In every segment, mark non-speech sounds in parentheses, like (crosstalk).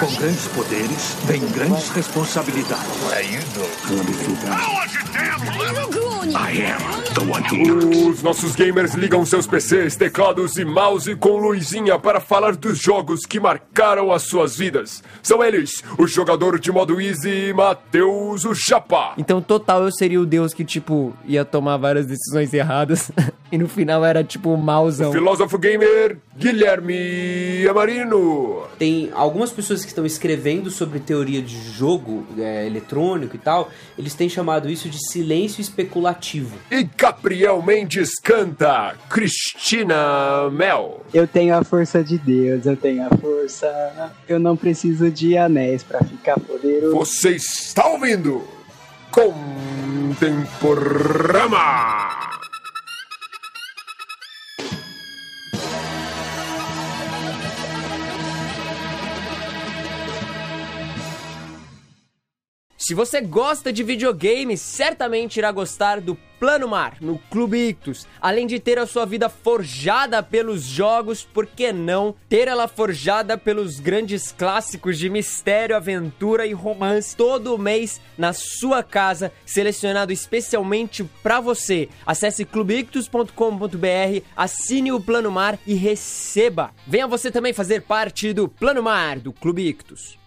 Com grandes poderes, vem grandes responsabilidades. Os nossos gamers ligam seus PCs, teclados e mouse com luzinha para falar dos jogos que marcaram as suas vidas. São eles, o jogador de modo easy, Matheus o Chapa. Então, total, eu seria o deus que, tipo, ia tomar várias decisões erradas. (laughs) e no final era, tipo, o mauzão. Filósofo gamer, Guilherme Amarino. Tem algumas pessoas que estão escrevendo sobre teoria de jogo é, eletrônico e tal, eles têm chamado isso de silêncio especulativo. E Gabriel Mendes canta Cristina Mel. Eu tenho a força de Deus, eu tenho a força. Eu não preciso de anéis pra ficar poderoso. Você está ouvindo Contemporama. Se você gosta de videogames, certamente irá gostar do Plano Mar, no Clube Ictus. Além de ter a sua vida forjada pelos jogos, por que não ter ela forjada pelos grandes clássicos de mistério, aventura e romance todo mês na sua casa, selecionado especialmente para você. Acesse clubeictus.com.br, assine o Plano Mar e receba. Venha você também fazer parte do Plano Mar do Clube Ictus.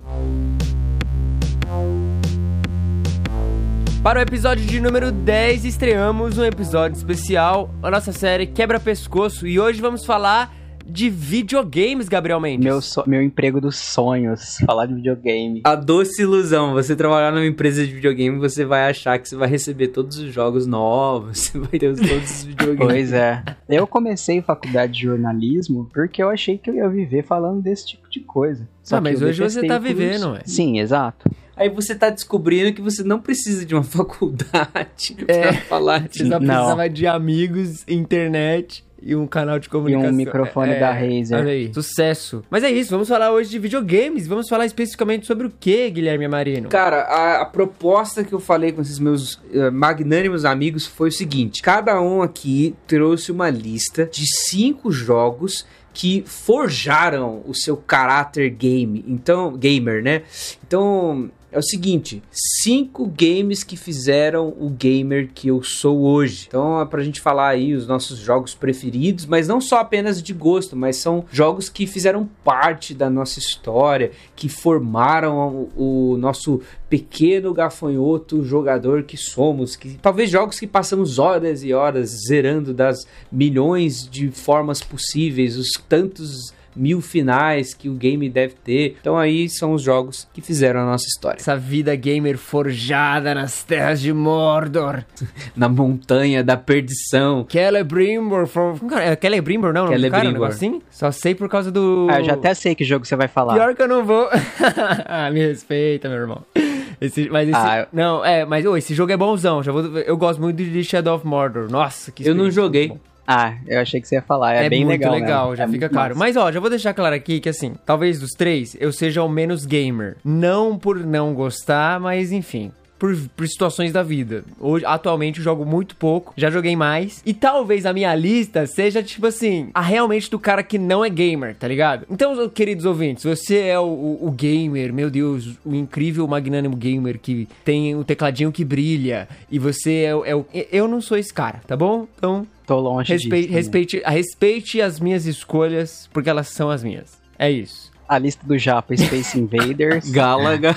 Para o episódio de número 10, estreamos um episódio especial, a nossa série Quebra Pescoço, e hoje vamos falar de videogames, Gabriel Mendes. Meu, so- meu emprego dos sonhos, falar de videogame. A doce ilusão, você trabalhar numa empresa de videogame, você vai achar que você vai receber todos os jogos novos, (laughs) você vai ter os- todos os videogames. Pois é. Eu comecei faculdade de jornalismo porque eu achei que eu ia viver falando desse tipo de coisa. Só Ah, mas hoje você tá vivendo, ué. Sim, exato. Aí você tá descobrindo que você não precisa de uma (laughs) faculdade pra É. falar Você disso. só Não. precisava de amigos, internet e um canal de comunicação. microfone da Razer. Olha aí, sucesso. Mas é isso, vamos falar hoje de videogames. Vamos falar especificamente sobre o que, Guilherme Marino? Cara, a, a proposta que eu falei com esses meus eh, magnânimos amigos foi o seguinte: cada um aqui trouxe uma lista de cinco jogos que forjaram o seu caráter game, então gamer, né? Então é o seguinte: cinco games que fizeram o gamer que eu sou hoje. Então é pra gente falar aí os nossos jogos preferidos, mas não só apenas de gosto, mas são jogos que fizeram parte da nossa história, que formaram o, o nosso pequeno gafanhoto jogador que somos, que talvez jogos que passamos horas e horas zerando das milhões de formas possíveis, os tantos mil finais que o game deve ter. Então aí são os jogos que fizeram a nossa história. Essa vida gamer forjada nas terras de Mordor. (laughs) Na montanha da perdição. Celebrimbor from... Cara, é Celebrimbor, não? do cara, um Celebrimbor. assim? Só sei por causa do... Ah, eu já até sei que jogo você vai falar. Pior que eu não vou. (laughs) ah, me respeita, meu irmão. Esse, mas esse, Ah, não, é, mas ô, esse jogo é bonzão. Já vou, eu gosto muito de Shadow of Mordor. Nossa, que Eu não joguei. bom. Ah, eu achei que você ia falar. É, bem muito legal. legal, né? já É fica claro. massa. Mas ó, já vou deixar claro aqui que assim, talvez dos três eu seja o menos gamer. Não por não gostar, mas enfim. Por, por situações da vida. Hoje, atualmente, eu jogo muito pouco, já joguei mais. E talvez a minha lista seja, tipo assim, a realmente do cara que não é gamer, tá ligado? Então, queridos ouvintes, você é o, o- o gamer, meu Deus, o incrível, magnânimo gamer que tem o tecladinho que brilha. E você é, o- é o. Eu não sou esse cara, tá bom? Então, Tô longe Respeite, disso. também. respeite, respeite as minhas escolhas, porque elas são as minhas. É isso. A lista do Japa, Space (laughs) Invaders, Galaga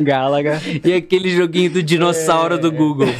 Galaga. e aquele joguinho do dinossauro do Google. (laughs)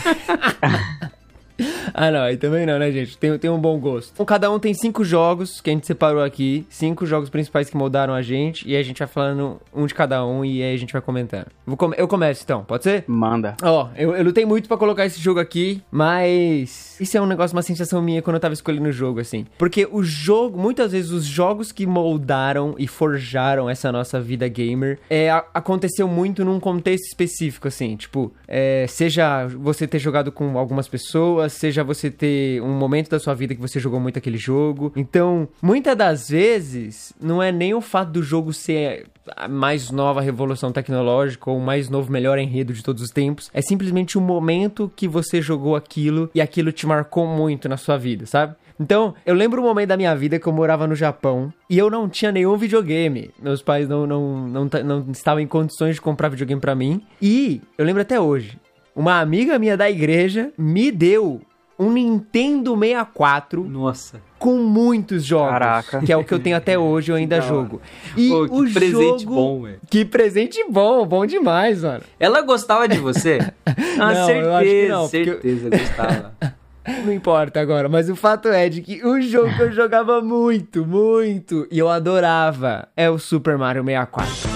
(laughs) Ah, não, aí também não, né, gente? Tem, tem um bom gosto. Então, cada um tem cinco jogos que a gente separou aqui. Cinco jogos principais que moldaram a gente. E aí a gente vai falando um de cada um e aí a gente vai comentando. Come- eu começo então, pode ser? Manda. Ó, eu, eu lutei muito pra colocar esse jogo aqui, mas isso é um negócio, uma sensação minha quando eu tava escolhendo o jogo, assim. Porque o jogo, muitas vezes, os jogos que moldaram e forjaram essa nossa vida gamer, é, a- aconteceu muito num contexto específico, assim. Tipo, é, seja você ter jogado com algumas pessoas, seja você ter um momento da sua vida que você jogou muito aquele jogo. Então, muitas das vezes, não é nem o fato do jogo ser a mais nova revolução tecnológica ou o mais novo melhor enredo de todos os tempos. É simplesmente o momento que você jogou aquilo e aquilo te marcou muito na sua vida, sabe? Então, eu lembro um momento da minha vida que eu morava no Japão e eu não tinha nenhum videogame. Meus pais não, não, não, não estavam em condições de comprar videogame pra mim. E eu lembro até hoje, uma amiga minha da igreja me deu um Nintendo 64 Nossa. com muitos jogos. Caraca. Que é o que eu tenho até hoje, eu ainda (laughs) jogo. E Pô, que o presente jogo... bom, velho. Que presente bom, bom demais, mano. Ela gostava de você? (laughs) Ah, Não, certeza, eu acho que não, porque eu- certeza, gostava. (laughs) Não importa agora, mas o fato é de que o jogo que eu jogava muito, muito, e eu adorava, é o Super Mario 64.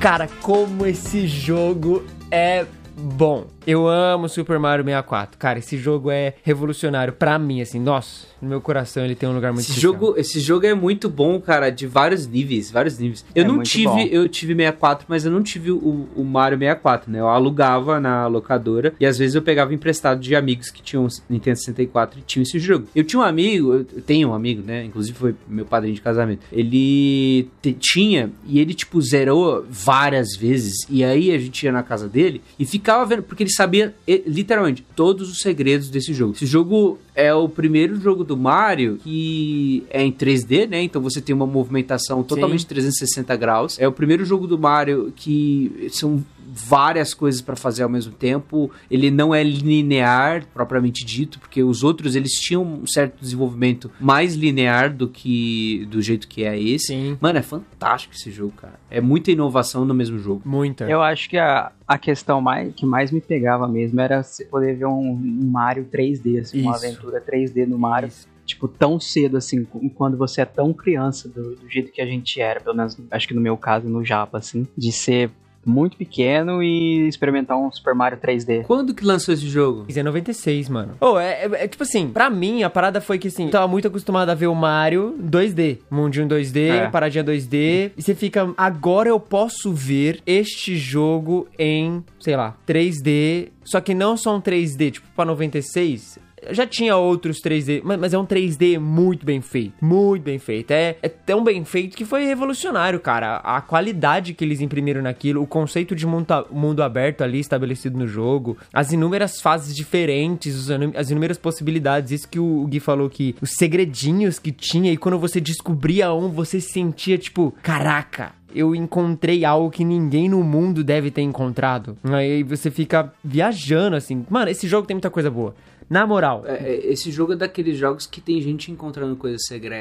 Cara, como esse jogo é bom. Eu amo Super Mario 64. Cara, esse jogo é revolucionário pra mim, assim. Nossa, no meu coração ele tem um lugar muito Esse especial. jogo, esse jogo é muito bom, cara, de vários níveis, vários níveis. Eu É não tive, bom. eu tive 64, mas eu não tive o, o Mario 64, né? Eu alugava na locadora e às vezes eu pegava emprestado de amigos que tinham Nintendo 64 e tinham esse jogo. Eu tinha um amigo, eu tenho um amigo, né? Inclusive foi meu padrinho de casamento. Ele te- tinha e ele tipo zerou várias vezes e aí a gente ia na casa dele e ficava vendo porque ele sabia literalmente todos os segredos desse jogo. Esse jogo é o primeiro jogo do Mario que é em 3D, né? Então você tem uma movimentação totalmente 360 graus. É o primeiro jogo do Mario que são várias coisas pra fazer ao mesmo tempo. Ele não é linear propriamente dito, porque os outros eles tinham um certo desenvolvimento mais linear do que do jeito que é esse. Sim. Mano, é fantástico esse jogo, cara. É muita inovação no mesmo jogo. Muita. Eu acho que a, a questão mais, que mais me pegava mesmo era você poder ver um, um Mario 3D, assim, uma aventura 3D no Mario. Isso. Tipo, tão cedo assim, quando você é tão criança do, do jeito que a gente era, pelo menos acho que no meu caso, no Japa, assim, de ser muito pequeno e experimentar um Super Mario 3D. Quando que lançou esse jogo? É 96, mano. Oh, é, é- é tipo assim, pra mim, a parada foi que assim, eu tava muito acostumado a ver o Mario 2D. Mundinho 2D, É. paradinha 2D. E você fica, agora eu posso ver este jogo em, sei lá, 3D. Só que não só um 3D, tipo, pra 96. Já tinha outros 3D, mas, mas é um 3D muito bem feito. Muito bem feito. É, é tão bem feito que foi revolucionário, cara. A qualidade que eles imprimiram naquilo, o conceito de mundo, mundo aberto ali estabelecido no jogo, as inúmeras fases diferentes, as inúmeras possibilidades. Isso que o, Gui falou que os segredinhos que tinha, e quando você descobria um, você se sentia tipo, caraca. Eu encontrei algo que ninguém no mundo deve ter encontrado. Aí você fica viajando assim. Mano, esse jogo tem muita coisa boa. Na moral, É, é, esse jogo é daqueles jogos que tem gente encontrando coisa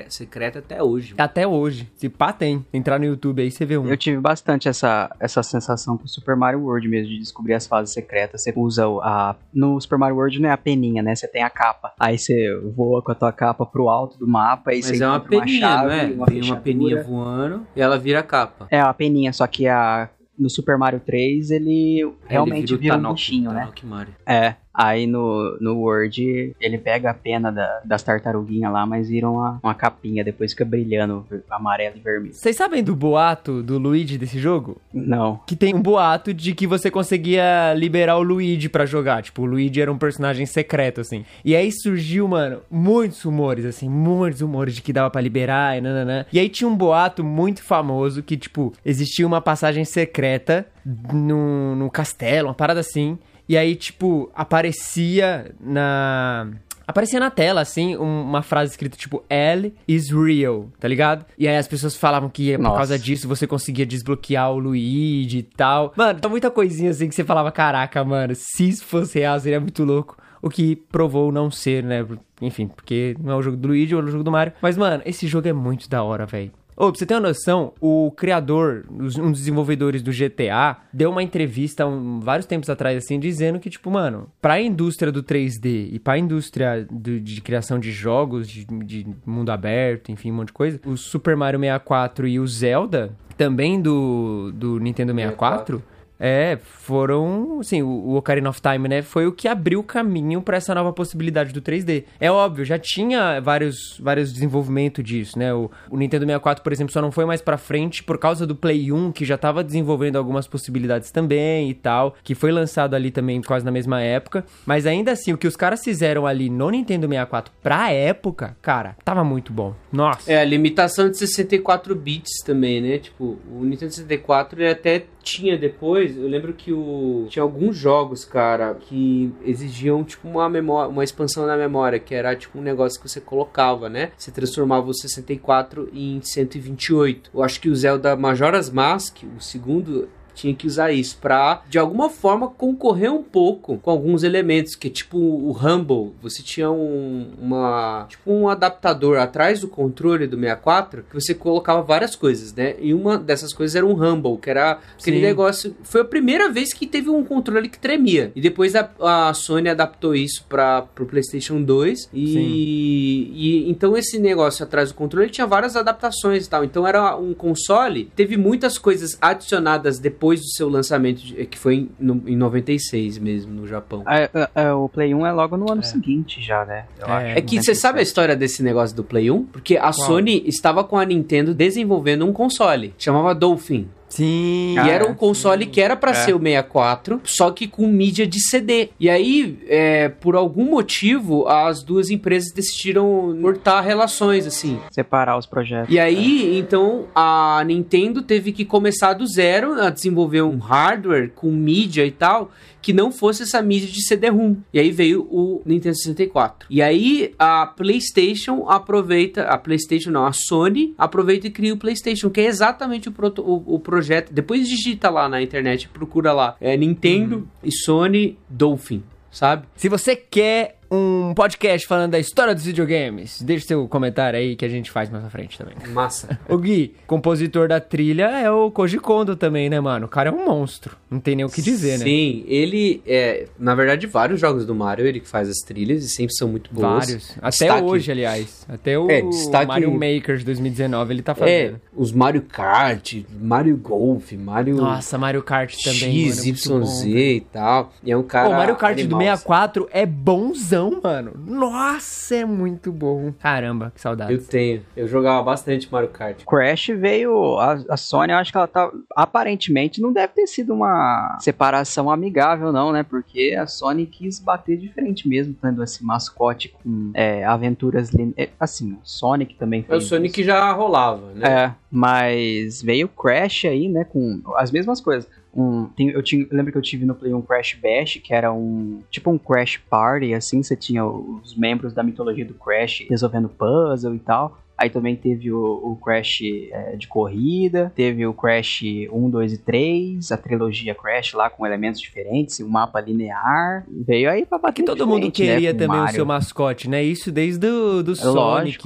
secreta até hoje. até hoje, se pá tem. Entrar no YouTube aí, você vê um. Eu tive bastante essa, essa sensação com o Super Mario World mesmo, de descobrir as fases secretas. Você usa a. No Super Mario World não é a peninha, né? Você tem a capa. Aí você voa com a tua capa pro alto do mapa. Aí Mas você é uma peninha, chave, não é? uma Tem uma fechadura. peninha voando e ela vira capa. É, a peninha, só que a. No Super Mario 3, ele realmente Ele vira, o um Tanok- bichinho, né? Tanok Mario. É. Aí no, no Word, ele pega a pena da- das tartaruguinhas lá, mas vira uma, uma capinha, depois fica brilhando amarelo e vermelho. Vocês sabem do boato do Luigi desse jogo? Não. Que tem um boato de que você conseguia liberar o Luigi pra jogar. Tipo, o Luigi era um personagem secreto, assim. E aí surgiu, mano, muitos rumores, assim, muitos rumores de que dava pra liberar e nananã. E aí tinha um boato muito famoso que, tipo, existia uma passagem secreta no, no castelo, uma parada assim. E aí, tipo, aparecia na. Aparecia na tela, assim, um- uma frase escrita tipo L is real, tá ligado? E aí as pessoas falavam que por Nossa. causa disso você conseguia desbloquear o Luigi e tal. Mano, tá muita coisinha assim que você falava, caraca, mano, se isso fosse real seria muito louco. O que provou não ser, né? Enfim, porque não é o jogo do Luigi, é o jogo do Mario. Mas, mano, esse jogo é muito da hora, velho. Ô, pra você ter uma noção, o criador, um dos desenvolvedores do GTA, deu uma entrevista um, vários tempos atrás, assim, dizendo que, tipo, mano, pra indústria do 3D e pra indústria do- de criação de jogos, de, de mundo aberto, enfim, um monte de coisa, o Super Mario 64 e o Zelda, também do, do Nintendo 64, é, foram, assim, o, Ocarina of Time, né, foi o que abriu o caminho pra essa nova possibilidade do 3D. É óbvio, já tinha vários, vários desenvolvimentos disso, né, o, o Nintendo 64, por exemplo, só não foi mais pra frente por causa do Play 1, que já tava desenvolvendo algumas possibilidades também e tal, que foi lançado ali também quase na mesma época, mas ainda assim, o que os caras fizeram ali no Nintendo 64 pra época, cara, tava muito bom. Nossa. É, a limitação de 64 bits também, né? Tipo, o Nintendo 64 ele até tinha depois, eu lembro que o tinha alguns jogos, cara, que exigiam tipo uma memória, uma expansão na memória, que era tipo um negócio que você colocava, né? Você transformava o 64 em 128. Eu acho que o Zelda Majora's Mask, o segundo tinha que usar isso pra, de alguma forma, concorrer um pouco com alguns elementos, que tipo o Rumble, você tinha um, uma, tipo um adaptador atrás do controle do 64, que você colocava várias coisas, né? E uma dessas coisas era um Rumble, que era aquele Sim. negócio, foi a primeira vez que teve um controle que tremia. E depois a, a Sony adaptou isso para pro PlayStation 2 e, e então esse negócio atrás do controle tinha várias adaptações e tal. Então era um console, teve muitas coisas adicionadas depois do seu lançamento, de- que foi em, no- em 96 mesmo no Japão. É, é, é, o Play 1 é logo no ano seguinte já, né? Eu É. acho. É que você sabe a história desse negócio do Play 1? Porque a Sony estava com a Nintendo desenvolvendo um console, chamava Dolphin. Sim. E era um console que era pra É. ser o 64, só que com mídia de CD. E aí, é, por algum motivo, as duas empresas decidiram cortar relações, assim. Separar os projetos. E aí, então, a Nintendo teve que começar do zero a desenvolver um hardware com mídia e tal, que não fosse essa mídia de CD-ROM. E aí veio o Nintendo 64. E aí, a PlayStation aproveita, a PlayStation não, a Sony aproveita e cria o PlayStation, que é exatamente o, proto- o, o projeto. Depois digita lá na internet, procura lá, é Nintendo e Sony Dolphin, sabe? Se você quer um podcast falando da história dos videogames, deixe seu comentário aí que a gente faz mais pra frente também. Massa. (laughs) O Gui, compositor da trilha, é o Koji Kondo também, né, mano? O cara é um monstro. Não tem nem o que dizer, né? Sim, ele é, na verdade, vários jogos do Mario ele que faz as trilhas e sempre são muito boas. Vários. Até Destaque- hoje, aliás. Até o É, destaque- Mario Maker de 2019 ele tá É, fazendo. os Mario Kart, Mario Golf, Mario Nossa, Mario Kart também, mano. é muito Y, bom, Z e tal. E é um cara. O Mario Kart do animal, 64 é bonzão, mano. Nossa, é muito bom. Caramba, que Eu saudade. tenho. Eu jogava bastante Mario Kart. Crash veio. A, a Sony, eu acho que ela tá. Aparentemente não deve ter sido uma separação amigável, não, né? Porque a Sony quis bater de frente mesmo, tendo esse mascote com é, aventuras. lin- é, assim, o Sonic também É o. Sonic já rolava, né? É, mas veio o Crash aí, né, com as mesmas coisas. Um, tem- eu, tinha, eu lembro que eu tive no Play um Crash Bash, que era um tipo um Crash Party, assim, você tinha os membros da mitologia do Crash resolvendo puzzle e tal. Aí também teve o, o Crash é, de corrida, teve o Crash 1, 2 e 3, a trilogia Crash lá com elementos diferentes, um mapa linear. Veio aí pra bater Que todo mundo né, queria com também o Mario. seu mascote, né? Isso desde o do Sonic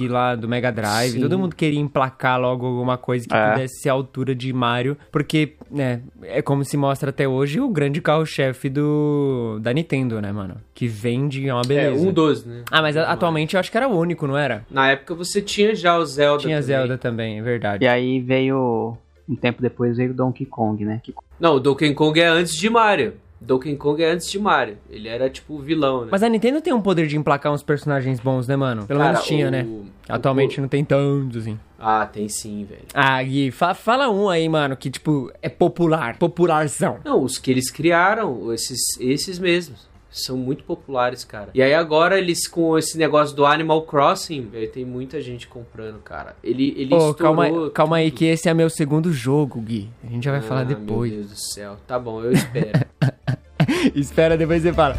lógico. lá, do Mega Drive. Sim. Todo mundo queria emplacar logo alguma coisa que É. pudesse ser a altura de Mario. Porque, né, é como se mostra até hoje o grande carro-chefe do da Nintendo, né, mano? Que vende uma É, beleza. um 12, né? Ah, mas a- atualmente eu acho que era o único, não era? Na época você tinha já o Zelda. Tinha também. Zelda também, é verdade. E aí veio. Um tempo depois veio o Donkey Kong, né? Que Não, o Donkey Kong é antes de Mario. Donkey Kong é antes de Mario. Ele era tipo o vilão, né? Mas a Nintendo tem um poder de emplacar uns personagens bons, né, mano? Pelo Cara, menos tinha, o- né? o- Atualmente não tem tantos, assim. Ah, tem sim, velho. Ah, Gui, fa- fala um aí, mano, que, tipo, é popular. Popularzão. Não, os que eles criaram, esses, esses mesmos. São muito populares, cara. E aí agora eles com esse negócio do Animal Crossing, velho, tem muita gente comprando, cara. Ele, ele Pô, calma, calma aí que esse é meu segundo jogo, Gui. A gente já vai falar Ah, depois. Meu Deus do céu. Tá bom, eu espero. (laughs) Espera, depois você fala.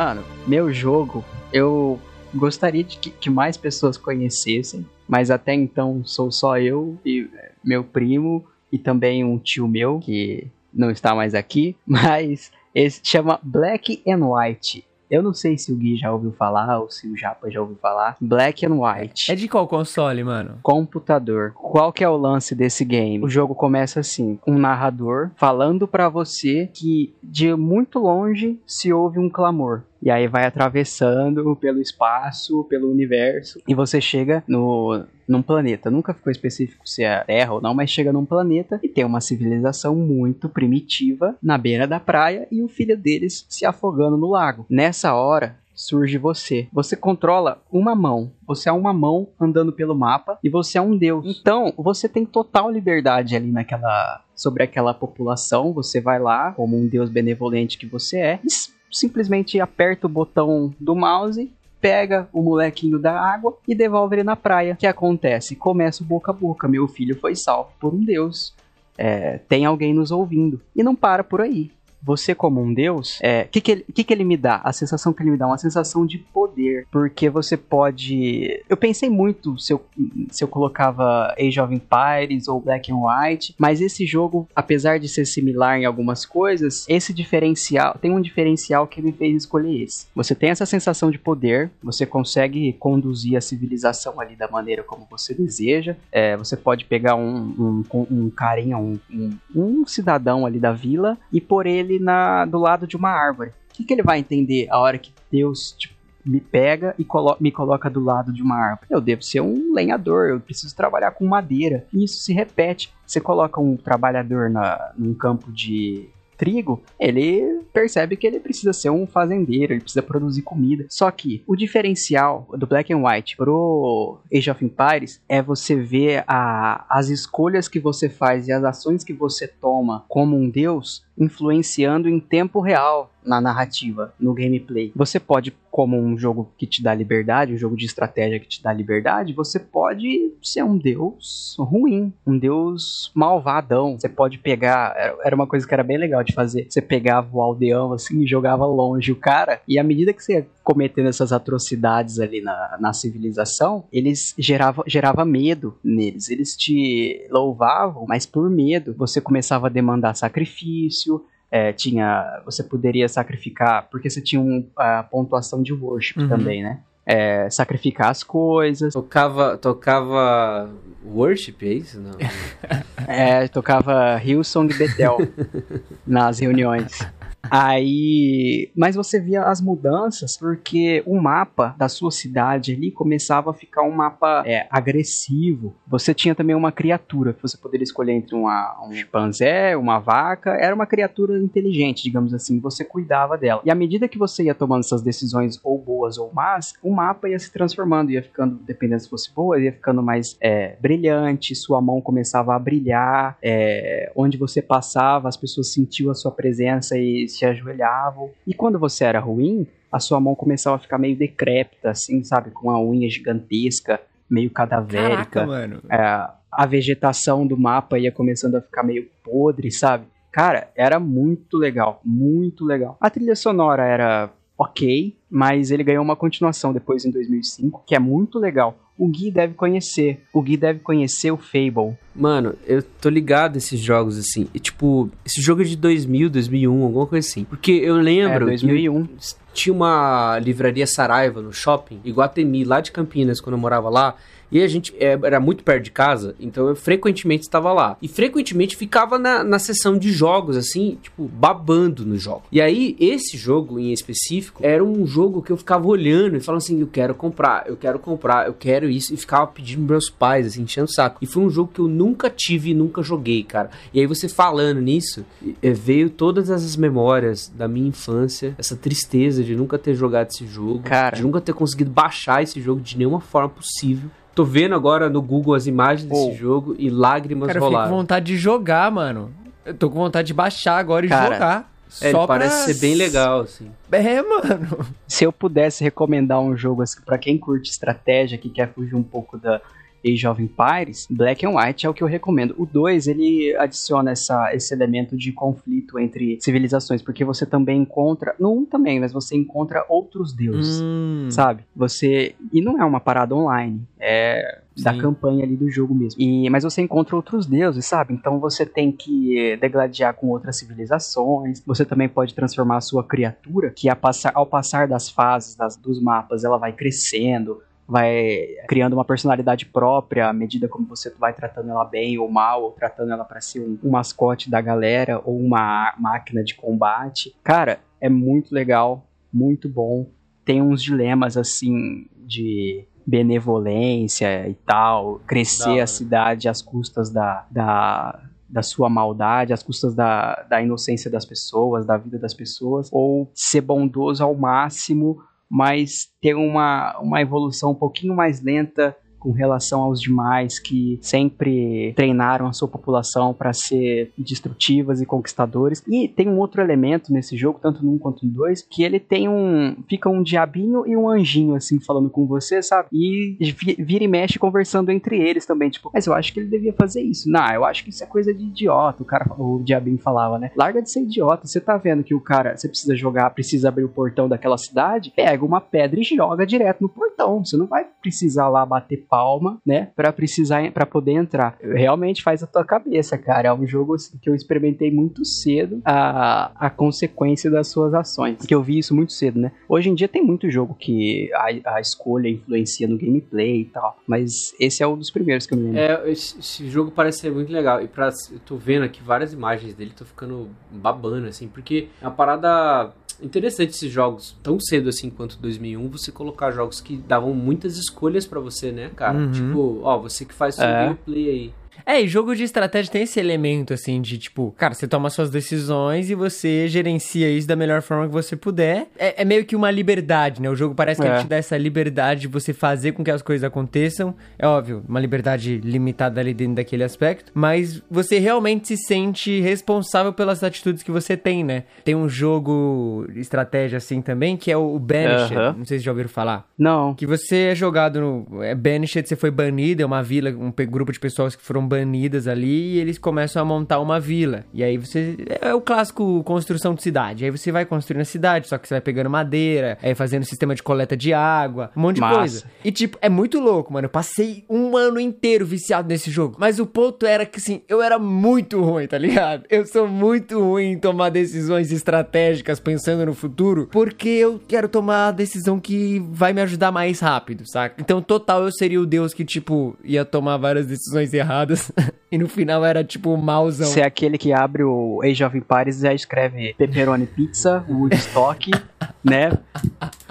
Mano, meu jogo, eu gostaria de que, que mais pessoas conhecessem, mas até então sou só eu e é, meu primo e também um tio meu que não está mais aqui, (laughs) mas esse chama Black and White. Eu não sei se o Gui já ouviu falar ou se o Japa já ouviu falar. Black and White É de qual console, mano? computador. Qual que é o lance desse game? O jogo começa assim, um narrador falando pra você que de muito longe se ouve um clamor. E aí vai atravessando pelo espaço, pelo universo, e você chega no num planeta. Nunca ficou específico se é Terra ou não, mas chega num planeta e tem uma civilização muito primitiva na beira da praia e o filho deles se afogando no lago. Nessa hora, surge você. Você controla uma mão. Você é uma mão andando pelo mapa e você é um deus. Então, você tem total liberdade ali naquela sobre aquela população. Você vai lá como um deus benevolente que você é, simplesmente aperta o botão do mouse pega o molequinho da água e devolve ele na praia. O que acontece? Começa o boca a boca. Meu filho foi salvo por um Deus. É, tem alguém nos ouvindo. E não para por aí você como um deus, o é, que, que, ele, que, que ele me dá? A sensação que ele me dá? Uma sensação de poder. Porque você pode. Eu pensei muito se eu, se eu colocava Age of Empires ou Black and White, mas esse jogo, apesar de ser similar em algumas coisas, esse diferencial. Tem um diferencial que me fez escolher esse. Você tem essa sensação de poder, você consegue conduzir a civilização ali da maneira como você deseja. É, você pode pegar um, um, um carinha, um, um, um cidadão ali da vila e por ele ele na, do lado de uma árvore. O que, que ele vai entender a hora que Deus tipo, me pega e colo me coloca do lado de uma árvore? Eu devo ser um lenhador, eu preciso trabalhar com madeira. E isso se repete. Você coloca um trabalhador na, num campo de trigo, ele percebe que ele precisa ser um fazendeiro, ele precisa produzir comida. Só que o diferencial do Black and White pro Age of Empires é você ver a, as escolhas que você faz e as ações que você toma como um deus influenciando em tempo real na narrativa, no gameplay. Você pode, como um jogo que te dá liberdade, um jogo de estratégia que te dá liberdade, você pode ser um deus ruim, um deus malvadão. Você pode pegar, era uma coisa que era bem legal de fazer. Você pegava o aldeão assim e jogava longe o cara, e à medida que você cometendo essas atrocidades ali na, na civilização, eles gerava, gerava medo neles. Eles te louvavam, mas por medo. Você começava a demandar sacrifício, é, tinha, você poderia sacrificar, porque você tinha um, a pontuação de worship uhum. também, né? É, sacrificar as coisas. Tocava, tocava worship, é isso? Não. (laughs) é, tocava Hillsong Betel (laughs) nas reuniões. Aí, mas você via as mudanças porque o mapa da sua cidade ali começava a ficar um mapa é, agressivo. Você tinha também uma criatura que você poderia escolher entre uma, um chimpanzé, uma vaca. Era uma criatura inteligente, digamos assim. Você cuidava dela. E à medida que você ia tomando essas decisões ou boas ou más, o mapa ia se transformando, ia ficando, dependendo se fosse boa, ia ficando mais é, brilhante. Sua mão começava a brilhar. É, onde você passava, as pessoas sentiam a sua presença e se ajoelhavam. E quando você era ruim, a sua mão começava a ficar meio decrépita, assim, sabe? Com uma unha gigantesca, meio cadavérica. Caraca, mano. É, a vegetação do mapa ia começando a ficar meio podre, sabe? Cara, era muito legal, muito legal. A trilha sonora era ok, mas ele ganhou uma continuação depois em 2005, que é muito legal. O Gui deve conhecer. O Gui deve conhecer o Fable. Mano, eu tô ligado esses jogos assim. E, tipo, esse jogo é de 2000, 2001, alguma coisa assim. Porque eu lembro. É, 2001. tinha uma livraria Saraiva no shopping, Iguatemi, lá de Campinas, quando eu morava lá. E a gente é, era muito perto de casa, então eu frequentemente estava lá. E frequentemente ficava na, na sessão de jogos, assim, tipo, babando no jogo. E aí, esse jogo em específico era um jogo que eu ficava olhando e falando assim: eu quero comprar, eu quero comprar, eu quero isso. E ficava pedindo meus pais, assim, enchendo o saco. E foi um jogo que eu nunca tive e nunca joguei, cara. E aí você falando nisso, veio todas essas memórias da minha infância, essa tristeza de nunca ter jogado esse jogo, cara. de nunca ter conseguido baixar esse jogo de nenhuma forma possível. Tô vendo agora no Google as imagens desse jogo e lágrimas Cara, rolaram. eu fico com vontade de jogar, mano. Eu tô com vontade de baixar agora e Cara, jogar. É, Só ele parece pra... ser bem legal, assim. É, mano. Se eu pudesse recomendar um jogo assim, para quem curte estratégia, que quer fugir um pouco da Age of Empires, Black and White é o que eu recomendo. O 2, ele adiciona essa, esse elemento de conflito entre civilizações, porque você também encontra, no 1 também, mas você encontra outros deuses, Hum, sabe? Você, e não é uma parada online, é da Sim. campanha ali do jogo mesmo. E, mas você encontra outros deuses, sabe? Então você tem que eh, degladiar com outras civilizações. Você também pode transformar a sua criatura, que a passar, ao passar das fases das, dos mapas, ela vai crescendo, vai criando uma personalidade própria à medida como você vai tratando ela bem ou mal, ou tratando ela para ser um, um mascote da galera ou uma máquina de combate. Cara, é muito legal, muito bom. Tem uns dilemas assim de benevolência e tal, crescer hora. a cidade às custas da, da, da sua maldade, às custas da, da inocência das pessoas, da vida das pessoas, ou ser bondoso ao máximo mas ter uma, uma evolução um pouquinho mais lenta com relação aos demais que sempre treinaram a sua população para ser destrutivas e conquistadores. E tem um outro elemento nesse jogo, tanto no 1 quanto no 2, que ele tem um. Fica um diabinho e um anjinho, assim, falando com você, sabe? E vira e mexe conversando entre eles também. Tipo, mas eu acho que ele devia fazer isso. Não, eu acho que isso é coisa de idiota. O cara, o diabinho falava, né? Larga de ser idiota. Você tá vendo que o cara, você precisa jogar, precisa abrir o portão daquela cidade, pega uma pedra e joga direto no portão. Você não vai precisar lá bater palma, né, para precisar para poder entrar. Realmente faz a tua cabeça, cara. É um jogo assim, que eu experimentei muito cedo a, a consequência das suas ações. Que eu vi isso muito cedo, né? Hoje em dia tem muito jogo que a, a escolha influencia no gameplay e tal, mas esse é um dos primeiros que eu me lembro. É, esse, esse jogo parece ser muito legal. E eu tô vendo aqui várias imagens dele, tô ficando babando, assim, porque é uma parada interessante esses jogos tão cedo assim quanto 2001 você colocar jogos que davam muitas escolhas para você né cara uhum. tipo ó você que faz seu é. gameplay aí é, e jogo de estratégia tem esse elemento, assim, de tipo, cara, você toma suas decisões e você gerencia isso da melhor forma que você puder. É, é meio que uma liberdade, né? O jogo parece que é. ele te dá essa liberdade de você fazer com que as coisas aconteçam. É óbvio, uma liberdade limitada ali dentro daquele aspecto, mas você realmente se sente responsável pelas atitudes que você tem, né? Tem um jogo de estratégia assim também, que é o Banished. Uh -huh. Não sei se já ouviram falar. Não. Que você é jogado no. É Banished, você foi banido, é uma vila, um grupo de pessoas que foram banidas ali e eles começam a montar uma vila. E aí você. É o clássico construção de cidade. Aí você vai construindo a cidade, só que você vai pegando madeira, aí fazendo sistema de coleta de água, um monte de Massa. coisa. E tipo, é muito louco, mano. Eu passei um ano inteiro viciado nesse jogo. Mas o ponto era que, assim, eu era muito ruim, tá ligado? Eu sou muito ruim em tomar decisões estratégicas pensando no futuro, porque eu quero tomar a decisão que vai me ajudar mais rápido, saca? Então, total, eu seria o deus que, tipo, ia tomar várias decisões erradas (laughs) e no final era tipo mauzão. Você é aquele que abre o Age of Empires e já escreve pepperoni pizza, Woodstock, (laughs) né?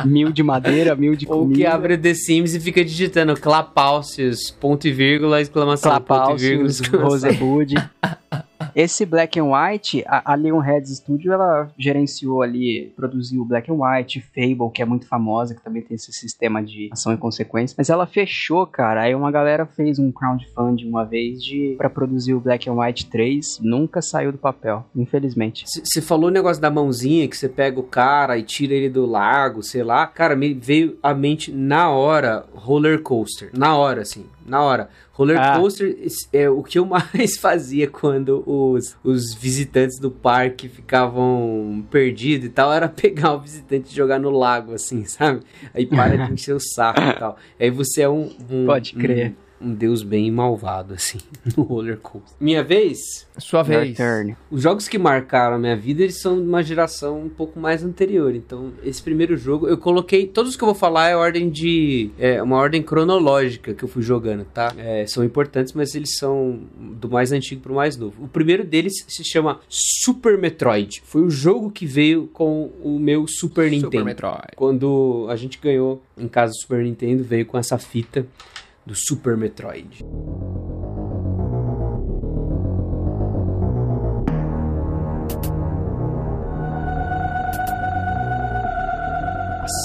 Mil de madeira, mil de comida. Ou que abre The Sims e fica digitando Clapalcius, ponto e vírgula, exclamação, ponto e vírgula. Rosebud. (laughs) Esse Black and White, a, a Leonheads Studio, ela gerenciou ali, produziu Black and White, Fable, que é muito famosa, que também tem esse sistema de ação e consequência. Mas ela fechou, cara. Aí uma galera fez um crowdfunding uma vez de para produzir o Black and White 3, nunca saiu do papel, infelizmente. Você falou o negócio da mãozinha que você pega o cara e tira ele do lago, sei lá. Cara, me veio à mente na hora roller coaster, na hora assim na hora. Roller ah. coaster é o que eu (laughs) mais fazia quando os, os visitantes do parque ficavam perdidos e tal, era (laughs) pegar o visitante e jogar no lago, assim, sabe? Aí para de (laughs) encher o saco e tal. Aí você é um. um Pode crer. Um, um deus bem malvado, assim, (laughs) no roller coaster. Minha vez? Sua vez. Os jogos que marcaram a minha vida, eles são de uma geração um pouco mais anterior. Então, esse primeiro jogo, eu coloquei. Todos que eu vou falar é ordem de. É uma ordem cronológica que eu fui jogando, tá? É, são importantes, mas eles são do mais antigo pro mais novo. O primeiro deles se chama Super Metroid. Foi o jogo que veio com o meu Super Nintendo. Super Metroid. Quando a gente ganhou em casa do Super Nintendo, veio com essa fita do Super Metroid.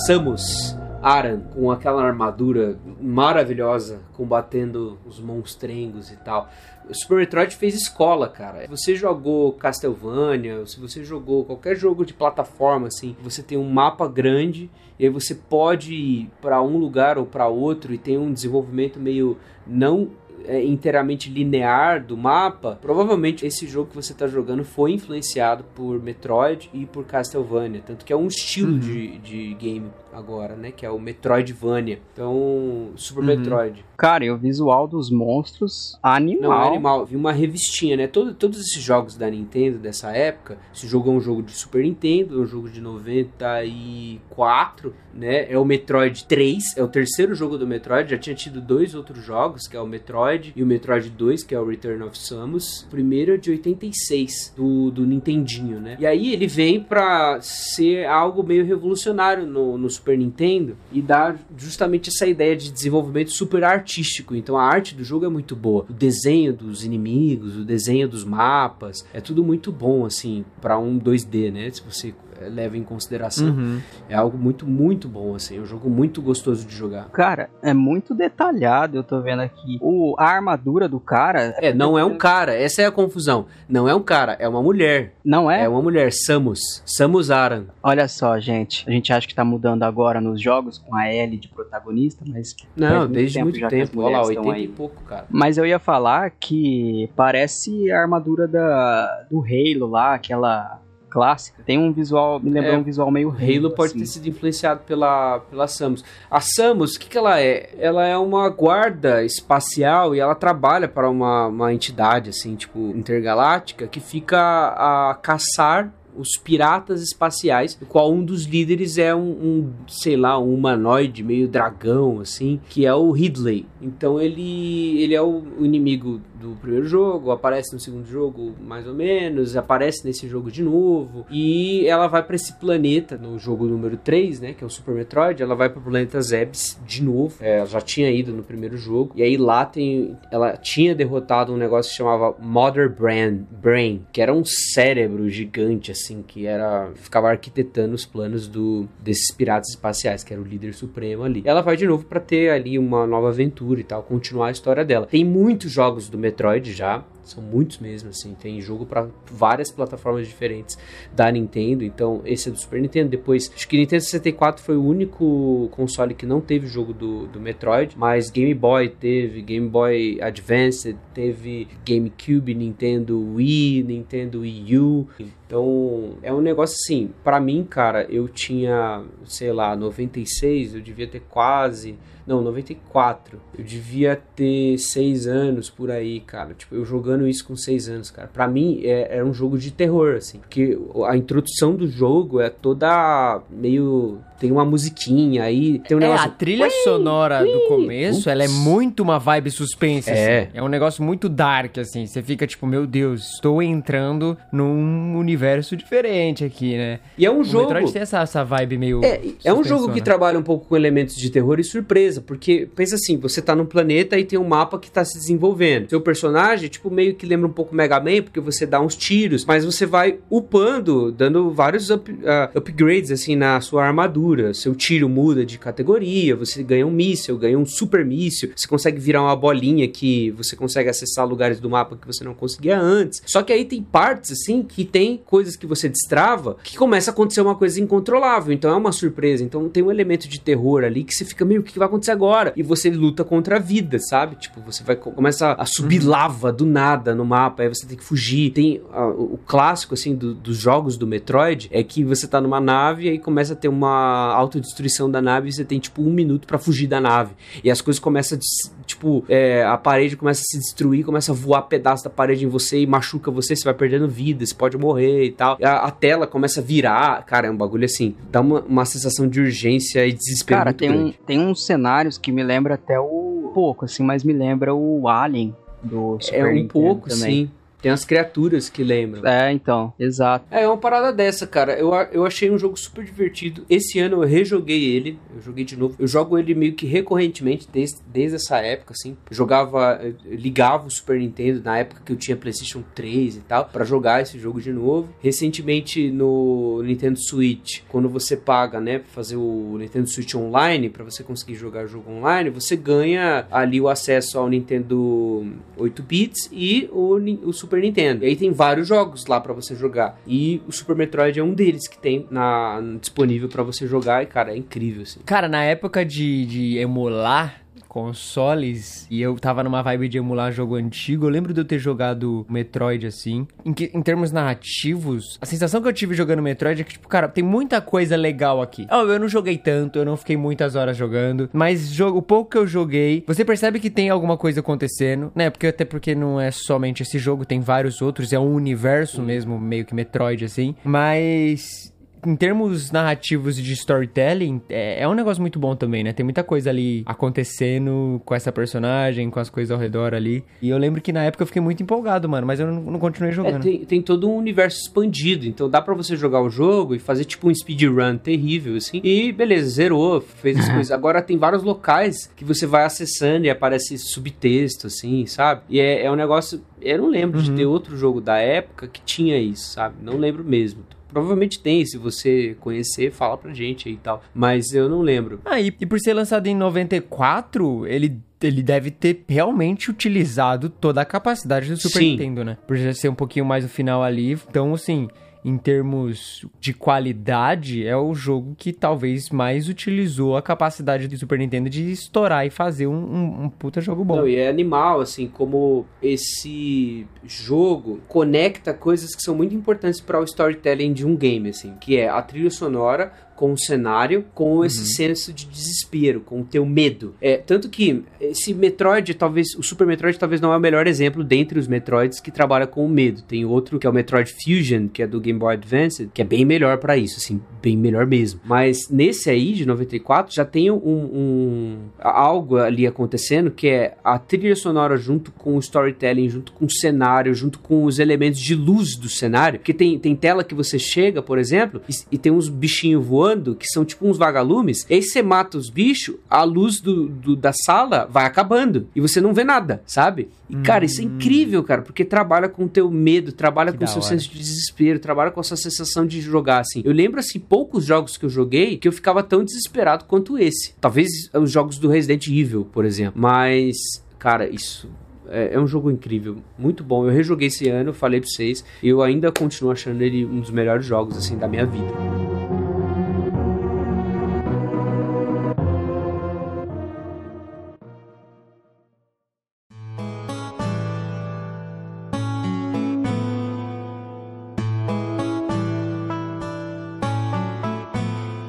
Samus Aran com aquela armadura maravilhosa combatendo os monstrengos e tal. O Super Metroid fez escola, cara. Se você jogou Castlevania, se você jogou qualquer jogo de plataforma assim, você tem um mapa grande e aí você pode ir para um lugar ou para outro e tem um desenvolvimento meio não é, inteiramente linear do mapa, provavelmente esse jogo que você está jogando foi influenciado por Metroid e por Castlevania. Tanto que é um estilo uhum. de, de game agora, né? Que é o Metroidvania. Então, Super uhum. Metroid. Cara, e o visual dos monstros, animal. Não, é animal. Vi uma revistinha, né? Todo, todos esses jogos da Nintendo dessa época, esse jogo é um jogo de Super Nintendo, é um jogo de 94, né? É o Metroid 3, é o terceiro jogo do Metroid. Já tinha tido dois outros jogos, que é o Metroid e o Metroid 2, que é o Return of Samus. O primeiro é de 86, do, do Nintendinho, né? E aí ele vem pra ser algo meio revolucionário no, no Super Super Nintendo e dá justamente essa ideia de desenvolvimento super artístico. Então a arte do jogo é muito boa. O desenho dos inimigos, o desenho dos mapas, é tudo muito bom assim para um 2D, né? Se você leva em consideração. É algo muito, muito bom, assim. É um jogo muito gostoso de jogar. Cara, é muito detalhado, eu tô vendo aqui. O, a armadura do cara. É, não é um cara, essa é a confusão. Não é um cara, é uma mulher. Não é? É uma mulher, Samus. Samus Aran. Olha só, gente. A gente acha que tá mudando agora nos jogos com a Ellie de protagonista, mas. Não, desde muito já que as tempo. Olha lá, mulheres estão 80 e pouco, cara. Mas eu ia falar que parece a armadura da, do Halo lá, aquela clássica. Tem um visual, me lembrou É, um visual meio O Halo pode assim. ter sido influenciado pela, pela Samus. A Samus, o que, que ela é? Ela é uma guarda espacial e ela trabalha para uma, uma entidade, assim, tipo, intergaláctica, que fica a caçar os piratas espaciais, do qual um dos líderes é um, um, sei lá, um humanoide meio dragão, assim, que é o Ridley. Então ele, ele é o, inimigo do primeiro jogo, aparece no segundo jogo mais ou menos, aparece nesse jogo de novo, e ela vai para esse planeta no jogo número 3, né, que é o Super Metroid, ela vai para o planeta Zebes de novo, é, ela já tinha ido no primeiro jogo, e aí lá tem, ela tinha derrotado um negócio que chamava Mother Brain, Brain que era um cérebro gigante, assim, que era, ficava arquitetando os planos do, desses piratas espaciais, que era o líder supremo ali. Ela vai de novo para ter ali uma nova aventura e tal, continuar a história dela. Tem muitos jogos do Metroid já, são muitos mesmo, assim. Tem jogo para várias plataformas diferentes da Nintendo. Então, esse é do Super Nintendo. Depois, acho que Nintendo 64 foi o único console que não teve jogo do, do Metroid. Mas Game Boy teve, Game Boy Advance teve, GameCube, Nintendo Wii, Nintendo Wii U. Então, é um negócio assim. Para mim, cara, eu tinha, sei lá, 96, eu devia ter quase. Não, 94. Eu devia ter 6 anos por aí, cara. Tipo, eu jogando isso com 6 anos, cara. Pra mim, é, era um jogo de terror, assim. Porque a introdução do jogo é toda meio. Tem uma musiquinha aí. Tem um É, negócio. a trilha sonora do começo, ups. ela é muito uma vibe suspense, É. assim. É um negócio muito dark, assim. Você fica tipo, meu Deus, estou entrando num universo diferente aqui, né? E é um O jogo. Metroid tem essa, essa vibe meio É, é um jogo que trabalha um pouco com elementos de terror e surpresa, porque pensa assim, você tá num planeta e tem um mapa que tá se desenvolvendo. Seu personagem, tipo, meio que lembra um pouco Mega Man, porque você dá uns tiros, mas você vai upando, dando vários up- ah, upgrades, assim, na sua armadura. Seu tiro muda de categoria, você ganha um míssil, ganha um super míssil, você consegue virar uma bolinha que você consegue acessar lugares do mapa que você não conseguia antes. Só que aí tem partes, assim, que tem coisas que você destrava que começa a acontecer uma coisa incontrolável. Então é uma surpresa. Então tem um elemento de terror ali que você fica meio, o que vai acontecer agora? E você luta contra a vida, sabe? Tipo, você vai começa a subir lava do nada no mapa, aí você tem que fugir. Tem ah, o clássico, assim, do- dos jogos do Metroid é que você tá numa nave e aí começa a ter uma autodestruição da nave e você tem, tipo, um minuto pra fugir da nave. E as coisas começam a, tipo, é, a parede começa a se destruir, começa a voar pedaço da parede em você e machuca você, você vai perdendo vida, você pode morrer e tal. A, a tela começa a virar, cara, é um bagulho assim, dá uma, uma sensação de urgência e desespero Cara, tem, um, tem uns cenários que me lembra até o. pouco, assim, mas me lembra o Alien do Super É um Nintendo pouco, também. sim. Tem as criaturas que lembram. É, então, exato. É, é uma parada dessa, cara. Eu, a- eu achei um jogo super divertido. Esse ano eu rejoguei ele. Eu joguei de novo. Eu jogo ele meio que recorrentemente desde, desde essa época, assim. Eu jogava, eu ligava o Super Nintendo na época que eu tinha PlayStation 3 e tal, pra jogar esse jogo de novo. Recentemente no Nintendo Switch, quando você paga, né, pra fazer o Nintendo Switch Online, pra você conseguir jogar o jogo online, você ganha ali o acesso ao Nintendo 8 bits e o, o Super Nintendo. E aí tem vários jogos lá pra você jogar. E o Super Metroid é um deles que tem na, disponível pra você jogar e, cara, é incrível, assim. Cara, na época de, de emular consoles, e eu tava numa vibe de emular jogo antigo, eu lembro de eu ter jogado Metroid assim. Em, que- em termos narrativos, a sensação que eu tive jogando Metroid é que, tipo, cara, tem muita coisa legal aqui. Oh, eu não joguei tanto, eu não fiquei muitas horas jogando, mas jogo, o pouco que eu joguei, você percebe que tem alguma coisa acontecendo, né? Porque até porque não é somente esse jogo, tem vários outros, é um universo mesmo, meio que Metroid assim. Mas em termos narrativos e de storytelling, é, é um negócio muito bom também, né? Tem muita coisa ali acontecendo com essa personagem, com as coisas ao redor ali. E eu lembro que na época eu fiquei muito empolgado, mano, mas eu não, não continuei É, jogando. tem, tem todo um universo expandido, então dá pra você jogar o jogo e fazer tipo um speedrun terrível, assim. E beleza, zerou, fez as (laughs) coisas. Agora tem vários locais que você vai acessando e aparece subtexto, assim, sabe? E é, é um negócio. Eu não lembro de ter outro jogo da época que tinha isso, sabe? Não lembro mesmo. Provavelmente tem, se você conhecer, fala pra gente aí e tal. Mas eu não lembro. Ah, e, e por ser lançado em 94, ele ele deve ter realmente utilizado toda a capacidade do Super Sim. Nintendo, né? Por já ser um pouquinho mais no final ali. Então, assim, em termos de qualidade, é o jogo que talvez mais utilizou a capacidade do Super Nintendo de estourar e fazer um, um- um puta jogo bom. Não, e é animal, assim, como esse jogo conecta coisas que são muito importantes para o storytelling de um game, assim, que é a trilha sonora com o cenário, com esse senso de desespero, com o teu medo. É, tanto que esse Metroid, talvez, o Super Metroid talvez não é o melhor exemplo dentre os Metroids que trabalha com o medo. Tem outro que é o Metroid Fusion, que é do Game Boy Advance, que é bem melhor para isso, assim, bem melhor mesmo. Mas nesse aí, de 94, já tem um, um- algo ali acontecendo que é a trilha sonora junto com o storytelling, junto com o cenário, junto com os elementos de luz do cenário. Porque tem, tem tela que você chega, por exemplo, e, e tem uns bichinhos voando que são tipo uns vagalumes. E aí você mata os bichos, a luz do, do- da sala vai acabando e você não vê nada, sabe? E cara, isso é incrível, cara, porque trabalha com o teu medo, trabalha com o seu hora. senso de desespero, trabalha com essa sensação de jogar assim. Eu lembro assim poucos jogos que eu joguei que eu ficava tão desesperado quanto esse. Talvez os jogos do Resident Evil, por exemplo. Mas, cara, isso é, é um jogo incrível, muito bom. Eu rejoguei esse ano, falei pra vocês, e eu ainda continuo achando ele um dos melhores jogos assim da minha vida.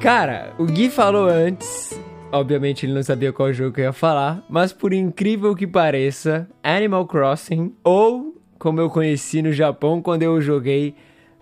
Cara, o Gui falou antes. Obviamente ele não sabia qual jogo que eu ia falar, mas por incrível que pareça, Animal Crossing, ou como eu conheci no Japão quando eu joguei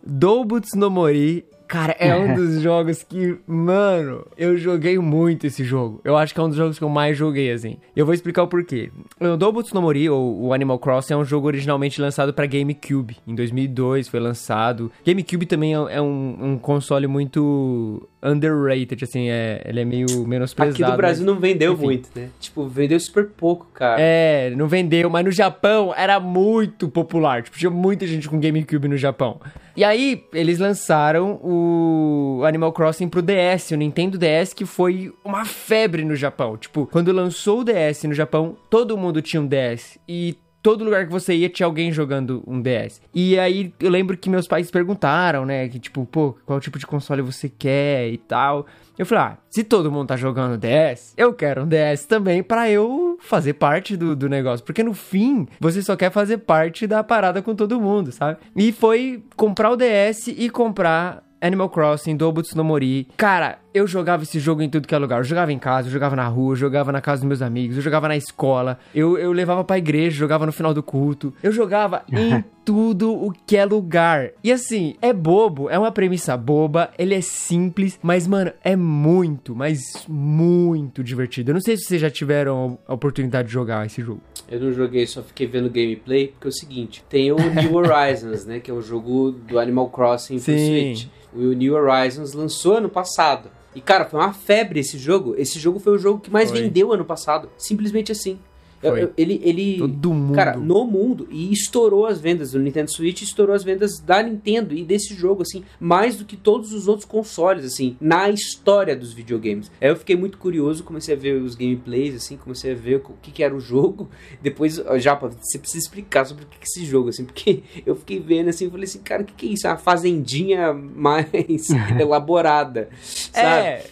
Doubutsu no Mori, cara, é um (laughs) dos jogos que, mano, eu joguei muito esse jogo. Eu acho que é um dos jogos que eu mais joguei, assim. Eu vou explicar o porquê. O Doubutsu no Mori, ou o Animal Crossing, é um jogo originalmente lançado pra GameCube. Em 2002 foi lançado. GameCube também é é um, um console muito underrated, assim, é, ele é meio menosprezado. Aqui no Brasil não vendeu enfim. muito, né? Tipo, vendeu super pouco, cara. É, não vendeu, mas no Japão era muito popular. Tipo, tinha muita gente com GameCube no Japão. E aí, eles lançaram o Animal Crossing pro DS, o Nintendo DS, que foi uma febre no Japão. Tipo, quando lançou o DS no Japão, todo mundo tinha um DS. E todo lugar que você ia tinha alguém jogando um DS. E aí eu lembro que meus pais perguntaram, né, que tipo, pô, qual tipo de console você quer e tal. Eu falei, ah, se todo mundo tá jogando DS, eu quero um DS também pra eu fazer parte do, do negócio. Porque no fim, você só quer fazer parte da parada com todo mundo, sabe? E foi comprar o DS e comprar Animal Crossing, Doubutsu no Mori. Cara, eu jogava esse jogo em tudo que é lugar. Eu jogava em casa, eu jogava na rua, eu jogava na casa dos meus amigos, eu jogava na escola, eu, eu levava pra igreja, jogava no final do culto. Eu jogava (laughs) em tudo o que é lugar. E assim, é bobo, é uma premissa boba, ele é simples, mas, mano, é muito, mas muito divertido. Eu não sei se vocês já tiveram a oportunidade de jogar esse jogo. Eu não joguei, só fiquei vendo gameplay, porque é o seguinte, tem o New (laughs) Horizons, né, que é o jogo do Animal Crossing pro. Switch. O New Horizons lançou ano passado. E, cara, foi uma febre esse jogo. Esse jogo foi o jogo que mais Foi. vendeu ano passado. Simplesmente assim. Foi. ele, ele, Todo mundo. cara, no mundo, e estourou as vendas do Nintendo Switch, estourou as vendas da Nintendo e desse jogo, assim, mais do que todos os outros consoles, assim, na história dos videogames. Aí eu fiquei muito curioso, comecei a ver os gameplays, assim, comecei a ver o que, que era o jogo. (laughs) Depois, Japa, você precisa explicar sobre o que, que é esse jogo, assim, porque (laughs) eu fiquei vendo, assim, falei assim, cara, o que, que é isso? É uma fazendinha mais (laughs) elaborada, sabe? É.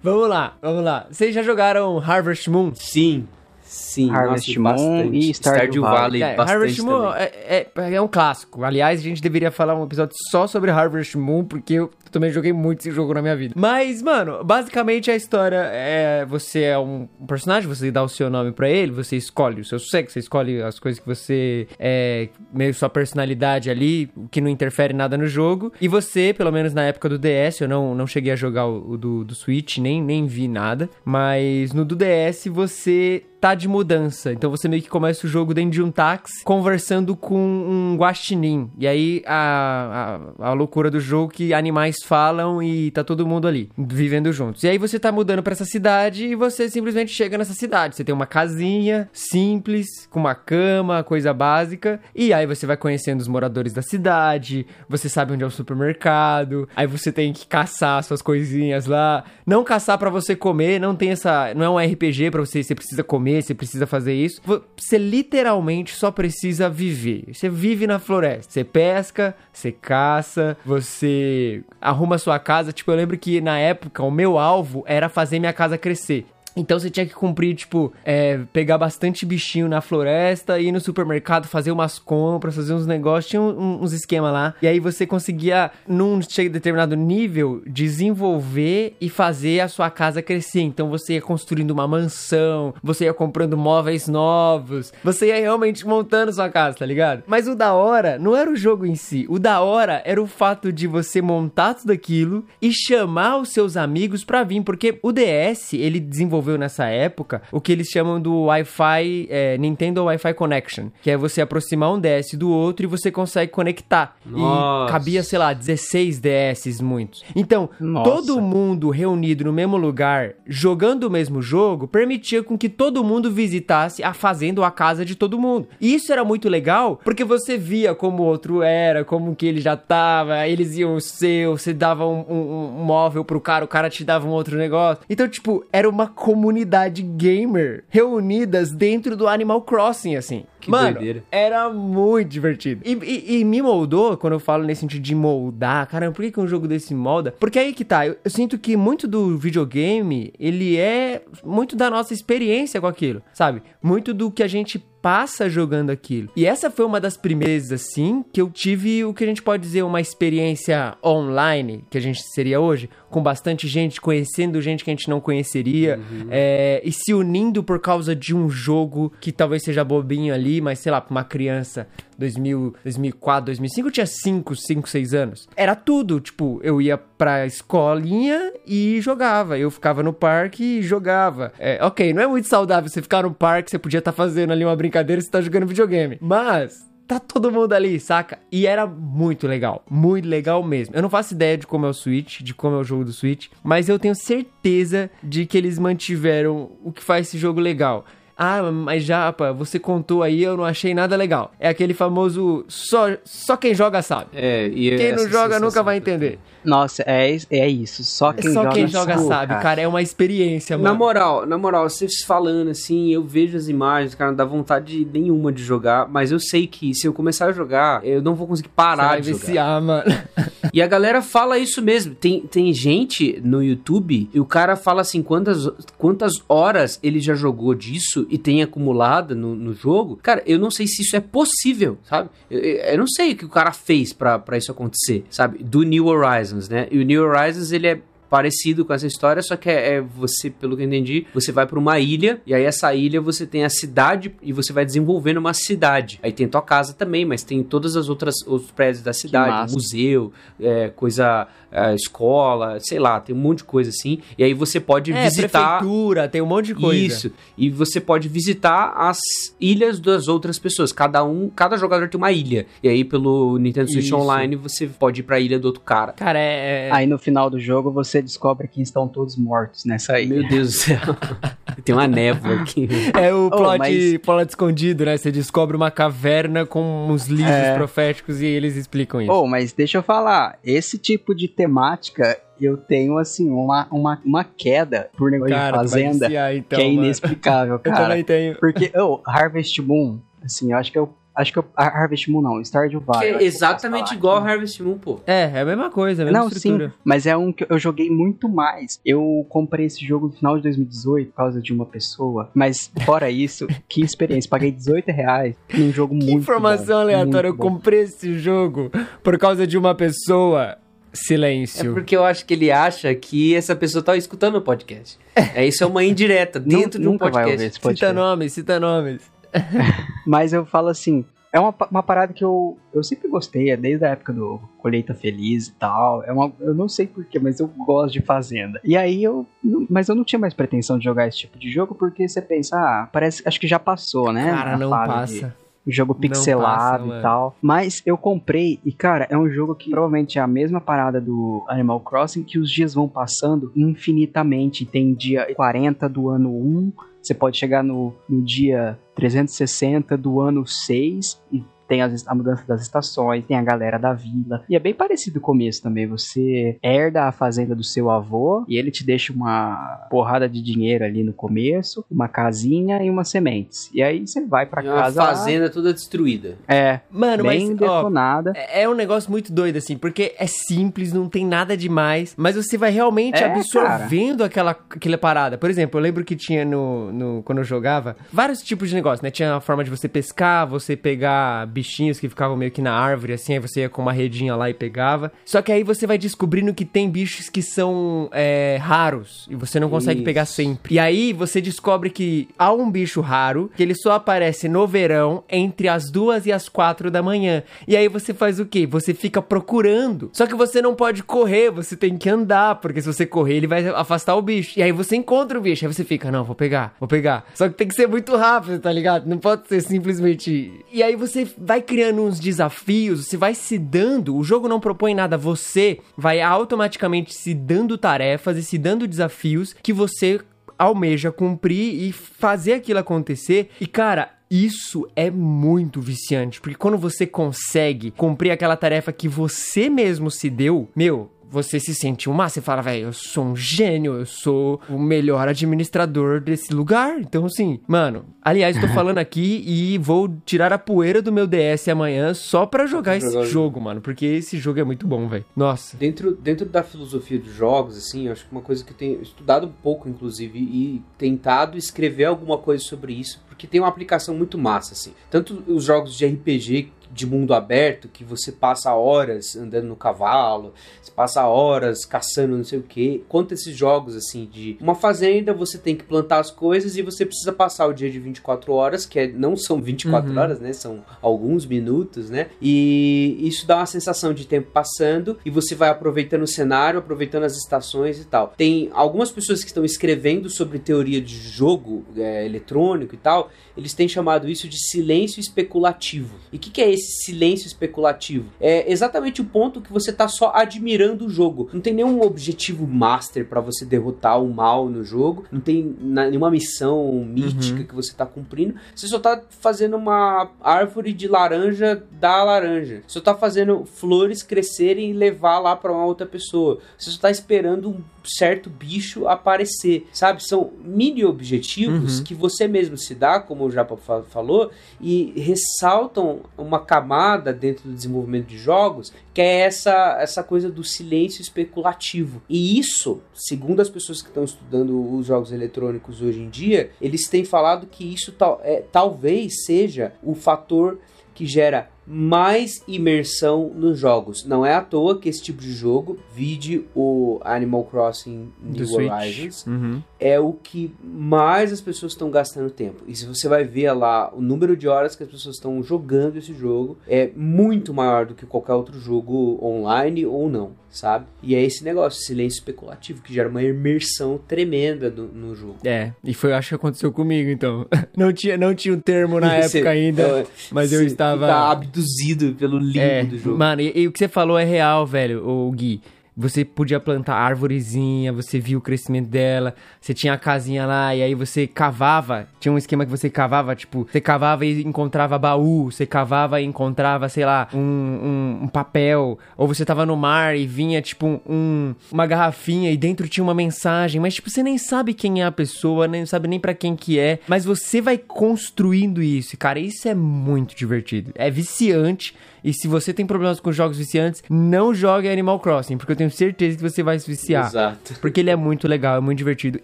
Vamos lá, vamos lá. Vocês já jogaram Harvest Moon? Sim. Sim, Harvest nossa, Moon bastante. e Stardew Valley. É, bastante Harvest Moon é, é, é um clássico. Aliás, a gente deveria falar um episódio só sobre Harvest Moon, porque eu também joguei muito esse jogo na minha vida. Mas, mano, basicamente a história é: você é um personagem, você dá o seu nome pra ele, você escolhe o seu sexo, você escolhe as coisas que você. É, meio sua personalidade ali, que não interfere nada no jogo. E você, pelo menos na época do DS, eu não, não cheguei a jogar o, o do, do Switch, nem, nem vi nada. Mas no do DS você tá de mudança. Então você meio que começa o jogo dentro de um táxi, conversando com um guaxinim. E aí a, a, a loucura do jogo que animais falam e tá todo mundo ali, vivendo juntos. E aí você tá mudando pra essa cidade e você simplesmente chega nessa cidade. Você tem uma casinha simples, com uma cama, coisa básica. E aí você vai conhecendo os moradores da cidade, você sabe onde é o supermercado, aí você tem que caçar suas coisinhas lá. Não caçar para você comer, não tem essa. Não é um RPG para você, você precisa comer, você precisa fazer isso. Você literalmente só precisa viver. Você vive na floresta. Você pesca, você caça, você arruma sua casa. Tipo, eu lembro que na época o meu alvo era fazer minha casa crescer. Então você tinha que cumprir, tipo, é, pegar bastante bichinho na floresta, ir no supermercado, fazer umas compras, fazer uns negócios, tinha um, uns esquemas lá. E aí você conseguia, num determinado nível, desenvolver e fazer a sua casa crescer. Então você ia construindo uma mansão, você ia comprando móveis novos, você ia realmente montando sua casa, tá ligado? Mas o da hora não era o jogo em si. O da hora era o fato de você montar tudo aquilo e chamar os seus amigos pra vir, porque o DS, ele desenvolveu desenvolveu nessa época o que eles chamam do Wi-Fi, é, Nintendo Wi-Fi Connection, que é você aproximar um DS do outro e você consegue conectar. Nossa. E cabia, sei lá, 16 DS muitos. Então, Nossa. todo mundo reunido no mesmo lugar, jogando o mesmo jogo, permitia com que todo mundo visitasse a fazenda ou a casa de todo mundo. E isso era muito legal, porque você via como o outro era, como que ele já tava, eles iam ser, você dava um, um, um móvel pro cara, o cara te dava um outro negócio. Então, tipo, era uma comunidade gamer reunidas dentro do Animal Crossing, assim. Que Mano, doideira. era muito divertido. E, e- e me moldou, quando eu falo nesse sentido de moldar, caramba, por que, que um jogo desse molda? Porque aí que tá, eu, eu sinto que muito do videogame, ele é muito da nossa experiência com aquilo, sabe? Muito do que a gente passa jogando aquilo. E essa foi uma das primeiras, assim, que eu tive o que a gente pode dizer uma experiência online, que a gente seria hoje, com bastante gente, conhecendo gente que a gente não conheceria, é, e se unindo por causa de um jogo que talvez seja bobinho ali, mas sei lá, pra uma criança 2000, 2004, 2005, eu tinha 5, 5, 6 anos. Era tudo, tipo, eu ia pra escolinha e jogava. Eu ficava no parque e jogava. É, ok, não é muito saudável você ficar no parque, você podia estar fazendo ali uma brincadeira, você tá jogando videogame. Mas tá todo mundo ali, saca? E era muito legal, muito legal mesmo. Eu não faço ideia de como é o Switch, de como é o jogo do Switch, mas eu tenho certeza de que eles mantiveram o que faz esse jogo legal. Ah, mas Japa, você contou aí, eu não achei nada legal. É aquele famoso só, só quem joga sabe. É, e Quem não joga nunca vai entender. Nossa, é, é isso. Só quem só joga, quem joga sabe, cara. É uma experiência, Na mano. moral, na moral, vocês falando assim, eu vejo as imagens, cara, não dá vontade nenhuma de jogar, mas eu sei que se eu começar a jogar, eu não vou conseguir Você parar vai de jogar. viciar, mano. (laughs) E a galera fala isso mesmo. Tem, tem gente no YouTube e o cara fala assim: quantas, quantas horas ele já jogou disso e tem acumulado no, no jogo. Cara, eu não sei se isso é possível, sabe? Eu, eu- eu não sei o que o cara fez pra, pra isso acontecer, sabe? Do New Horizons, né? E o New Horizons ele é parecido com essa história, só que é, é você, pelo que eu entendi, você vai pra uma ilha e aí essa ilha você tem a cidade e você vai desenvolvendo uma cidade. Aí tem tua casa também, mas tem todas as outras os prédios da cidade, museu, é, coisa, é, escola, sei lá, tem um monte de coisa assim. E aí você pode É, visitar prefeitura, tem um monte de coisa. isso. E você pode visitar as ilhas das outras pessoas. Cada um, cada jogador tem uma ilha. E aí pelo Nintendo Switch Isso. Online você pode ir pra ilha do outro cara. Cara, é... é- Aí no final do jogo você descobre que estão todos mortos nessa ilha. Meu Deus do céu. (laughs) tem uma névoa aqui. É o plot, mas- plot escondido, né? Você descobre uma caverna com uns livros É. proféticos e eles explicam isso. Oh, mas deixa eu falar, esse tipo de temática eu tenho assim uma, uma, uma queda por negócio cara, de fazenda viciar, então, que é mano. inexplicável, (laughs) Eu cara. também tenho. Porque oh, Harvest Moon, assim, eu acho que eu acho que eu, a Harvest Moon não, Stardew Que Valley. eu é eu exatamente igual falar. a Harvest Moon, pô. É, é a mesma coisa, a mesma Não, sim, estrutura. mas é um que eu joguei muito mais. Eu comprei esse jogo no final de 2018 por causa de uma pessoa. Mas fora isso, (laughs) que experiência. Paguei 18 reais num jogo Que muito informação bom, aleatória. Eu muito comprei esse jogo por causa de uma pessoa. É Silêncio. porque eu acho que ele acha que essa pessoa tá escutando o podcast. É isso é uma indireta dentro de um Nunca vai ouvir podcast. esse Cita podcast. nomes, cita nomes. (laughs) Mas eu falo assim, é uma, uma parada que eu, eu sempre gostei, é desde a época do Colheita Feliz e tal. É uma, eu não sei porquê, mas eu gosto de Fazenda. E aí eu. Mas eu não tinha mais pretensão de jogar esse tipo de jogo, porque você pensa, ah, parece. Acho que já passou, né? Cara, não passa. de- jogo pixelado passa, e tal. Mas eu comprei e, cara, é um jogo que provavelmente é a mesma parada do Animal Crossing, que os dias vão passando infinitamente. Tem dia 40 do ano 1, você pode chegar no, no dia 360 do ano 6 e tem as- a mudança das estações, tem a galera da vila. E é bem parecido com o começo também. Você herda a fazenda do seu avô e ele te deixa uma porrada de dinheiro ali no começo, uma casinha e umas sementes. E aí você vai pra uma casa. lá- fazenda toda destruída. É, Mano, bem mas, ó, detonada. É é um negócio muito doido, assim, porque é simples, não tem nada demais, mas você vai realmente É, absorvendo aquela, aquela parada. Por exemplo, eu lembro que tinha no, no. Quando eu jogava, vários tipos de negócio, né? Tinha a forma de você pescar, você pegar bichinhos que ficavam meio que na árvore, assim, aí você ia com uma redinha lá e pegava. Só que aí você vai descobrindo que tem bichos que são é, raros e você não consegue Isso. pegar sempre. E aí você descobre que há um bicho raro que ele só aparece no verão entre as duas e as quatro da manhã. E aí você faz o quê? Você fica procurando. Só que você não pode correr, você tem que andar, porque se você correr ele vai afastar o bicho. E aí você encontra o bicho, aí você fica, não, vou pegar, vou pegar. Só que tem que ser muito rápido, tá ligado? Não pode ser simplesmente. E aí você vai criando uns desafios, você vai se dando. O jogo não propõe nada, você vai automaticamente se dando tarefas e se dando desafios que você almeja cumprir e fazer aquilo acontecer. E cara, isso é muito viciante, porque quando você consegue cumprir aquela tarefa que você mesmo se deu, meu, você se sente um massa, você fala, velho, eu sou um gênio, eu sou o melhor administrador desse lugar. Então, assim, mano, aliás, tô (laughs) falando aqui e vou tirar a poeira do meu DS amanhã só pra jogar esse jogar o jogo, mano, porque esse jogo é muito bom, velho. Nossa. Dentro, dentro da filosofia dos jogos, assim, eu acho que uma coisa que eu tenho estudado um pouco, inclusive, e tentado escrever alguma coisa sobre isso, porque tem uma aplicação muito massa, assim. Tanto os jogos de RPG de mundo aberto, que você passa horas andando no cavalo, você passa horas caçando não sei o que, quanto esses jogos, assim, de uma fazenda, você tem que plantar as coisas e você precisa passar o dia de 24 horas, que é, não são 24 Uhum. horas, né? São alguns minutos, né? E isso dá uma sensação de tempo passando e você vai aproveitando o cenário, aproveitando as estações e tal. Tem algumas pessoas que estão escrevendo sobre teoria de jogo é, eletrônico e tal, eles têm chamado isso de silêncio especulativo. E o que, que é esse silêncio especulativo? É exatamente o ponto que você tá só admirando o jogo. Não tem nenhum objetivo master para você derrotar o mal no jogo, não tem nenhuma missão mítica que você tá cumprindo. Você só tá fazendo uma árvore de laranja da laranja. Você só tá fazendo flores crescerem e levar lá para uma outra pessoa. Você só tá esperando um certo bicho aparecer, sabe? São mini objetivos que você mesmo se dá, como o Japa fa- falou, e ressaltam uma camada dentro do desenvolvimento de jogos, que é essa, essa coisa do silêncio especulativo. E isso, segundo as pessoas que estão estudando os jogos eletrônicos hoje em dia, eles têm falado que isso tal, é, talvez seja o fator que gera mais imersão nos jogos. Não é à toa que esse tipo de jogo, vide o Animal Crossing New Switch. Horizons, Uhum. é o que mais as pessoas estão gastando tempo. E se você vai ver lá o número de horas que as pessoas estão jogando esse jogo, é muito maior do que qualquer outro jogo online ou não, sabe? E é esse negócio, silêncio especulativo, que gera uma imersão tremenda no, no jogo. É, e foi, acho que aconteceu comigo, então. (laughs) Não tinha, não tinha um termo na (laughs) época ainda, é, mas eu estava... fica abduzido pelo limbo É, do jogo. mano, e, e o que você falou é real, velho, o Gui. Você podia plantar árvorezinha, você viu o crescimento dela, você tinha a casinha lá, e aí você cavava. Tinha um esquema que você cavava, tipo, você cavava e encontrava baú, você cavava e encontrava, sei lá, um, um, um papel. Ou você tava no mar e vinha, tipo, um, uma garrafinha e dentro tinha uma mensagem, mas, tipo, você nem sabe quem é a pessoa, nem sabe nem pra quem que é, mas você vai construindo isso, cara, isso é muito divertido. É viciante. E se você tem problemas com jogos viciantes, não jogue Animal Crossing, porque eu tenho certeza que você vai se viciar. Exato. (laughs) Porque ele é muito legal, é muito divertido.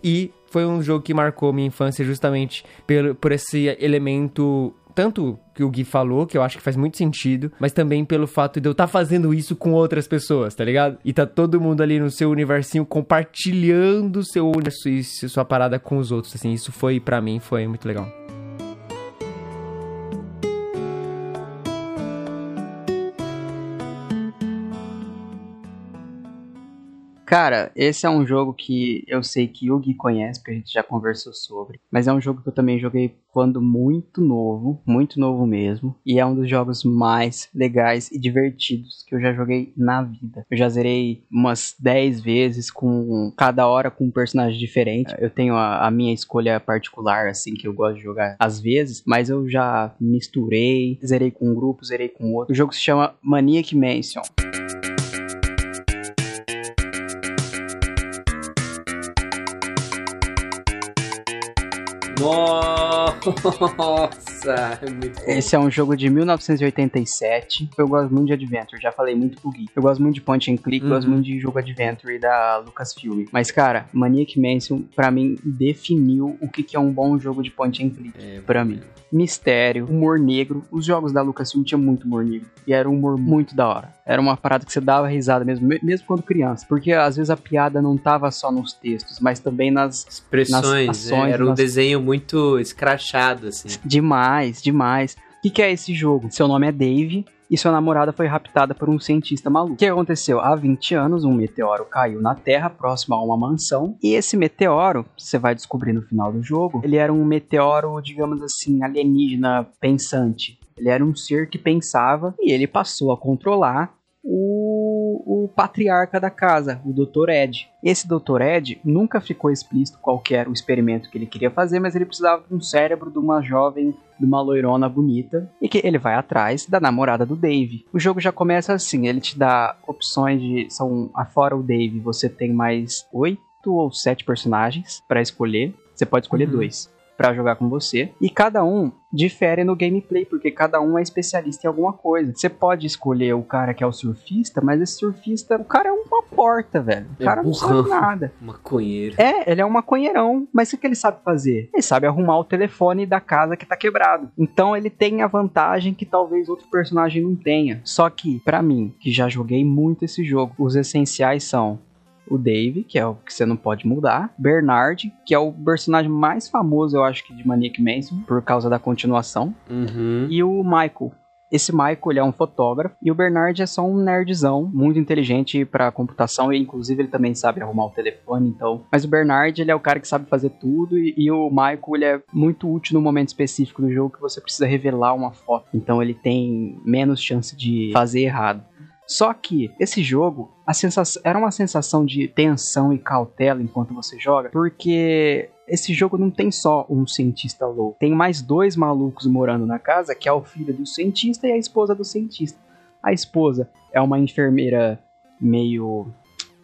E foi um jogo que marcou minha infância justamente pelo, por esse elemento. Tanto que o Gui falou, que eu acho que faz muito sentido, mas também pelo fato de eu estar fazendo isso com outras pessoas, tá ligado? E tá todo mundo ali no seu universinho compartilhando seu universo e sua parada com os outros, assim. Isso foi, pra mim, foi muito legal. Cara, esse é um jogo que eu sei que o Gui conhece, porque a gente já conversou sobre. Mas é um jogo que eu também joguei quando muito novo, muito novo mesmo. E é um dos jogos mais legais e divertidos que eu já joguei na vida. Eu já zerei umas 10 vezes, com cada hora com um personagem diferente. Eu tenho a, a minha escolha particular, assim, que eu gosto de jogar às vezes. Mas eu já misturei, zerei com um grupo, zerei com outro. O jogo se chama Maniac Mansion. more Nossa, é. Esse é um jogo de 1987. Eu gosto muito de Adventure, já falei muito pro Gui. Eu gosto muito de Point and Click, Uhum. gosto muito de jogo Adventure da Lucasfilm. Mas, cara, Maniac Mansion, pra mim, definiu o que que é um bom jogo de Point and Click. É, pra mim. Mistério, humor negro. Os jogos da Lucasfilm tinham muito humor negro. E era um humor muito da hora. Era uma parada que você dava risada mesmo, me- mesmo quando criança. Porque às vezes a piada não tava só nos textos, mas também nas Expressões, nas né? ações, Era um nas- desenho muito escrachado, assim. Demais, demais. O que, que é esse jogo? Seu nome é Dave e sua namorada foi raptada por um cientista maluco. O que aconteceu? Há 20 anos, um meteoro caiu na Terra, próximo a uma mansão. E esse meteoro, você vai descobrir no final do jogo, ele era um meteoro, digamos assim, alienígena pensante. Ele era um ser que pensava e ele passou a controlar o, o patriarca da casa, o Dr. Ed. Esse Dr. Ed nunca ficou explícito qual era o experimento que ele queria fazer, mas ele precisava de um cérebro de uma jovem, de uma loirona bonita, e que ele vai atrás da namorada do Dave. O jogo já começa assim, ele te dá opções de são afora o Dave, você tem mais oito ou sete personagens para escolher. Você pode escolher Uhum. dois para jogar com você. E cada um difere no gameplay, porque cada um é especialista em alguma coisa. Você pode escolher o cara que é o surfista, mas esse surfista, o cara é uma porta, velho. O É cara não burrão. sabe nada. (laughs) Maconheiro. É, ele é um maconheirão, mas o que ele sabe fazer? Ele sabe arrumar o telefone da casa que tá quebrado. Então ele tem a vantagem que talvez outro personagem não tenha. Só que, pra mim, que já joguei muito esse jogo, os essenciais são o Dave, que é o que você não pode mudar, Bernard, que é o personagem mais famoso, eu acho que de Maniac Mansion, por causa da continuação, Uhum. e o Michael. Esse Michael ele é um fotógrafo e o Bernard é só um nerdzão, muito inteligente pra computação e inclusive ele também sabe arrumar o telefone, então. Mas o Bernard ele é o cara que sabe fazer tudo e, e o Michael ele é muito útil no momento específico do jogo que você precisa revelar uma foto. Então ele tem menos chance de fazer errado. Só que esse jogo, a sensação, era uma sensação de tensão e cautela enquanto você joga, porque esse jogo não tem só um cientista louco. Tem mais dois malucos morando na casa, que é o filho do cientista e a esposa do cientista. A esposa é uma enfermeira meio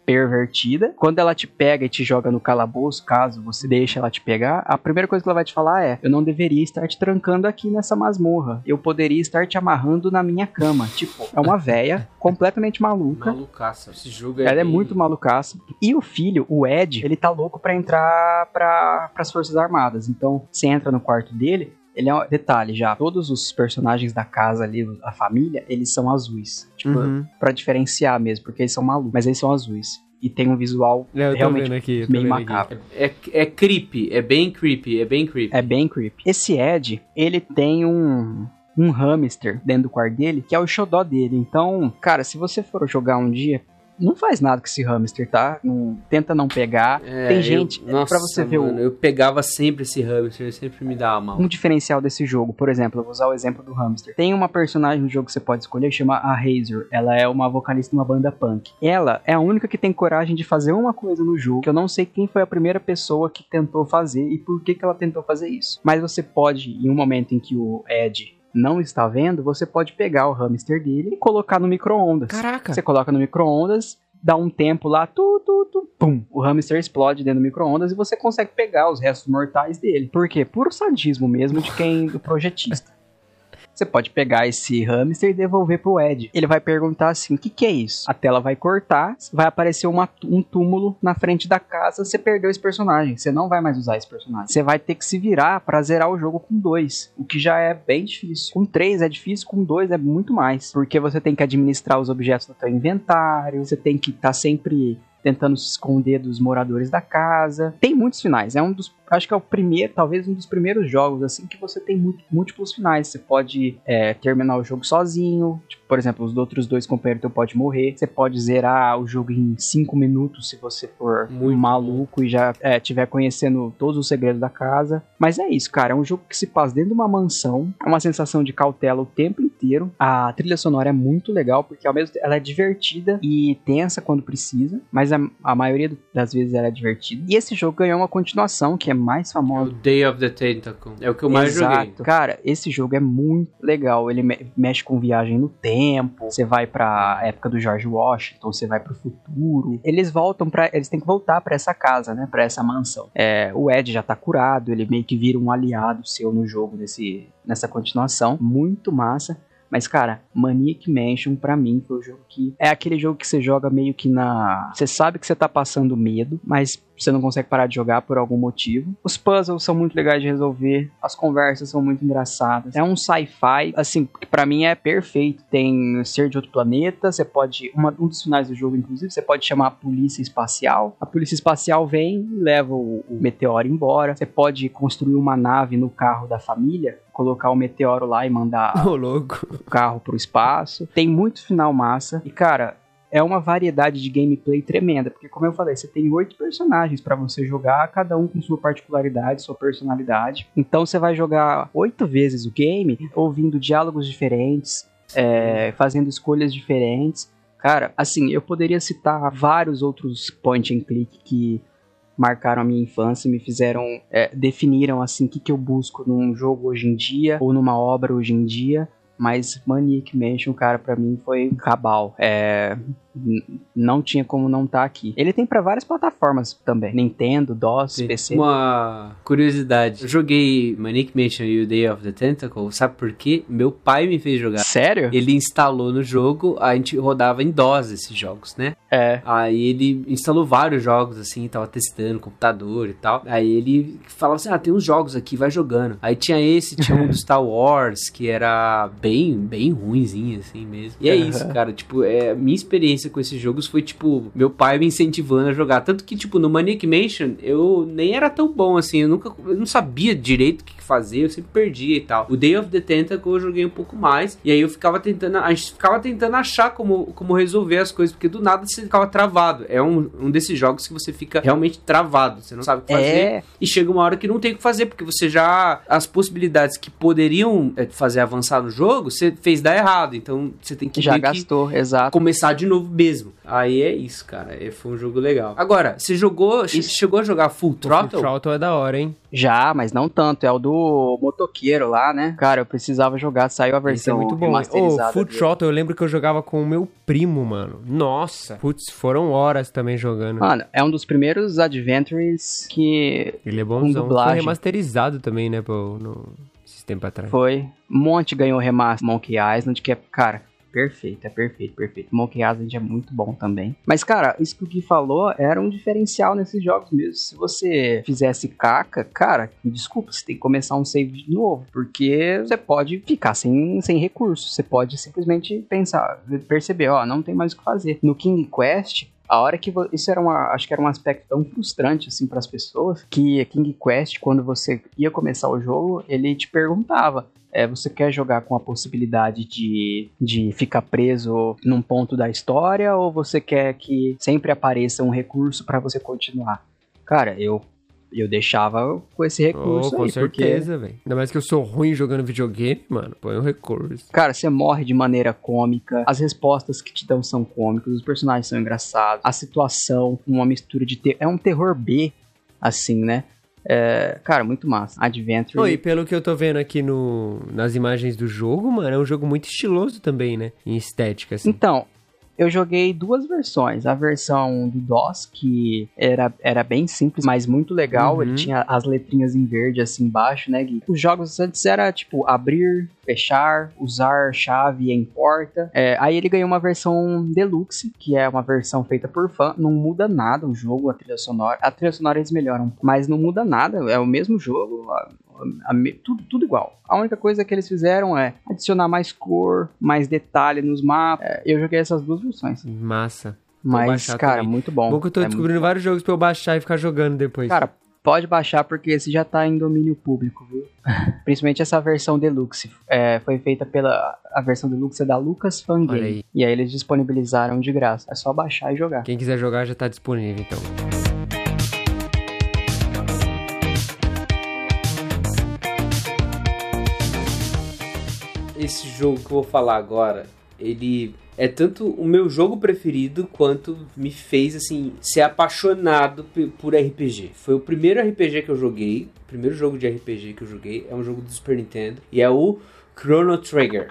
pervertida. Quando ela te pega e te joga no calabouço, caso você deixe ela te pegar, a primeira coisa que ela vai te falar é: Eu não deveria estar te trancando aqui nessa masmorra. Eu poderia estar te amarrando na minha cama. Tipo, é uma véia (laughs) completamente maluca. Malucaça. Esse jogo é. Ela é bem- muito malucaça. E o filho, o Ed, ele tá louco pra entrar pra, pras Forças Armadas. Então, você entra no quarto dele, ele é um detalhe já. Todos os personagens da casa ali, a família, eles são azuis. Tipo, Uhum. pra diferenciar mesmo, porque eles são malucos. Mas eles são azuis. E tem um visual É, eu realmente aqui, meio macabro. É, é creepy, é bem creepy, é bem creepy. É bem creepy. Esse Ed, ele tem um um hamster dentro do quarto dele, que é o xodó dele. Então, cara, se você for jogar um dia, não faz nada com esse hamster, tá? Não- tenta não pegar. É, tem eu- gente, nossa, pra você ver mano, o, Eu pegava sempre esse hamster, ele sempre me dava mal. um diferencial desse jogo, por exemplo, eu vou usar o exemplo do hamster. Tem uma personagem no jogo que você pode escolher que chama a Razor. Ela é uma vocalista de uma banda punk. Ela é a única que tem coragem de fazer uma coisa no jogo que eu não sei quem foi a primeira pessoa que tentou fazer e por que, que ela tentou fazer isso. Mas você pode, em um momento em que o Ed não está vendo, você pode pegar o hamster dele e colocar no micro-ondas. Caraca. Você coloca no micro-ondas, dá um tempo lá, tu, tu, tu, pum. O hamster explode dentro do micro-ondas e você consegue pegar os restos mortais dele. Por quê? Puro sadismo mesmo de quem, do projetista. Você pode pegar esse hamster e devolver pro Ed. Ele vai perguntar assim: o que, que é isso? A tela vai cortar, vai aparecer uma- um túmulo na frente da casa. Você perdeu esse personagem. Você não vai mais usar esse personagem. Você vai ter que se virar pra zerar o jogo com dois. O que já é bem difícil. Com três é difícil, com dois é muito mais. Porque você tem que administrar os objetos do seu inventário, você tem que estar sempre tentando se esconder dos moradores da casa. Tem muitos finais. É um dos. Acho que é o primeiro, talvez um dos primeiros jogos assim que você tem múltiplos finais. Você pode é, terminar o jogo sozinho. Tipo, por exemplo, os outros dois companheiros teu pode morrer. Você pode zerar o jogo em 5 minutos se você for muito maluco e já é, tiver conhecendo todos os segredos da casa. Mas é isso, cara. É um jogo que se passa dentro de uma mansão. É uma sensação de cautela o tempo inteiro. A trilha sonora é muito legal porque ao mesmo tempo ela é divertida e tensa quando precisa, mas a, a maioria das vezes ela é divertida. E esse jogo ganhou uma continuação que é mais famosa. É o Day of the Tentacle. É o que eu mais Exato. joguei. Cara, esse jogo é muito legal. Ele me mexe com viagem no tempo. Você vai pra época do George Washington, você vai pro futuro. Eles voltam para eles têm que voltar para essa casa, né, para essa mansão. É, o Ed já tá curado, ele meio que vira um aliado seu no jogo nesse nessa continuação. Muito massa. Mas, cara, Maniac Mansion, pra mim, foi o jogo que. É aquele jogo que você joga meio que na. Você sabe que você tá passando medo, mas você não consegue parar de jogar por algum motivo. Os puzzles são muito legais de resolver, as conversas são muito engraçadas. É um sci-fi, assim, que pra mim é perfeito. Tem ser de outro planeta, você pode. Uma, um dos finais do jogo, inclusive, você pode chamar a polícia espacial. A polícia espacial vem e leva o, o meteoro embora. Você pode construir uma nave no carro da família colocar o meteoro lá e mandar (laughs) oh, o carro pro espaço. Tem muito final massa. E, cara, é uma variedade de gameplay tremenda, porque como eu falei, você tem oito personagens para você jogar, cada um com sua particularidade, sua personalidade. Então você vai jogar oito vezes o game, ouvindo diálogos diferentes, é, fazendo escolhas diferentes. Cara, assim, eu poderia citar vários outros point and click que marcaram a minha infância me fizeram é, definiram assim o que, que eu busco num jogo hoje em dia ou numa obra hoje em dia mas Maniac Mansion, cara, para mim foi cabal. É, não tinha como não estar tá aqui. Ele tem para várias plataformas também, Nintendo, DOS, Sim. PC. Uma curiosidade, eu joguei Manic Mansion e o Day of the Tentacle, sabe por quê? Meu pai me fez jogar. Sério? Ele instalou no jogo, a gente rodava em DOS esses jogos, né? É. Aí ele instalou vários jogos assim, tava testando computador e tal. Aí ele falava assim: "Ah, tem uns jogos aqui, vai jogando". Aí tinha esse, tinha um do Star Wars que era bem bem ruinzinho assim mesmo. E é isso, cara, tipo, é minha experiência experiência com esses jogos foi, tipo, meu pai me incentivando a jogar. Tanto que, tipo, no Manic Mansion, eu nem era tão bom assim. Eu nunca eu não sabia direito o que fazer, eu sempre perdia e tal. O Day of the Tentacle eu joguei um pouco mais. E aí eu ficava tentando. A gente ficava tentando achar como, como resolver as coisas, porque do nada você ficava travado. É um, um desses jogos que você fica realmente travado. Você não sabe o que fazer. É. E chega uma hora que não tem o que fazer, porque você já. As possibilidades que poderiam é, fazer avançar no jogo, você fez dar errado. Então você tem que. Já gastou, que exato. Começar de novo mesmo. Aí é isso, cara. É, foi um jogo legal. Agora, você jogou. Isso. Chegou a jogar Full Throttle? Full Throttle é da hora, hein? Já, mas não tanto. É o do motoqueiro lá, né? Cara, eu precisava jogar. Saiu a versão Esse é muito bom. Ô, Full Throttle, eu lembro que eu jogava com o meu primo, mano. Nossa. Putz, foram horas também jogando. Mano, é um dos primeiros adventures que... Ele é bonzão. Foi remasterizado também, né, pô, no... Tempos atrás. Foi. Monte ganhou remaster. Monkey Island, que é, cara, Perfeito, é perfeito, perfeito. Monkey Island é muito bom também. Mas, cara, isso que o Gui falou era um diferencial nesses jogos mesmo. Se você fizesse caca, cara, me desculpa, você tem que começar um save de novo. Porque você pode ficar sem, sem recursos. Você pode simplesmente pensar, perceber, ó, não tem mais o que fazer. No King Quest, a hora que isso era uma, acho que era um aspecto tão frustrante assim para as pessoas que King Quest quando você ia começar o jogo, ele te perguntava: é, você quer jogar com a possibilidade de, de ficar preso num ponto da história ou você quer que sempre apareça um recurso para você continuar? Cara, eu eu deixava com esse recurso oh, com aí, certeza, velho. Ainda mais que eu sou ruim jogando videogame, mano. Põe um recurso. Cara, você morre de maneira cômica. As respostas que te dão são cômicas. Os personagens são engraçados. A situação, uma mistura de... Ter... É um terror B, assim, né? É, cara, muito massa. Adventure. Oh, e pelo que eu tô vendo aqui no, nas imagens do jogo, mano, é um jogo muito estiloso também, né? Em estética, assim. Então, eu joguei duas versões. A versão do DOS, que era, era bem simples, mas muito legal. Uhum. Ele tinha as letrinhas em verde assim embaixo, né, Gui? Os jogos antes era tipo abrir, fechar, usar chave em porta. É, aí ele ganhou uma versão deluxe, que é uma versão feita por fã. Não muda nada o jogo, a trilha sonora. A trilha sonora eles melhoram, mas não muda nada. É o mesmo jogo a, tudo, tudo igual. A única coisa que eles fizeram é adicionar mais cor, mais detalhe nos mapas. É, eu joguei essas duas versões. Massa. Mas, cara, também. muito bom. Bom que eu tô É descobrindo vários jogos pra eu baixar e ficar jogando depois. Cara, pode baixar porque esse já tá em domínio público, viu? (laughs) Principalmente essa versão deluxe. É, foi feita pela. A versão deluxe é da Lucasfilm Olha Game. aí. E aí eles disponibilizaram de graça. É só baixar e jogar. Quem quiser jogar já tá disponível, então. Esse jogo que eu vou falar agora, ele é tanto o meu jogo preferido quanto me fez assim ser apaixonado por RPG. Foi o primeiro RPG que eu joguei, primeiro jogo de RPG que eu joguei, é um jogo do Super Nintendo e é o Chrono Trigger.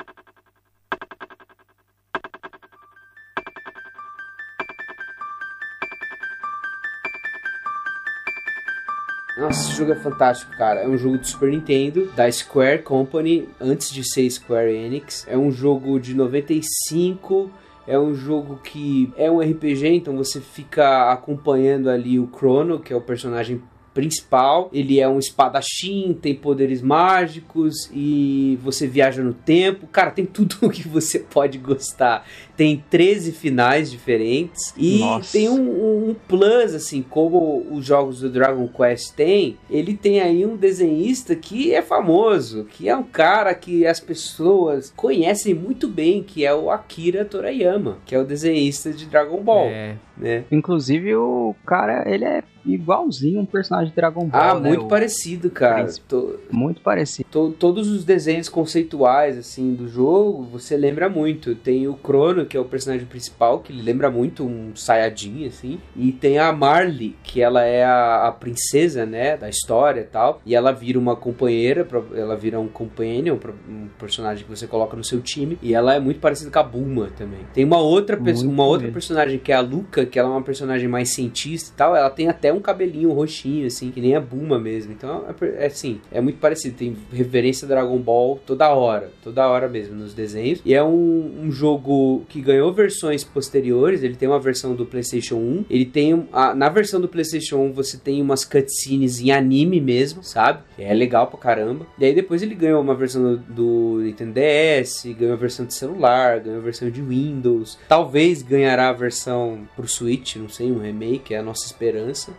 Esse jogo é fantástico, cara. É um jogo de Super Nintendo, da Square Company, antes de ser Square Enix. É um jogo de 95. É um jogo que é um RPG, então você fica acompanhando ali o Chrono, que é o personagem principal. Ele é um espadachim, tem poderes mágicos e você viaja no tempo. Cara, tem tudo (laughs) o que você pode gostar. Tem 13 finais diferentes e Nossa. tem um, um- plus, assim, como os jogos do Dragon Quest tem. Ele tem aí um desenhista que é famoso, que é um cara que as pessoas conhecem muito bem, que é o Akira Toriyama, que é o desenhista de Dragon Ball, É. né? Inclusive, o cara, ele é igualzinho um personagem de Dragon Ball. Ah, né? muito O- parecido, cara. Muito parecido. To- todos os desenhos conceituais assim do jogo, você lembra muito. Tem o Crono, que é o personagem principal, que ele lembra muito um Saiyajin assim, e tem a Marley, que ela é a, a princesa, né, da história e tal, e ela vira uma companheira, ela vira um companion, um personagem que você coloca no seu time, e ela é muito parecida com a Bulma também. Tem uma outra Muito uma outra mesmo. personagem que é a Luca, que ela é uma personagem mais cientista e tal, ela tem até um cabelinho roxinho assim, que nem a Bulma mesmo. Então, é, é assim, é muito parecido, tem referência a Dragon Ball toda hora, toda hora mesmo nos desenhos. E é um, um jogo que ganhou versões posteriores, ele tem uma versão do PlayStation 1, ele tem a- na versão do PlayStation 1 você tem umas cutscenes em anime mesmo, sabe? É legal pra caramba. E aí depois ele ganhou uma versão do, do Nintendo DS, ganhou a versão de celular, ganhou a versão de Windows. Talvez ganhará a versão pro Switch, não sei, um remake, é a nossa esperança.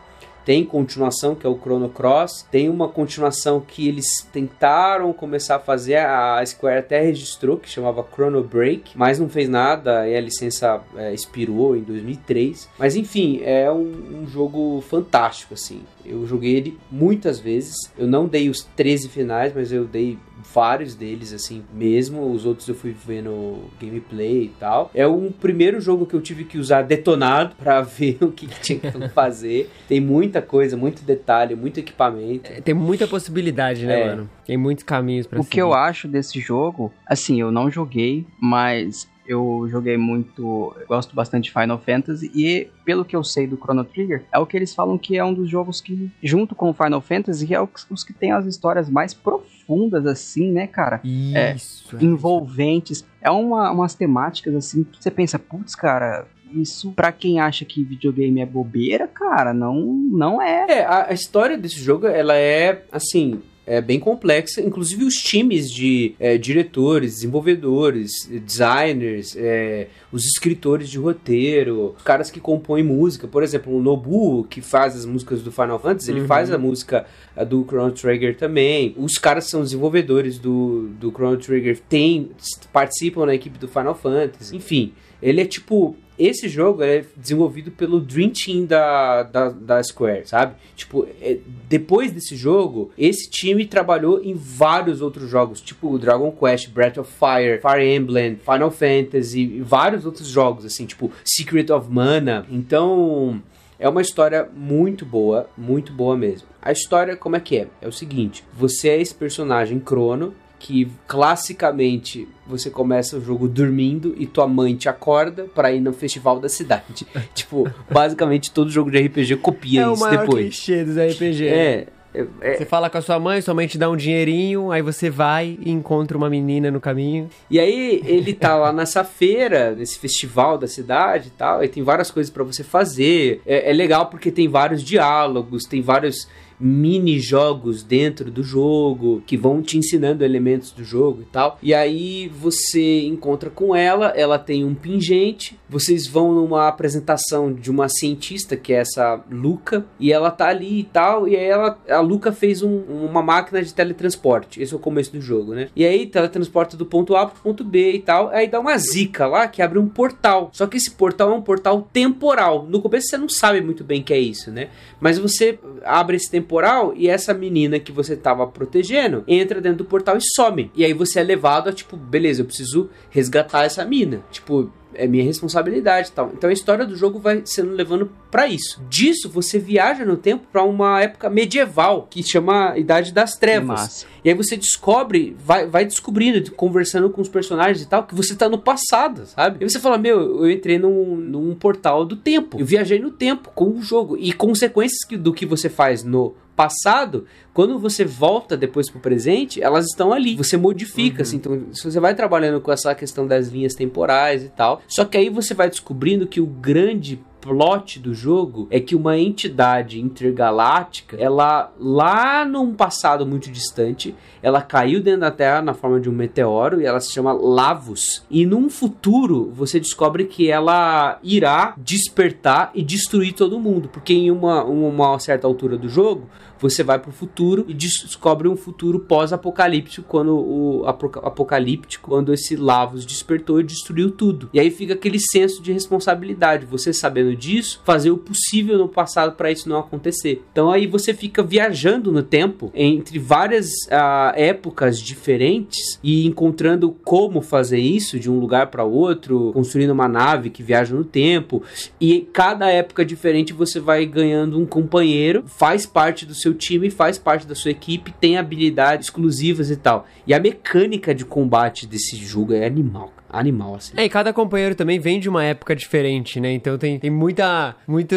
Tem continuação, que é o Chrono Cross. Tem uma continuação que eles tentaram começar a fazer, a Square até registrou, que chamava Chrono Break, mas não fez nada e a licença é, expirou em 2003. Mas enfim, é um, um jogo fantástico, assim. Eu joguei ele muitas vezes. Eu não dei os 13 finais, mas eu dei vários deles, assim, mesmo. Os outros eu fui vendo gameplay e tal. É um primeiro jogo que eu tive que usar detonado pra (laughs) ver o que, que tinha que fazer. Tem muita coisa, muito detalhe, muito equipamento. É, Tem muita possibilidade, né, É. mano? Tem muitos caminhos pra O seguir. que eu acho desse jogo, assim, eu não joguei, mas eu joguei muito, eu gosto bastante de Final Fantasy e pelo que eu sei do Chrono Trigger, é o que eles falam que é um dos jogos que, junto com o Final Fantasy, é os os que tem as histórias mais profundas, assim, né, cara? Isso. é. Envolventes. É uma, umas temáticas, assim, que você pensa, putz, cara, isso pra quem acha que videogame é bobeira, cara, não, não é. É, a, a história desse jogo, ela é, assim, é bem complexa. Inclusive os times de é, diretores, desenvolvedores, designers, é, os escritores de roteiro, os caras que compõem música. Por exemplo, o Nobu, que faz as músicas do Final Fantasy, ele Uhum. faz a música do Chrono Trigger também. Os caras são desenvolvedores do, do Chrono Trigger, tem, participam na equipe do Final Fantasy. Enfim, ele é tipo esse jogo é desenvolvido pelo Dream Team da, da, da Square, sabe? Tipo, é- depois desse jogo, esse time trabalhou em vários outros jogos, tipo Dragon Quest, Breath of Fire, Fire Emblem, Final Fantasy vários outros jogos, assim, tipo Secret of Mana. Então, é uma história muito boa, muito boa mesmo. A história, como é que é? É o seguinte: você é esse personagem Crono, que classicamente você começa o jogo dormindo e tua mãe te acorda pra ir no festival da cidade. (laughs) tipo, basicamente todo jogo de RPG copia É o isso maior depois. clichê dos RPG. É, é, é, Você fala com a sua mãe, sua mãe te dá um dinheirinho, aí você vai e encontra uma menina no caminho. E aí ele tá lá nessa feira, nesse festival da cidade e tal, e tem várias coisas pra você fazer. É, é legal porque tem vários diálogos, tem vários mini jogos dentro do jogo que vão te ensinando elementos do jogo e tal. E aí você encontra com ela, ela tem um pingente, vocês vão numa apresentação de uma cientista que é essa Luca e ela tá ali e tal, e aí ela, a Luca fez um, uma máquina de teletransporte. Esse é o começo do jogo, né? E aí teletransporta do ponto A pro ponto B e tal, aí dá uma zica lá que abre um portal. Só que esse portal é um portal temporal. No começo você não sabe muito bem o que é isso, né? Mas você abre esse temporal e essa menina que você tava protegendo entra dentro do portal e some. E aí você é levado a tipo, beleza, eu preciso resgatar essa mina. Tipo, é minha responsabilidade e tal. Então a história do jogo vai sendo levando para isso. Disso você viaja no tempo para uma época medieval que chama Idade das Trevas. Massa. E aí você descobre, vai, vai descobrindo, conversando com os personagens e tal, que você tá no passado, sabe? E você fala, meu, eu entrei num, num portal do tempo. Eu viajei no tempo com o jogo. E consequências que, do que você faz no passado, quando você volta depois pro presente, elas estão ali. Você modifica, assim. Então, se você vai trabalhando com essa questão das linhas temporais e tal. Só que aí você vai descobrindo que o grande plot do jogo é que uma entidade intergaláctica, ela lá num passado muito distante, ela caiu dentro da Terra na forma de um meteoro e ela se chama Lavos. E num futuro você descobre que ela irá despertar e destruir todo mundo, porque em uma, uma certa altura do jogo você vai pro futuro e descobre um futuro pós-apocalíptico quando o apoca- apocalíptico quando esse Lavos despertou e destruiu tudo. E aí fica aquele senso de responsabilidade, você sabendo disso, fazer o possível no passado para isso não acontecer. Então aí você fica viajando no tempo entre várias ah, épocas diferentes e encontrando como fazer isso de um lugar para outro, construindo uma nave que viaja no tempo. E cada época diferente você vai ganhando um companheiro, faz parte do seu time, faz parte da sua equipe, tem habilidades exclusivas e tal. E a mecânica de combate desse jogo é animal, animal assim. É, e cada companheiro também vem de uma época diferente, né? Então tem, tem muita, muita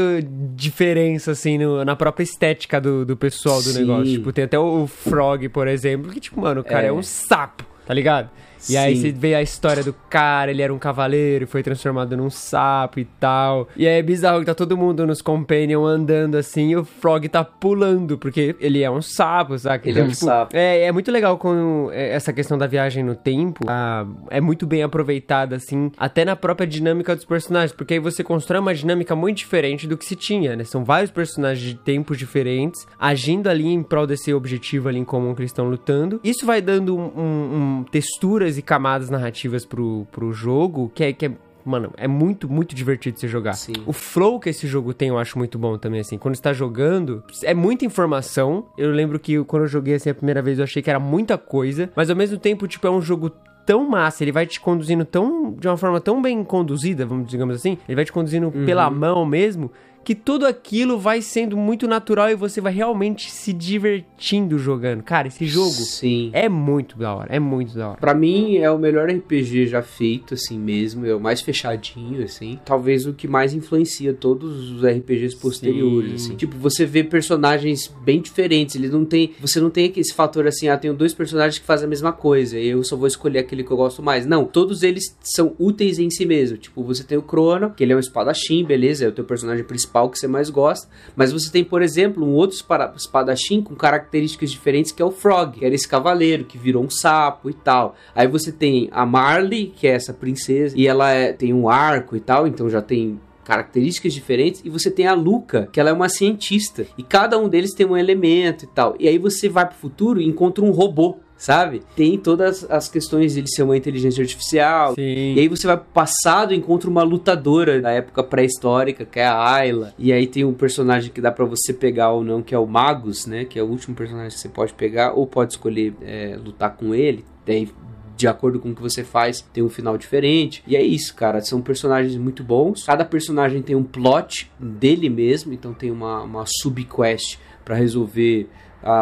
diferença, assim, no- na própria estética do, do pessoal do Sim. negócio. Tipo, tem até o Frog, por exemplo, que, tipo, mano, o cara é, É. um sapo, tá ligado? E aí você vê a história do cara, ele era um cavaleiro, foi transformado num sapo e tal. E aí é bizarro que tá todo mundo nos Companion andando assim e o Frog tá pulando, porque ele é um sapo, saca? Ele é um sapo. É, é muito legal com é, essa questão da viagem no tempo. ah, é muito bem aproveitada, assim, até na própria dinâmica dos personagens. Porque aí você constrói uma dinâmica muito diferente do que se tinha, né? São vários personagens de tempos diferentes, agindo ali em prol desse objetivo ali em comum que eles estão lutando. Isso vai dando um, um- um- texturas e camadas narrativas pro, pro jogo que é. Que é Mano, é muito, muito divertido você jogar. Sim. O flow que esse jogo tem eu acho muito bom também, assim. Quando você tá jogando, é muita informação. Eu lembro que quando eu joguei assim a primeira vez, eu achei que era muita coisa. Mas ao mesmo tempo, tipo, é um jogo tão massa, ele vai te conduzindo tão de uma forma tão bem conduzida, vamos digamos assim, ele vai te conduzindo pela mão mesmo, que tudo aquilo vai sendo muito natural e você vai realmente se divertindo jogando. Cara, esse jogo Sim. é muito da hora, é muito da hora. Pra mim é o melhor RPG já feito, assim mesmo. É o mais fechadinho, assim. Talvez o que mais influencia todos os RPGs posteriores, Sim. assim. Tipo, você vê personagens bem diferentes. Ele não tem. Você não tem esse fator assim, ah, tenho dois personagens que fazem a mesma coisa. E eu só vou escolher aquele que eu gosto mais. Não, todos eles são úteis em si mesmo. Tipo, você tem o Crono, que ele é um espadachim, beleza? É o teu personagem principal que você mais gosta. Mas você tem, por exemplo, um outro espada- espadachim com características diferentes que é o Frog, que era esse cavaleiro que virou um sapo e tal. Aí você tem a Marley, que é essa princesa, e ela é- tem um arco e tal, então já tem características diferentes e você tem a Luca, que ela é uma cientista e cada um deles tem um elemento e tal. E aí você vai pro futuro e encontra um robô, sabe? Tem todas as questões de ele ser uma inteligência artificial, Sim. e aí você vai pro passado e encontra uma lutadora da época pré-histórica, que é a Ayla. E aí tem um personagem que dá pra você pegar ou não, que é o Magus, né? Que é o último personagem que você pode pegar, ou pode escolher é, lutar com ele. Daí, de acordo com o que você faz, tem um final diferente. E é isso, cara. São personagens muito bons. Cada personagem tem um plot dele mesmo, então tem uma, uma subquest pra resolver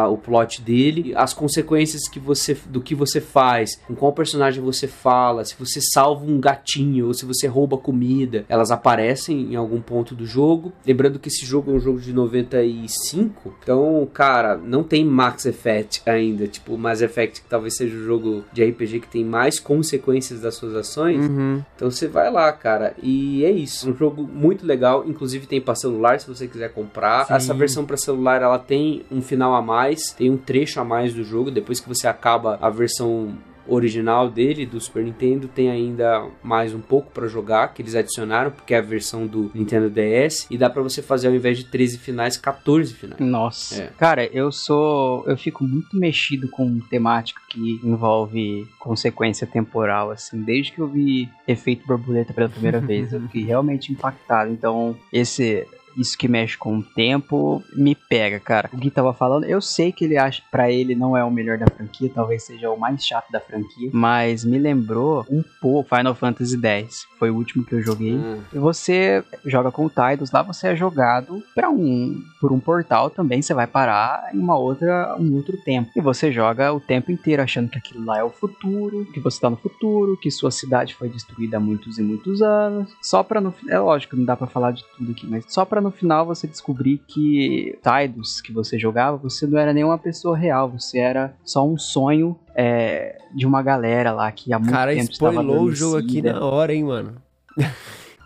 o plot dele, as consequências que você, do que você faz, com qual personagem você fala, se você salva um gatinho ou se você rouba comida, elas aparecem em algum ponto do jogo. Lembrando que esse jogo é um jogo de 95, então, cara, não tem Max Effect ainda, tipo Mass Effect que talvez seja o jogo de RPG que tem mais consequências das suas ações. Uhum. Então você vai lá, cara, e é isso. Um jogo muito legal, inclusive tem para celular se você quiser comprar. Sim. Essa versão para celular ela tem um final a mais, tem um trecho a mais do jogo depois que você acaba a versão original dele do Super Nintendo tem ainda mais um pouco para jogar que eles adicionaram porque é a versão do Nintendo DS e dá para você fazer ao invés de 13 finais 14 finais. Nossa. É. Cara, eu sou. Eu fico muito mexido com temática que envolve consequência temporal, assim. Desde que eu vi Efeito Borboleta pela primeira (laughs) vez, eu fiquei realmente impactado. Então, esse. Isso que mexe com o tempo me pega, cara. O Gui tava falando, eu sei que ele acha pra ele não é o melhor da franquia, talvez seja o mais chato da franquia, mas me lembrou um pouco Final Fantasy X. Foi o último que eu joguei. E você joga com o Tidus, lá você é jogado para um por um portal também, você vai parar em uma outra um outro tempo. E você joga o tempo inteiro achando que aquilo lá é o futuro, que você tá no futuro, que sua cidade foi destruída há muitos e muitos anos. Só para no é lógico, não dá pra falar de tudo aqui, mas só pra no final você descobrir que Tidus que você jogava, você não era nenhuma pessoa real, você era só um sonho é, de uma galera lá que há muito Cara, tempo estava spoilou o jogo aqui na hora, hein, mano.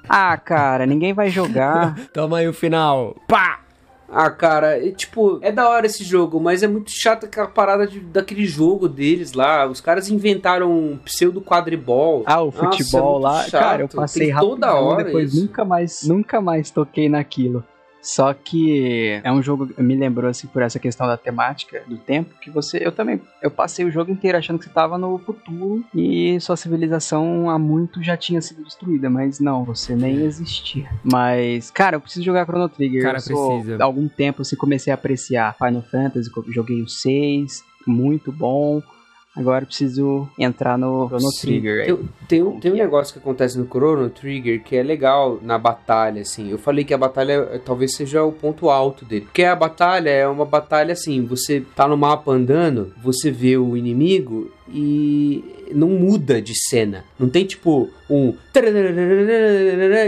Ah, cara, ninguém vai jogar. (laughs) Toma aí o final. Pá! Ah, cara, é, tipo, é da hora esse jogo, mas é muito chato aquela parada de- daquele jogo deles lá. Os caras inventaram um pseudo quadribol. Ah, o Nossa, futebol é muito lá. chato. Cara, eu passei rápido. toda hora depois isso. nunca mais, nunca mais toquei naquilo. Só que é um jogo me lembrou assim por essa questão da temática do tempo que você eu também eu passei o jogo inteiro achando que você estava no futuro e sua civilização há muito já tinha sido destruída, mas não, você nem existia. Mas cara, eu preciso jogar Chrono Trigger. Cara, eu sou, precisa. Há algum tempo assim comecei a apreciar Final Fantasy, joguei o 6, muito bom. Agora eu preciso entrar no Chrono. Trigger. Tem, tem um, tem um negócio que acontece no Chrono Trigger que é legal na batalha, assim. Eu falei que a batalha eh, talvez seja o ponto alto dele. Porque a batalha é uma batalha assim, você tá no mapa andando, você vê o inimigo e não muda de cena. Não tem tipo um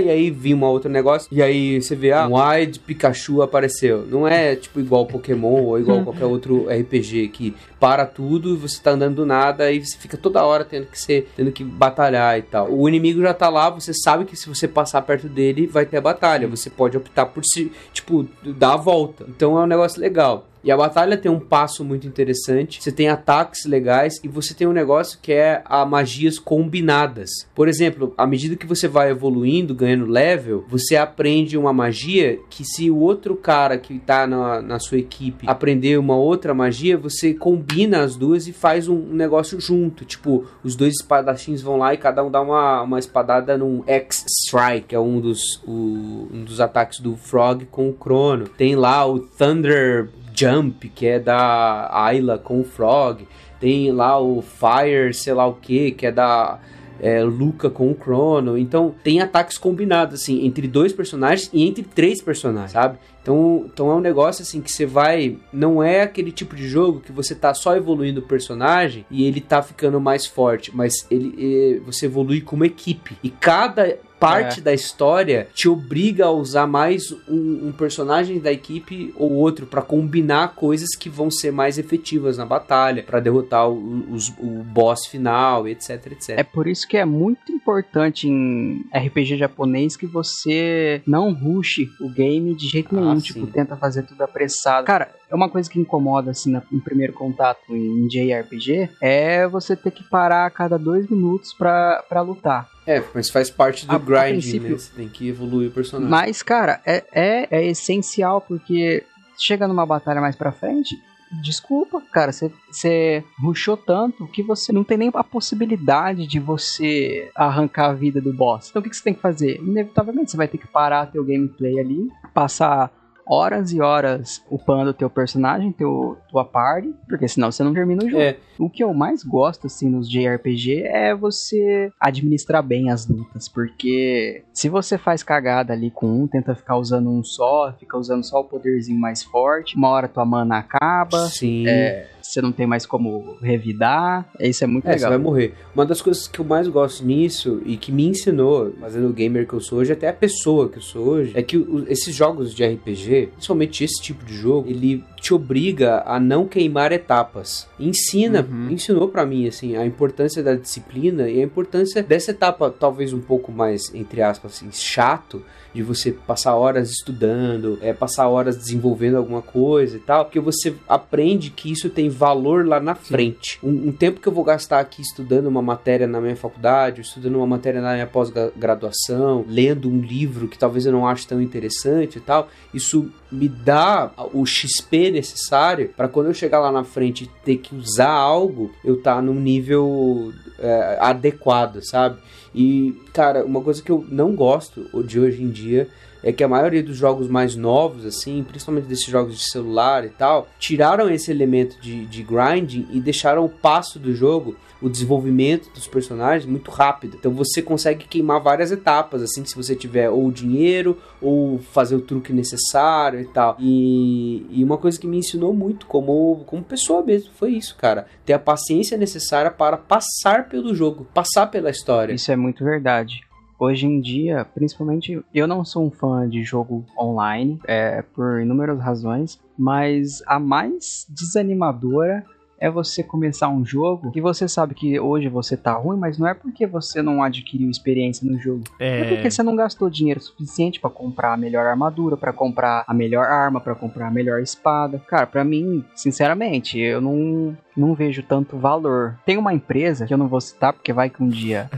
e aí vi um outro negócio e aí você vê ah, um Wide Pikachu apareceu. Não é tipo igual Pokémon ou igual qualquer outro RPG que para tudo e você tá andando do nada e você fica toda hora tendo que ser tendo que batalhar e tal. O inimigo já tá lá, você sabe que se você passar perto dele vai ter a batalha. Você pode optar por se tipo dar a volta. Então é um negócio legal. E a batalha tem um passo muito interessante. Você tem ataques legais e você tem um negócio que é a magias combinadas. Por exemplo, à medida que você vai evoluindo, ganhando level, você aprende uma magia que se o outro cara que tá na, na sua equipe aprender uma outra magia, você combina as duas e faz um, um negócio junto. Tipo, os dois espadachins vão lá e cada um dá uma, uma espadada num X-Strike, que é um dos, o- um dos ataques do Frog com o Crono. Tem lá o Thunder Jump, que é da Ayla com o Frog. Tem lá o Fire, sei lá o que, que é da é, Luca com o Chrono. Então tem ataques combinados, assim, entre dois personagens e entre três personagens, sabe? Então, então é um negócio assim que você vai. Não é aquele tipo de jogo que você tá só evoluindo o personagem e ele tá ficando mais forte, mas ele eh, você evolui como equipe. E cada parte É. da história te obriga a usar mais um, um personagem da equipe ou outro pra combinar coisas que vão ser mais efetivas na batalha, pra derrotar o, os- o boss final, etc, etc. É por isso que é muito importante em RPG japonês que você não rushe o game de jeito nenhum. Ah, tipo, sim. tenta fazer tudo apressado. Cara, é uma coisa que incomoda, assim, em primeiro contato em JRPG, é você ter que parar a cada dois minutos pra, pra lutar. É, mas faz parte do A- grind, né? Você tem que evoluir o personagem. Mas, cara, é, é, é essencial porque chega numa batalha mais pra frente. Desculpa, cara, você- rushou tanto que você não tem nem a possibilidade de você arrancar a vida do boss. Então o que, que você tem que fazer? Inevitavelmente você vai ter que parar teu gameplay ali, passar horas e horas upando teu personagem, teu, tua party, porque senão você não termina o jogo. É. O que eu mais gosto, assim, nos JRPG é você administrar bem as lutas, porque se você faz cagada ali com um, tenta ficar usando um só, fica usando só o poderzinho mais forte, uma hora tua mana acaba, Sim. é, você não tem mais como revidar, isso é muito É, você legal. vai morrer. Uma das coisas que eu mais gosto nisso e que me ensinou, fazendo o gamer que eu sou hoje, até a pessoa que eu sou hoje, é que esses jogos de RPG, principalmente esse tipo de jogo, ele te obriga a não queimar etapas. Ensina, ensinou pra mim assim a importância da disciplina e a importância dessa etapa talvez um pouco mais entre aspas assim, chato de você passar horas estudando, é, passar horas desenvolvendo alguma coisa e tal, porque você aprende que isso tem valor lá na frente. Um, um tempo que eu vou gastar aqui estudando uma matéria na minha faculdade, estudando uma matéria na minha pós-graduação, lendo um livro que talvez eu não ache tão interessante e tal, isso me dá o XP necessário para quando eu chegar lá na frente e ter que usar algo, eu tá num nível é, adequado, sabe? E, cara, uma coisa que eu não gosto de hoje em dia é que a maioria dos jogos mais novos, assim, principalmente desses jogos de celular e tal, tiraram esse elemento de, de grinding e deixaram o passo do jogo, o desenvolvimento dos personagens muito rápido. Então você consegue queimar várias etapas, assim, se você tiver ou dinheiro ou fazer o truque necessário e tal. E, e uma coisa que me ensinou muito como, como pessoa mesmo foi isso, cara. Ter a paciência necessária para passar pelo jogo, passar pela história. Isso é muito verdade. Hoje em dia, principalmente, eu não sou um fã de jogo online, é, por inúmeras razões, mas a mais desanimadora é você começar um jogo que você sabe que hoje você tá ruim, mas não é porque você não adquiriu experiência no jogo. É, porque você não gastou dinheiro suficiente pra comprar a melhor armadura, pra comprar a melhor arma, pra comprar a melhor espada. Cara, pra mim, sinceramente, eu não, não vejo tanto valor. Tem uma empresa que eu não vou citar porque vai que um dia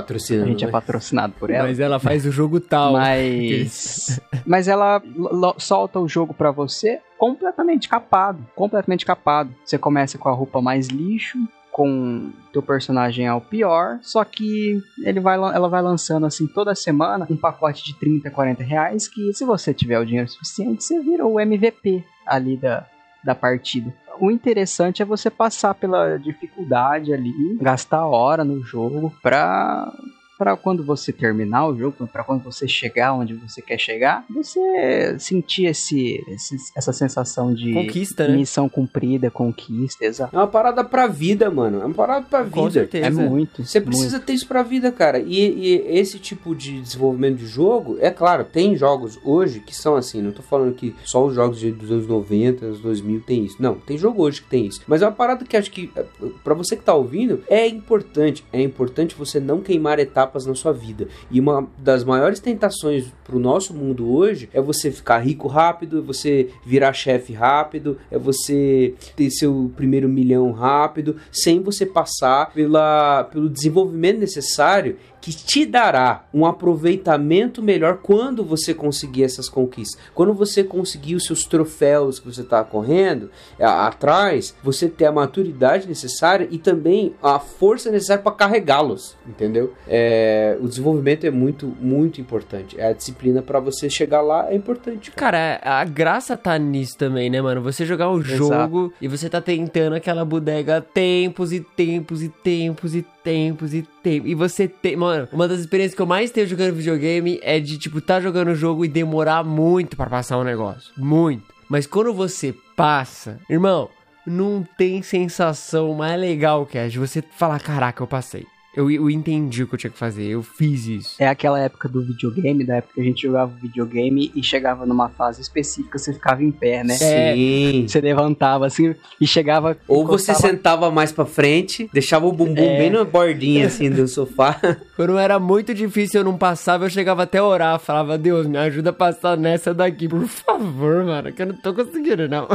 Patrocinando. a gente é né? patrocinado por ela. Mas ela faz o jogo tal. Mas, (laughs) mas ela solta o jogo pra você completamente capado, completamente capado. Você começa com a roupa mais lixo, com teu personagem é o pior, só que ele vai, ela vai lançando assim toda semana um pacote de 30, 40 reais que se você tiver o dinheiro suficiente, você vira o MVP ali da, da partida. O interessante é você passar pela dificuldade ali, gastar hora no jogo pra para quando você terminar o jogo, para quando você chegar onde você quer chegar, você sentir esse, esse- essa sensação de Conquista, né? missão cumprida, conquista, exato. É uma parada pra vida, mano. É uma parada pra Com vida. certeza. É muito. Você precisa ter isso pra vida, cara. E, e esse tipo de desenvolvimento de jogo, é claro, tem jogos hoje que são assim. Não tô falando que só os jogos de- dos anos 90, anos 2000 tem isso. Não, tem jogo hoje que tem isso. Mas é uma parada que acho que, é, pra você que tá ouvindo, é importante. É importante você não queimar etapas na sua vida. E uma das maiores tentações pro nosso mundo hoje é você ficar rico rápido, é você virar chefe rápido, é você ter seu primeiro milhão rápido, sem você passar pela, pelo desenvolvimento necessário que te dará um aproveitamento melhor quando você conseguir essas conquistas. Quando você conseguir os seus troféus que você está correndo atrás, você ter a maturidade necessária e também a força necessária para carregá-los, entendeu? É, o desenvolvimento é muito, muito importante. É a disciplina para você chegar lá é importante. cara. Cara, a graça tá nisso também, né, mano? Você jogar um Exato. jogo e você tá tentando aquela bodega tempos e tempos e tempos e tempos e tempos. E você tem. Mano, uma das experiências que eu mais tenho jogando videogame é de, tipo, tá jogando o jogo e demorar muito pra passar um negócio. Muito. Mas quando você passa, irmão, não tem sensação mais legal que é de você falar: caraca, eu passei. Eu, eu entendi o que eu tinha que fazer, eu fiz isso. É aquela época do videogame, da época que a gente jogava videogame e chegava numa fase específica, você ficava em pé, né? É. Sim. Você levantava assim e chegava. Ou você encostava- sentava mais pra frente, deixava o bumbum É. bem na bordinha assim do sofá. (laughs) Quando era muito difícil eu não passava, eu chegava até a orar. Falava, Deus, me ajuda a passar nessa daqui, por favor, mano, que eu não tô conseguindo, não.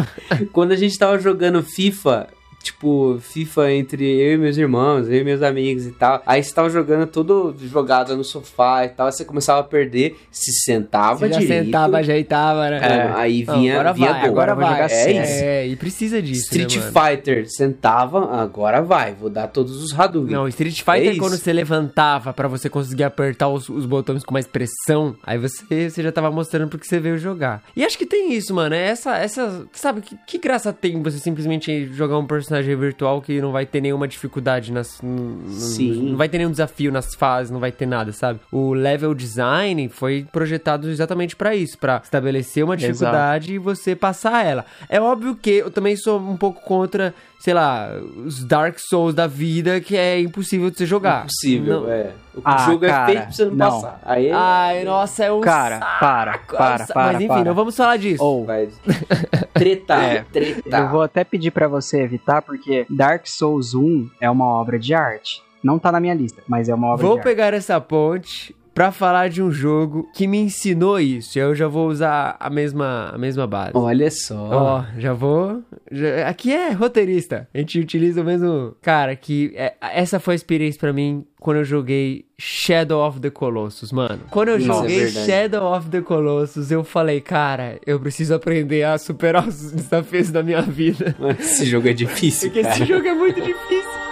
Quando a gente tava jogando FIFA, tipo, FIFA entre eu e meus irmãos, eu e meus amigos e tal. Aí você tava jogando todo jogado no sofá e tal, aí você começava a perder, se sentava Você já direito. sentava, ajeitava, né? É, aí vinha, agora vinha vai, gol. agora vai. jogar É sério. isso. É, e precisa disso, Street né? Fighter, sentava, agora vai, vou dar todos os Hadouken. Não, Street Fighter, É quando você levantava pra você conseguir apertar os, os botões com mais pressão, aí você, você já tava mostrando porque você veio jogar. E acho que tem isso, mano. É essa, essa. Sabe, que, que graça tem você simplesmente jogar um personagem virtual que não vai ter nenhuma dificuldade nas. Sim. Não vai ter nenhum desafio nas fases, não vai ter nada, sabe? O level design foi projetado exatamente pra isso, pra estabelecer uma Exato. dificuldade e você passar ela. É óbvio que eu também sou um pouco contra, sei lá, os Dark Souls da vida, que é impossível de você jogar. Impossível, Não- é. O Ah, jogo é cara, feito pra você não, não. passar. Aí Ai, nossa, é um Cara, saco, para, é para, para, Mas enfim, para. não vamos falar disso. Ou, vai (laughs) tretar, É, tretar. eu vou até pedir pra você evitar, porque Dark Souls 1 é uma obra de arte. Não tá na minha lista, mas é uma obra Vou de arte. pegar essa ponte pra falar de um jogo que me ensinou isso. E eu já vou usar a mesma, a mesma base. Olha só. Ó, já vou. já- aqui é roteirista. A gente utiliza o mesmo. Cara, que é- essa foi a experiência pra mim quando eu joguei Shadow of the Colossus, mano. Quando eu Nossa, joguei é. Shadow of the Colossus, eu falei, cara, eu preciso aprender a superar os (laughs) desafios da minha vida. Esse jogo é difícil, Porque cara. esse jogo é muito difícil.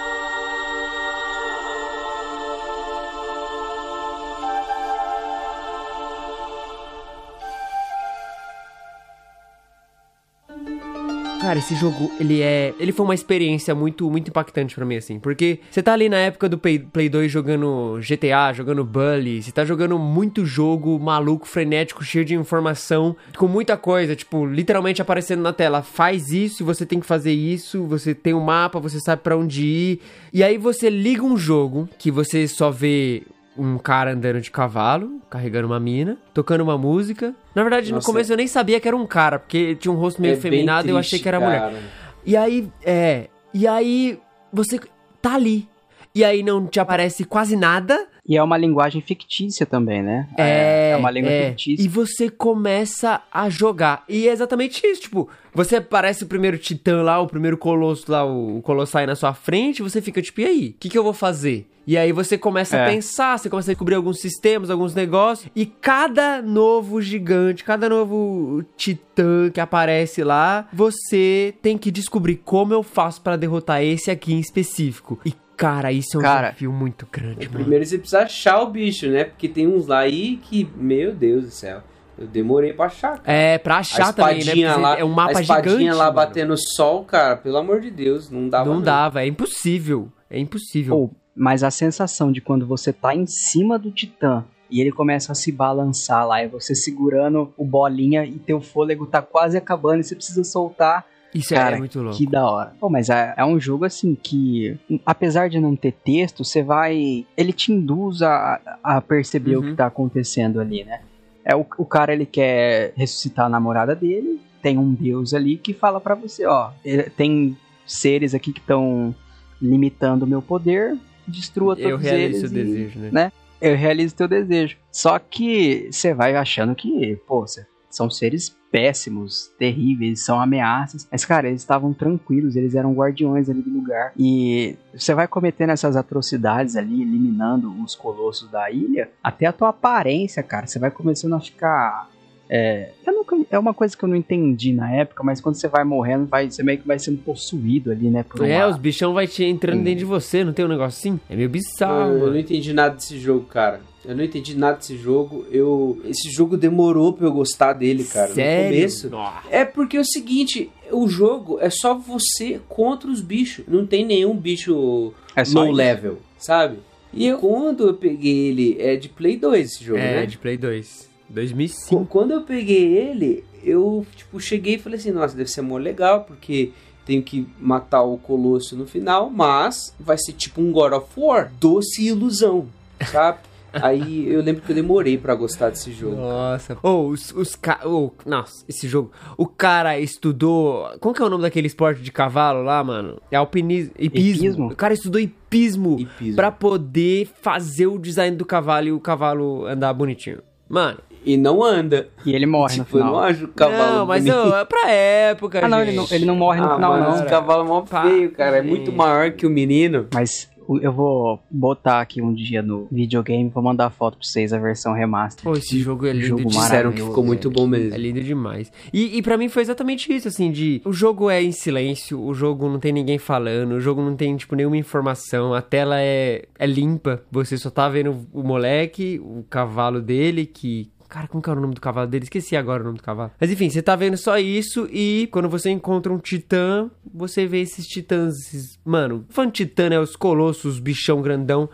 Cara, esse jogo, ele é. Ele foi uma experiência muito, muito impactante pra mim, assim. Porque você tá ali na época do Play, Play 2 jogando GTA, jogando Bully, você tá jogando muito jogo maluco, frenético, cheio de informação, com muita coisa, tipo, literalmente aparecendo na tela. Faz isso, você tem que fazer isso, você tem um mapa, você sabe pra onde ir. E aí você liga um jogo que você só vê um cara andando de cavalo, carregando uma mina, tocando uma música. Na verdade, Nossa. no começo eu nem sabia que era um cara, porque tinha um rosto meio É bem efeminado e eu achei que era mulher. cara. E aí, é. E aí, você tá ali. E aí não te aparece quase nada. E é uma linguagem fictícia também, né? É, é uma língua é. fictícia. E você começa a jogar. E é exatamente isso, tipo, você aparece o primeiro titã lá, o primeiro colosso lá, o, o colossai na sua frente, e você fica tipo, e aí? O que, que eu vou fazer? E aí você começa a É. pensar, você começa a descobrir alguns sistemas, alguns negócios, e cada novo gigante, cada novo titã que aparece lá, você tem que descobrir como eu faço pra derrotar esse aqui em específico. E cara, isso é um Cara, desafio muito grande, mano. Primeiro você precisa achar o bicho, né? Porque tem uns lá aí que, meu Deus do céu, eu demorei pra achar. cara. É, pra a achar também, né? lá, é um mapa a espadinha gigante. lá mano. batendo sol, cara, pelo amor de Deus, não dava. Não dava, é impossível. É impossível. Ou, mas a sensação de quando você tá em cima do titã e ele começa a se balançar lá, e você segurando o bolinha e teu fôlego tá quase acabando e você precisa soltar. Isso Cara, é muito louco. Que da hora. Pô, mas é, é um jogo assim que, apesar de não ter texto, você vai. Ele te induz a, a perceber Uhum. o que tá acontecendo ali, né? É o, o cara ele quer ressuscitar a namorada dele, tem um deus ali que fala pra você, ó, ele- tem seres aqui que estão limitando o meu poder, destrua todos Eu realizo eles e- desejo, né? né? Eu realizo teu desejo. Só que você vai achando que, pô, são seres péssimos, terríveis, são ameaças. Mas, cara, eles estavam tranquilos, eles eram guardiões ali do lugar. E você vai cometendo essas atrocidades ali, eliminando os colossos da ilha, até a tua aparência, cara, você vai começando a ficar. É, eu nunca- é uma coisa que eu não entendi na época, mas quando você vai morrendo, vai, você meio que vai sendo possuído ali, né? Por É, uma- os bichão vai te entrando Hum. dentro de você, não tem um negócio assim? É meio Eu, bizarro, eu não mano. entendi nada desse jogo, cara. Eu não entendi nada desse jogo. Eu esse jogo demorou pra eu gostar dele, cara. Sério? No começo. Nossa. É porque é o seguinte, o jogo é só você contra os bichos. Não tem nenhum bicho É só low isso. level, sabe? E eu, quando eu peguei ele, é de Play 2 esse jogo, É, né? de Play 2. Qu- 2005. Quando eu peguei ele, eu tipo cheguei e falei assim, nossa, deve ser mó legal, porque tenho que matar o Colosso no final, mas vai ser tipo um God of War, doce ilusão, sabe? (laughs) Aí eu lembro que eu demorei pra gostar desse jogo. Nossa. Ô, os, os ca... ô, nossa, esse jogo. O cara estudou. Como que é o nome daquele esporte de cavalo lá, mano? É alpinismo. Hipismo. Hipismo? O cara estudou hipismo, Hipismo. pra poder fazer o design do cavalo e o cavalo andar bonitinho. Mano, E não anda. E ele morre no Tipo, eu final. não acho o cavalo não, mas bonito. não, é pra época, Ah, não, ele não, ele não morre no Ah, final, mano, não. esse cavalo é mó feio, cara. É muito maior que o menino. Mas o- eu vou botar aqui um dia no videogame, vou mandar foto pra vocês, a versão remaster. Pô, esse jogo é lindo Jogo demais. Disseram que ficou muito bom mesmo. É lindo demais. E, e para mim foi exatamente isso, assim, de... O jogo é em silêncio, o jogo não tem ninguém falando, o jogo não tem, tipo, nenhuma informação, a tela é, é limpa, você só tá vendo o moleque, o cavalo dele, que... Cara, como que era o nome do cavalo dele? Esqueci agora o nome do cavalo. Mas enfim, você tá vendo só isso e quando você encontra um titã, você vê esses titãs, esses... Mano, fã titã, né? Os colossos, bichão grandão.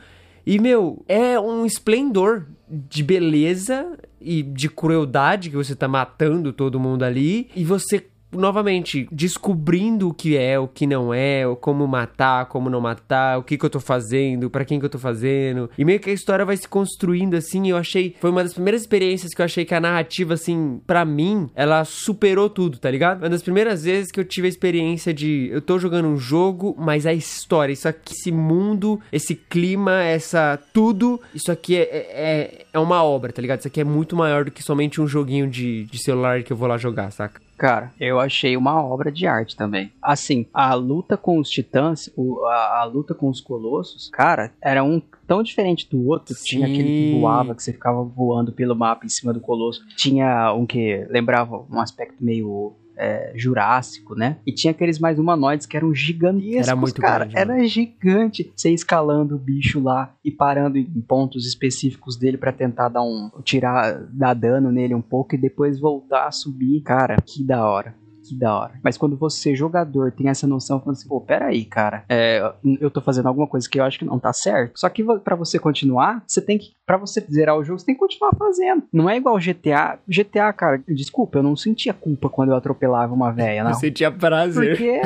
E, meu, é um esplendor de beleza e de crueldade que você tá matando todo mundo ali. E você, novamente, descobrindo o que é, o que não é, como matar, como não matar, o que que eu tô fazendo, pra quem que eu tô fazendo. E meio que a história vai se construindo assim. Eu achei. Foi uma das primeiras experiências que eu achei que a narrativa, assim, pra mim, ela superou tudo, tá ligado? Uma das primeiras vezes que eu tive a experiência de. Eu tô jogando um jogo, mas a história, isso aqui, esse mundo, esse clima, essa. Tudo, isso aqui é, é, é uma obra, tá ligado? Isso aqui é muito maior do que somente um joguinho de, de celular que eu vou lá jogar, saca? Cara, eu achei uma obra de arte também. Assim, a luta com os titãs, o- a, a luta com os colossos, cara, era um tão diferente do outro. Tinha aquele que Sim. voava, que você ficava voando pelo mapa em cima do colosso. Tinha um que lembrava um aspecto meio é, jurássico, né? E tinha aqueles mais humanoides que eram gigantescos, Era muito cara. grande, Era gigante. Você escalando o bicho lá e parando em pontos específicos dele pra tentar dar um tirar dar dano nele um pouco e depois voltar a subir. Cara, que da hora. Que da hora. Mas quando você, jogador, tem essa noção, falando assim, pô, peraí, cara, é, eu tô fazendo alguma coisa que eu acho que não tá certo. Só que pra você continuar, você tem que, pra você zerar o jogo, você tem que continuar fazendo. Não é igual GTA. GTA, cara, desculpa, eu não sentia culpa quando eu atropelava uma véia, não. Você tinha prazer. Porque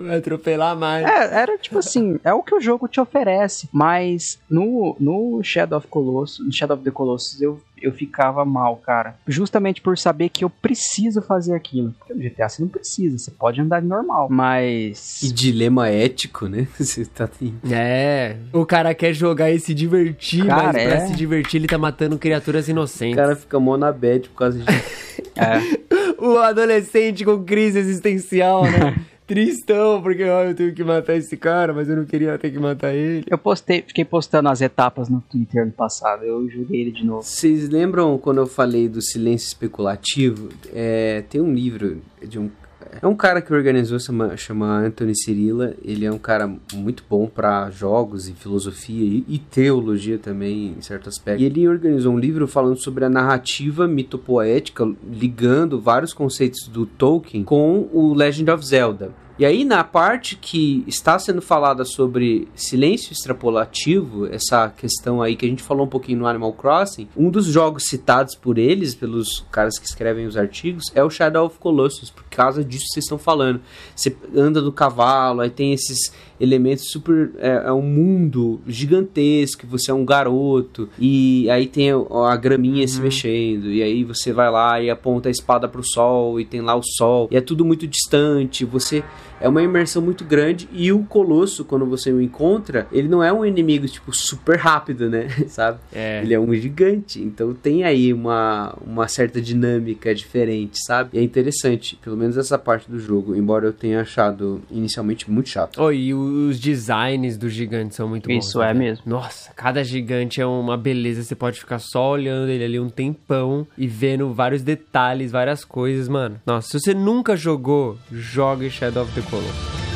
Vai (laughs) atropelar mais. É, era tipo assim, é o que o jogo te oferece. Mas no, no Shadow of Colossus, no Shadow of the Colossus, eu, eu ficava mal, cara. Justamente por saber que eu preciso fazer aquilo. Porque no GTA você não precisa, você pode andar normal. Mas. Que dilema ético, né? (laughs) Você tá É, o cara quer jogar e se divertir, Cara, mas pra é. se divertir ele tá matando criaturas O inocentes. cara fica mó na bad por causa disso. (laughs) É, (laughs) O adolescente com crise existencial, né? Tristão, porque ó, eu tenho que matar esse cara, mas eu não queria ter que matar ele. eu postei, fiquei postando as etapas no Twitter ano passado. Eu joguei ele de novo. Vocês lembram quando eu falei do silêncio especulativo? É, tem um livro de um. É um cara que organizou, chama, chama Anthony Cirilla. Ele é um cara muito bom para jogos e filosofia e, e teologia também, em certo aspecto. E ele organizou um livro falando sobre a narrativa mitopoética, ligando vários conceitos do Tolkien com o Legend of Zelda. E aí, na parte que está sendo falada sobre silêncio extrapolativo, essa questão aí que a gente falou um pouquinho no Animal Crossing, um dos jogos citados por eles, pelos caras que escrevem os artigos, é o Shadow of Colossus, por causa disso que vocês estão falando. Você anda do cavalo, aí tem esses elementos super. É, é um mundo gigantesco, você é um garoto, e aí tem a, a graminha se mexendo, e aí você vai lá e aponta a espada pro sol, e tem lá o sol, e é tudo muito distante, você. É uma imersão muito grande e o Colosso, quando você o encontra, ele não é um inimigo, tipo, super rápido, né? (laughs) Sabe? É. Ele é um gigante. Então tem aí uma, uma certa dinâmica diferente, sabe? E é interessante, pelo menos essa parte do jogo, embora eu tenha achado inicialmente muito chato. Oh, e os designs dos gigantes são muito bons. Isso né, é velho? mesmo. Nossa, cada gigante é uma beleza. Você pode ficar só olhando ele ali um tempão e vendo vários detalhes, várias coisas, mano. Nossa, se você nunca jogou, jogue Shadow of the Colossus. Tricolor.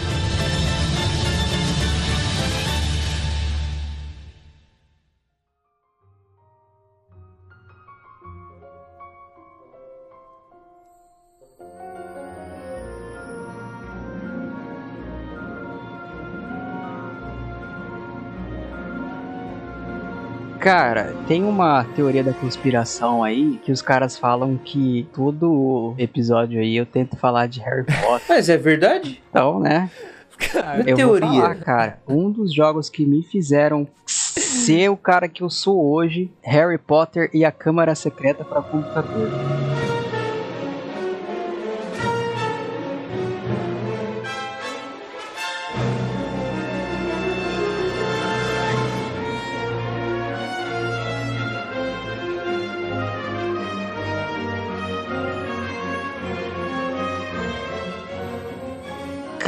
Cara, tem uma teoria da conspiração aí que os caras falam que todo episódio aí eu tento falar de Harry Potter. (laughs) Mas é verdade? Então, né? Cara, Eu teoria. falar, cara, um dos jogos que me fizeram ser o cara que eu sou hoje, Harry Potter e a Câmara Secreta para computador.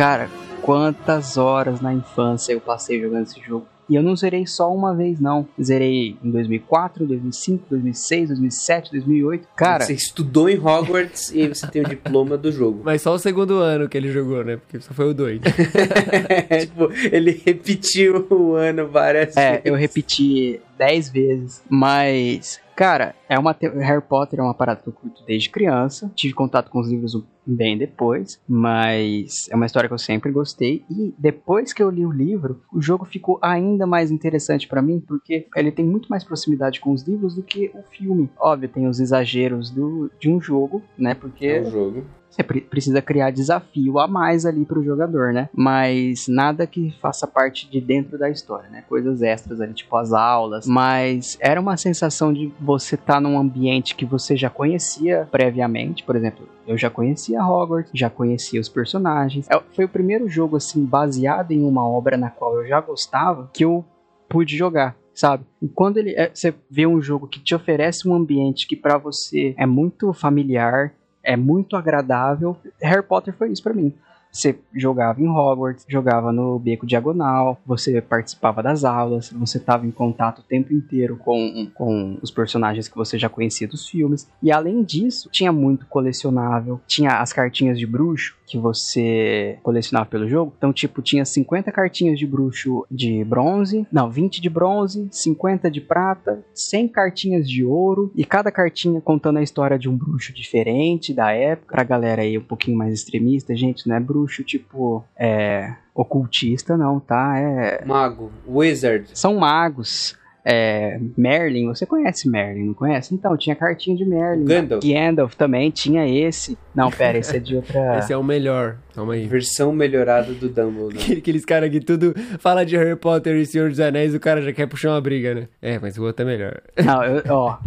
Cara, quantas horas na infância eu passei jogando esse jogo. E eu não zerei só uma vez, não. Zerei em 2004, 2005, 2006, 2007, 2008. Cara, Você estudou em Hogwarts e você tem o diploma do jogo. Mas só o segundo ano que ele jogou, né? Porque só foi o dois. (laughs) tipo, ele repetiu o ano várias é, vezes. eu repeti 10 vezes. Mas, cara, é uma te- Harry Potter é uma parada que eu curto desde criança. Tive contato com os livros bem depois, mas é uma história que eu sempre gostei. E depois que eu li o livro, o jogo ficou ainda mais interessante pra mim, porque ele tem muito mais proximidade com os livros do que o filme. Óbvio, tem os exageros do, de um jogo, né? Porque É um jogo. Você pre- precisa criar desafio a mais ali pro jogador, né? Mas nada que faça parte de dentro da história, né? Coisas extras ali, tipo as aulas. Mas era uma sensação de você estar num ambiente que você já conhecia previamente. Por exemplo, eu já conhecia Hogwarts, já conhecia os personagens. É- Foi o primeiro jogo, assim, baseado em uma obra na qual eu já gostava, que eu pude jogar. Sabe? E quando ele, é, você vê um jogo que te oferece um ambiente que pra você é muito familiar, é muito agradável. Harry Potter foi isso pra mim. Você jogava em Hogwarts, jogava no Beco Diagonal, você participava das aulas, você estava em contato o tempo inteiro com, com os personagens que você já conhecia dos filmes. E além disso, tinha muito colecionável, tinha as cartinhas de bruxo que você colecionava pelo jogo. Então, tipo, tinha 50 cartinhas de bruxo de bronze, não, 20 de bronze, 50 de prata, 100 cartinhas de ouro, e cada cartinha contando a história de um bruxo diferente da época. Pra galera aí um pouquinho mais extremista, gente, não é bruxo tipo, é. ocultista, não, tá? É. Mago, Wizard. São magos. É, Merlin, você conhece Merlin, não conhece? Então, tinha cartinha de Merlin. Gandalf. Gandalf também tinha esse. Não, pera, esse é de outra. (laughs) Esse é o melhor. Calma aí. Versão melhorada do Dumbledore. Aquele- (laughs) Aqueles caras que tudo fala de Harry Potter e Senhor dos Anéis, o cara já quer puxar uma briga, né? É, mas o outro é melhor. Não, eu, ó,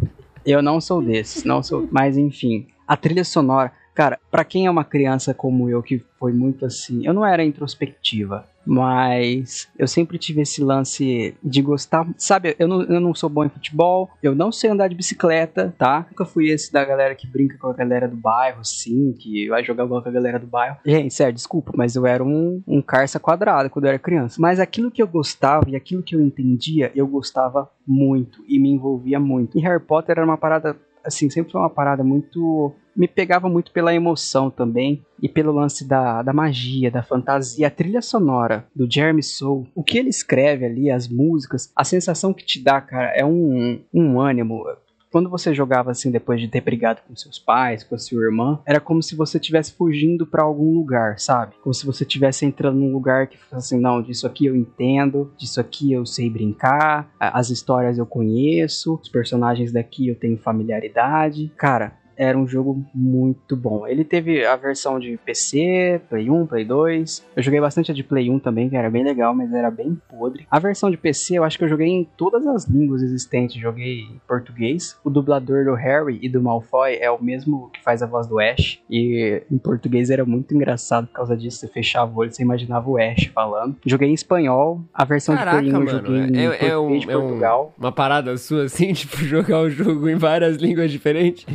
eu não sou desses, não sou. Mas enfim, a trilha sonora, cara, pra quem é uma criança como eu que foi muito assim, eu não era introspectiva, mas eu sempre tive esse lance de gostar, sabe? Eu não, eu não sou bom em futebol, eu não sei andar de bicicleta, tá? Nunca fui esse da galera que brinca com a galera do bairro, assim, que vai jogar bola com a galera do bairro. Gente, sério, desculpa, mas eu era um, um carça quadrado quando eu era criança. Mas aquilo que eu gostava e aquilo que eu entendia, eu gostava muito e me envolvia muito. E Harry Potter era uma parada, assim, sempre foi uma parada muito. Me pegava muito pela emoção também e pelo lance da, da magia, da fantasia. A trilha sonora do Jeremy Soule, o que ele escreve ali, as músicas, a sensação que te dá, cara, é um, um ânimo quando você jogava assim depois de ter brigado com seus pais, com a sua irmã, era como se você estivesse fugindo pra algum lugar, sabe? Como se você estivesse entrando num lugar que fosse assim, não, disso aqui eu entendo, disso aqui eu sei brincar, as histórias eu conheço, os personagens daqui eu tenho familiaridade. Cara, era um jogo muito bom. Ele teve a versão de PC, Play 1, Play 2. Eu joguei bastante a de Play 1 também, que era bem legal, mas era bem podre. A versão de PC, eu acho que eu joguei em todas as línguas existentes. Joguei em português. O dublador do Harry e do Malfoy é o mesmo que faz a voz do Ash. E em português era muito engraçado por causa disso. Você fechava o olho, você imaginava o Ash falando. Joguei em espanhol. A versão Caraca, de Play 1 eu mano. joguei em É, português é um, de é um- Portugal. uma parada sua assim, (laughs) tipo, jogar o jogo em várias línguas diferentes.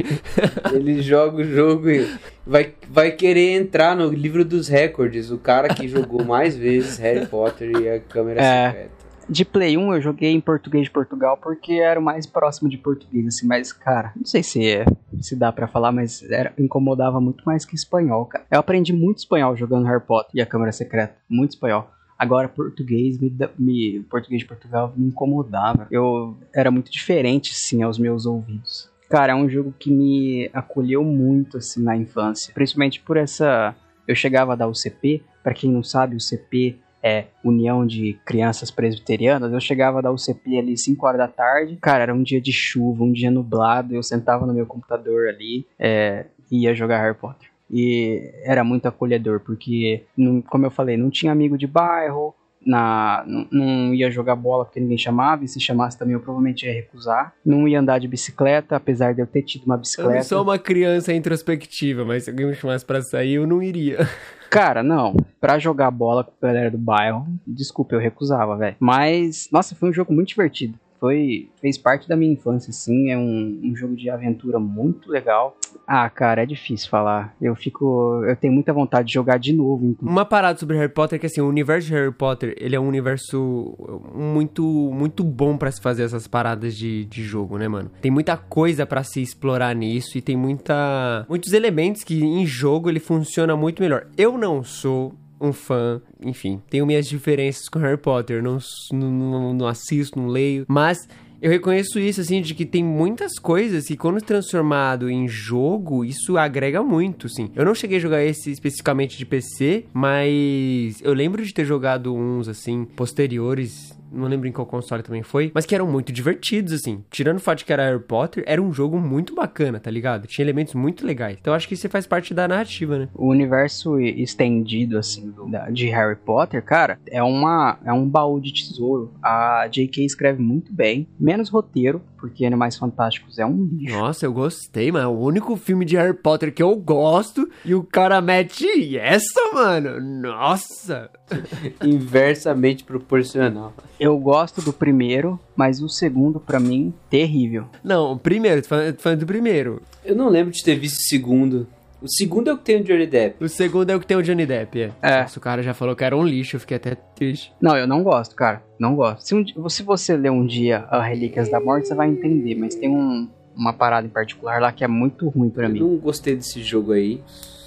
Ele joga o jogo e vai, vai querer entrar no livro dos recordes. O cara que jogou mais vezes Harry Potter e a câmera É. secreta. De Play 1 eu joguei em português de Portugal porque era o mais próximo de português, assim, mas, cara, não sei se é, se dá pra falar, mas era, incomodava muito mais que espanhol, cara. Eu aprendi muito espanhol jogando Harry Potter e a Câmara Secreta, muito espanhol. Agora, português, me, me, português de Portugal me incomodava. Eu era muito diferente, sim, aos meus ouvidos. Cara, é um jogo que me acolheu muito, assim, na infância. Principalmente por essa... Eu chegava a dar o CP, pra quem não sabe, o CP é União de Crianças Presbiterianas, eu chegava a dar o CP ali 5 horas da tarde. Cara, era um dia de chuva, um dia nublado, eu sentava no meu computador ali é, e ia jogar Harry Potter. E era muito acolhedor, porque, como eu falei, não tinha amigo de bairro, na, não, ia jogar bola porque ninguém chamava, e se chamasse também eu provavelmente ia recusar. Não ia andar de bicicleta, apesar de eu ter tido uma Eu bicicleta. não sou uma criança introspectiva, mas se alguém me chamasse pra sair, eu não iria. (laughs) Cara, não. Pra jogar bola com a galera do bairro, desculpa, eu recusava, velho. Mas, nossa, foi um jogo muito divertido. Foi, fez parte da minha infância, assim. É um, um jogo de aventura muito legal. Ah, cara, é difícil falar. Eu fico. Eu tenho muita vontade de jogar de novo. então. Uma parada sobre Harry Potter é que assim, o universo de Harry Potter, ele é um universo muito muito bom pra se fazer essas paradas de, de jogo, né, mano? Tem muita coisa pra se explorar nisso e tem muita muitos elementos que em jogo ele funciona muito melhor. Eu não sou um fã, enfim, tenho minhas diferenças com Harry Potter, não, não, não assisto, não leio, mas eu reconheço isso, assim, de que tem muitas coisas que quando transformado em jogo, isso agrega muito, sim. Eu não cheguei a jogar esse especificamente de PC, mas eu lembro de ter jogado uns, assim, posteriores não lembro em qual console também foi, mas que eram muito divertidos, assim. Tirando o fato de que era Harry Potter, era um jogo muito bacana, tá ligado? Tinha elementos muito legais. Então acho que isso faz parte da narrativa, né? O universo estendido, assim, do- de Harry Potter, cara, é, uma, é um baú de tesouro. A J.K. escreve muito bem, menos roteiro, porque Animais Fantásticos é um lixo. Nossa, eu gostei, mano. O único filme de Harry Potter que eu gosto e o cara mete essa, mano. Nossa. (laughs) Inversamente proporcional. Eu gosto do primeiro, mas o segundo, pra mim, terrível. Não, o primeiro, tô falando, tô falando do primeiro. Eu não lembro de ter visto o segundo. O segundo é o que tem o Johnny Depp. O segundo é o que tem o Johnny Depp, é. É. Nossa, o cara já falou que era um lixo, eu fiquei até triste. Não, eu não gosto, cara. Não gosto. Se, um se você ler um dia a Relíquias da Morte, você vai entender, mas tem um- uma parada em particular lá que é muito ruim pra Eu mim. não gostei desse jogo aí.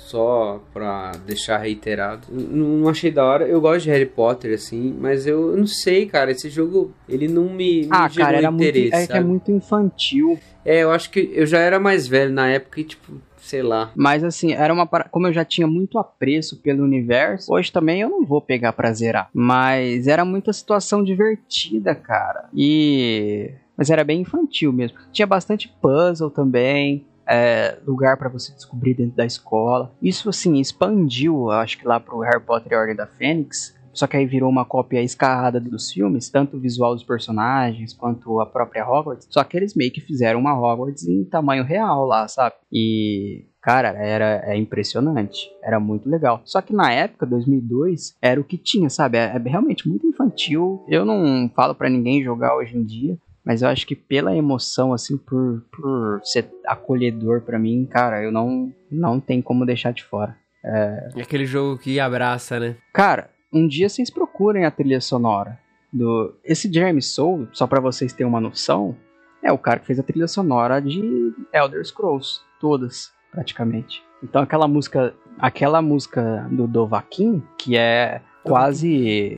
Só pra deixar reiterado. Não, achei da hora. Eu gosto de Harry Potter, assim, mas eu não sei, cara. Esse jogo, ele não me, me Ah, gerou cara, era muito, interesse. é que é muito infantil. É, eu acho que eu já era mais velho na época e, tipo, sei lá. Mas assim, era uma para- como eu já tinha muito apreço pelo universo, hoje também eu não vou pegar pra zerar. Mas era muita situação divertida, cara. E mas era bem infantil mesmo. Tinha bastante puzzle também. é, lugar pra você descobrir dentro da escola. Isso assim expandiu, acho que lá pro Harry Potter e a Ordem da Fênix. Só que aí virou uma cópia escarrada dos filmes, tanto o visual dos personagens quanto a própria Hogwarts. Só que eles meio que fizeram uma Hogwarts em tamanho real lá, sabe? E Cara, era é impressionante. Era muito legal. Só que na época, 2002, era o que tinha, sabe? É, é realmente muito infantil. Eu não falo pra ninguém jogar hoje em dia. Mas eu acho que pela emoção, assim, por, por ser acolhedor pra mim, cara, eu não, não tem como deixar de fora. É aquele jogo que abraça, né? Cara, um dia vocês procurem a trilha sonora do. Esse Jeremy Soule, só pra vocês terem uma noção, é o cara que fez a trilha sonora de Elder Scrolls, todas, praticamente. Então aquela música, aquela música do Dovahkiin, que é quase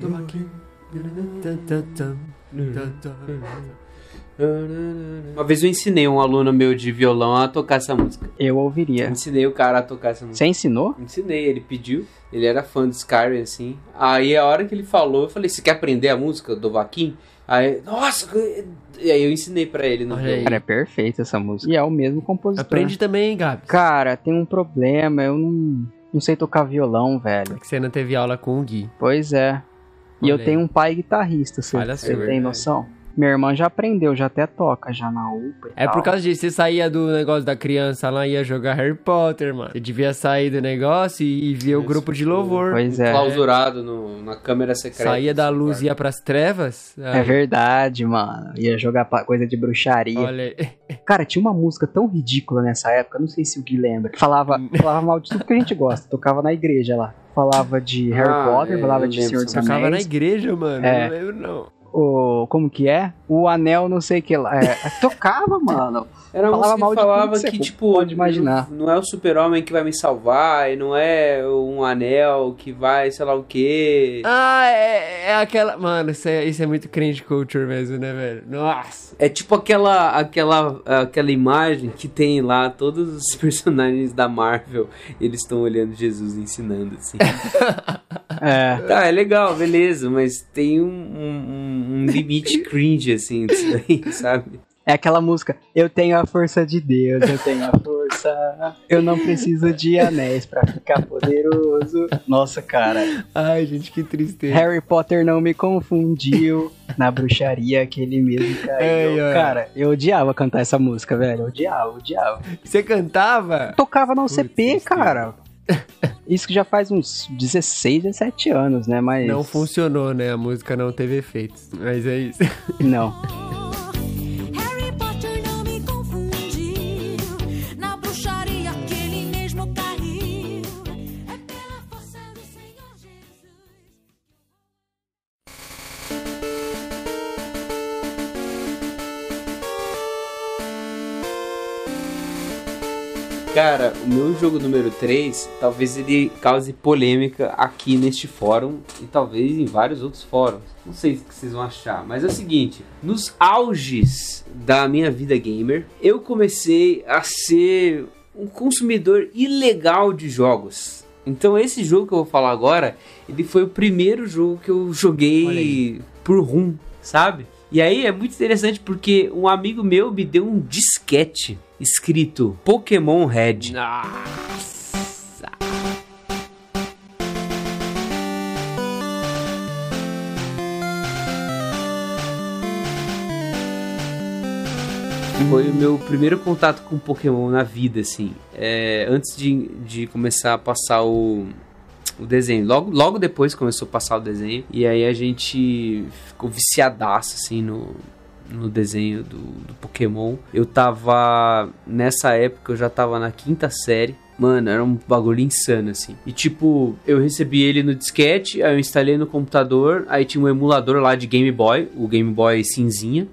Uma vez eu ensinei um aluno meu de violão a tocar essa música. eu ouviria. Ensinei o cara a tocar essa música. Você ensinou? Ensinei, ele pediu. Ele era fã do Skyrim, assim. Aí a hora que ele falou, eu falei, você quer aprender a música do Vaquim? Aí, nossa! E aí eu ensinei pra ele no Olha violão. Cara, é perfeita essa música. E é o mesmo compositor. Aprende também, hein, Gabi. Cara, tem um problema, eu não, não sei tocar violão, velho. É que você não teve aula com o Gui. Pois é. E eu tenho um pai guitarrista, você, Olha você tem noção? Minha irmã já aprendeu, já até toca já na UPA. e É tal. por causa disso, você saía do negócio da criança lá e ia jogar Harry Potter, mano. Você devia sair do negócio e, e ver o Isso, grupo de louvor. Pois é. Clausurado no- na câmera secreta. Saía da luz e ia pras trevas. É Aí, verdade, mano. Ia jogar coisa de bruxaria. Olha aí. (laughs) Cara, tinha uma música tão ridícula nessa época, não sei se o Gui lembra. que Falava, (laughs) falava mal de tudo que a gente gosta. Tocava na igreja lá. Falava de Harry Ah, Potter, é, falava de Senhor dos dessa Tocava na Anéis. igreja, mano. É. Não lembro, não. O, como que é? O anel não sei o que lá. É, tocava, (laughs) mano. Era falava mal que de tudo falava que tipo, pode imaginar. Não, não é o super-homem que vai me salvar, e não é um anel que vai, sei lá o quê. Ah, é, é aquela. Mano, isso é, isso é muito cringe culture mesmo, né, velho? Nossa. É tipo aquela, aquela, aquela imagem que tem lá todos os (laughs) personagens da Marvel, eles estão olhando Jesus ensinando, assim. (laughs) É. tá, é legal, beleza, mas tem um, um- um limite (laughs) cringe, assim, disso (laughs) daí, sabe? É aquela música, eu tenho a força de Deus, eu tenho a força, eu não preciso de anéis pra ficar poderoso. Nossa, cara, Ai, gente, que tristeza. Harry Potter não me confundiu na bruxaria que ele mesmo caiu. Ai, ai. Cara, eu odiava cantar essa música, velho, eu odiava, odiava. Você cantava? Tocava no Putz, CP, tristeza. cara. (laughs) Isso que já faz uns 16, 17 anos, né, mas... Não funcionou, né? A música não teve efeitos. Mas é isso. Não. (laughs) Cara, o meu jogo número 3, talvez ele cause polêmica aqui neste fórum e talvez em vários outros fóruns. Não sei o que vocês vão achar, mas é o seguinte: nos auges da minha vida gamer, eu comecei a ser um consumidor ilegal de jogos. Então esse jogo que eu vou falar agora, ele foi o primeiro jogo que eu joguei por rum, sabe? E aí é muito interessante porque um amigo meu me deu um disquete escrito Pokémon Red. Nossa. Foi o meu primeiro contato com Pokémon na vida, assim. É, antes de, de começar a passar o, o desenho. Logo, logo depois começou a passar o desenho. E aí a gente ficou viciadaço, assim, no, no desenho do, do Pokémon. Eu tava. Nessa época eu já tava na quinta série. Mano, era um bagulho insano, assim. E tipo, eu recebi ele no disquete, aí eu instalei no computador, aí tinha um emulador lá de Game Boy, o Game Boy cinzinha.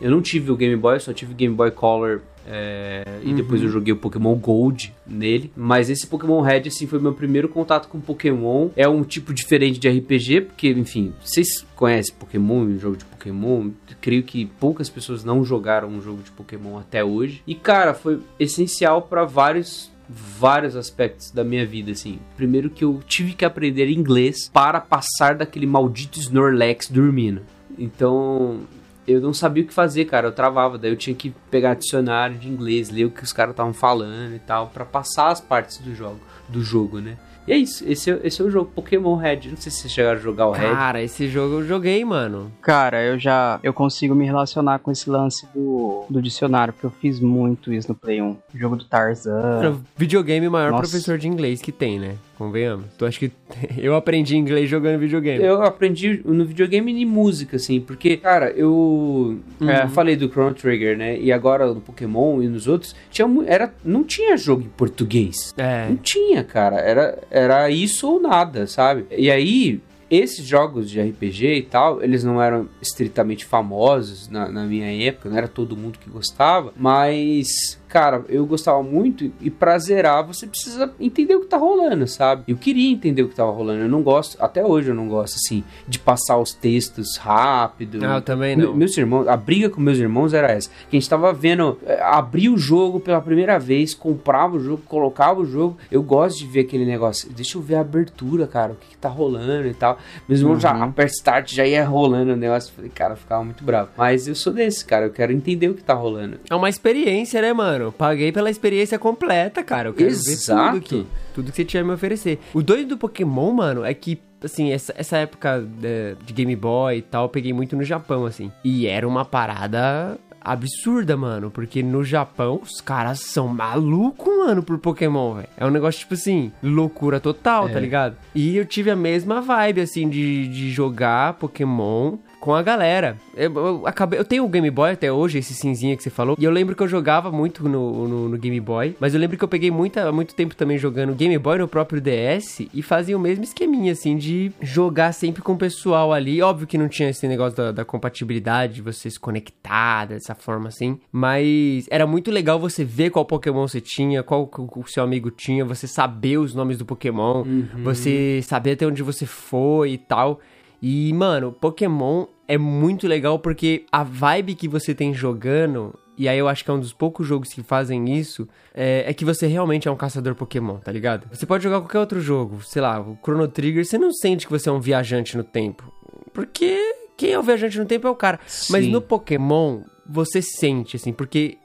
Eu não tive o Game Boy, só tive o Game Boy Color é, e depois eu joguei o Pokémon Gold nele. Mas esse Pokémon Red, assim, foi meu primeiro contato com Pokémon. É um tipo diferente de RPG, porque, enfim, vocês conhecem Pokémon, jogo de Pokémon. Creio que poucas pessoas não jogaram um jogo de Pokémon até hoje. E, cara, foi essencial para vários vários aspectos da minha vida, assim. Primeiro que eu tive que aprender inglês para passar daquele maldito Snorlax dormindo. Então, eu não sabia o que fazer, cara. Eu travava, daí eu tinha que pegar dicionário de inglês, ler o que os caras estavam falando e tal, para passar as partes do jogo, do jogo, né? E é isso, esse, é- esse é o jogo Pokémon Red. Não sei se vocês chegaram a jogar o Red. Cara, esse jogo eu joguei, mano. Cara, eu já eu consigo me relacionar com esse lance do, do dicionário, porque eu fiz muito isso no Play 1. Jogo do Tarzan. Mano, videogame o maior Nossa. professor de inglês que tem, né? Convenhamos. Tu acha que (laughs) eu aprendi inglês jogando videogame? Eu aprendi no videogame e música, assim, porque, cara, eu, É. eu falei do Chrono Trigger, né? E agora no Pokémon e nos outros, tinha, era, não tinha jogo em português. É. Não tinha, cara. Era, era isso ou nada, sabe? E aí, esses jogos de RPG e tal, eles não eram estritamente famosos na, na minha época, não era todo mundo que gostava, mas, cara, eu gostava muito e pra zerar você precisa entender o que tá rolando, sabe? Eu queria entender o que tava rolando, eu não gosto, até hoje eu não gosto, assim, de passar os textos rápido. Ah, eu também Me- não. Meus irmãos, a briga com meus irmãos era essa. Que a gente tava vendo, é, abrir o jogo pela primeira vez, comprava o jogo, colocava o jogo. Eu gosto de ver aquele negócio. Deixa eu ver a abertura, cara, o que, que tá rolando e tal. Meus irmãos já aperta start, já ia rolando o negócio. Falei, cara, eu ficava muito bravo. Mas eu sou desse, cara. Eu quero entender o que tá rolando. É uma experiência, né, mano? Paguei pela experiência completa, cara. Eu quero Exato. ver tudo que, tudo que você tinha a me oferecer. O doido do Pokémon, mano, é que, assim, essa, essa época é, de Game Boy e tal, eu peguei muito no Japão, assim. E era uma parada absurda, mano. Porque no Japão, os caras são malucos, mano, por Pokémon, velho. É um negócio, tipo assim, loucura total, tá ligado? E eu tive a mesma vibe, assim, de, de jogar Pokémon com a galera. Eu, eu acabei, eu tenho o Game Boy até hoje, esse cinzinha que você falou. E eu lembro que eu jogava muito no, no, no Game Boy. Mas eu lembro que eu peguei muita, muito tempo também jogando Game Boy no próprio DS. E fazia o mesmo esqueminha, assim, de jogar sempre com o pessoal ali. Óbvio que não tinha esse negócio da, da compatibilidade, de você se conectar dessa forma assim. Mas era muito legal você ver qual Pokémon você tinha, qual o seu amigo tinha, você saber os nomes do Pokémon, você saber até onde você foi e tal. E, mano, Pokémon é muito legal porque a vibe que você tem jogando, e aí eu acho que é um dos poucos jogos que fazem isso, é, é que você realmente é um caçador Pokémon, tá ligado? Você pode jogar qualquer outro jogo, sei lá, o Chrono Trigger, você não sente que você é um viajante no tempo. Porque quem é o viajante no tempo é o cara. Mas Sim. no Pokémon, você sente, assim, porque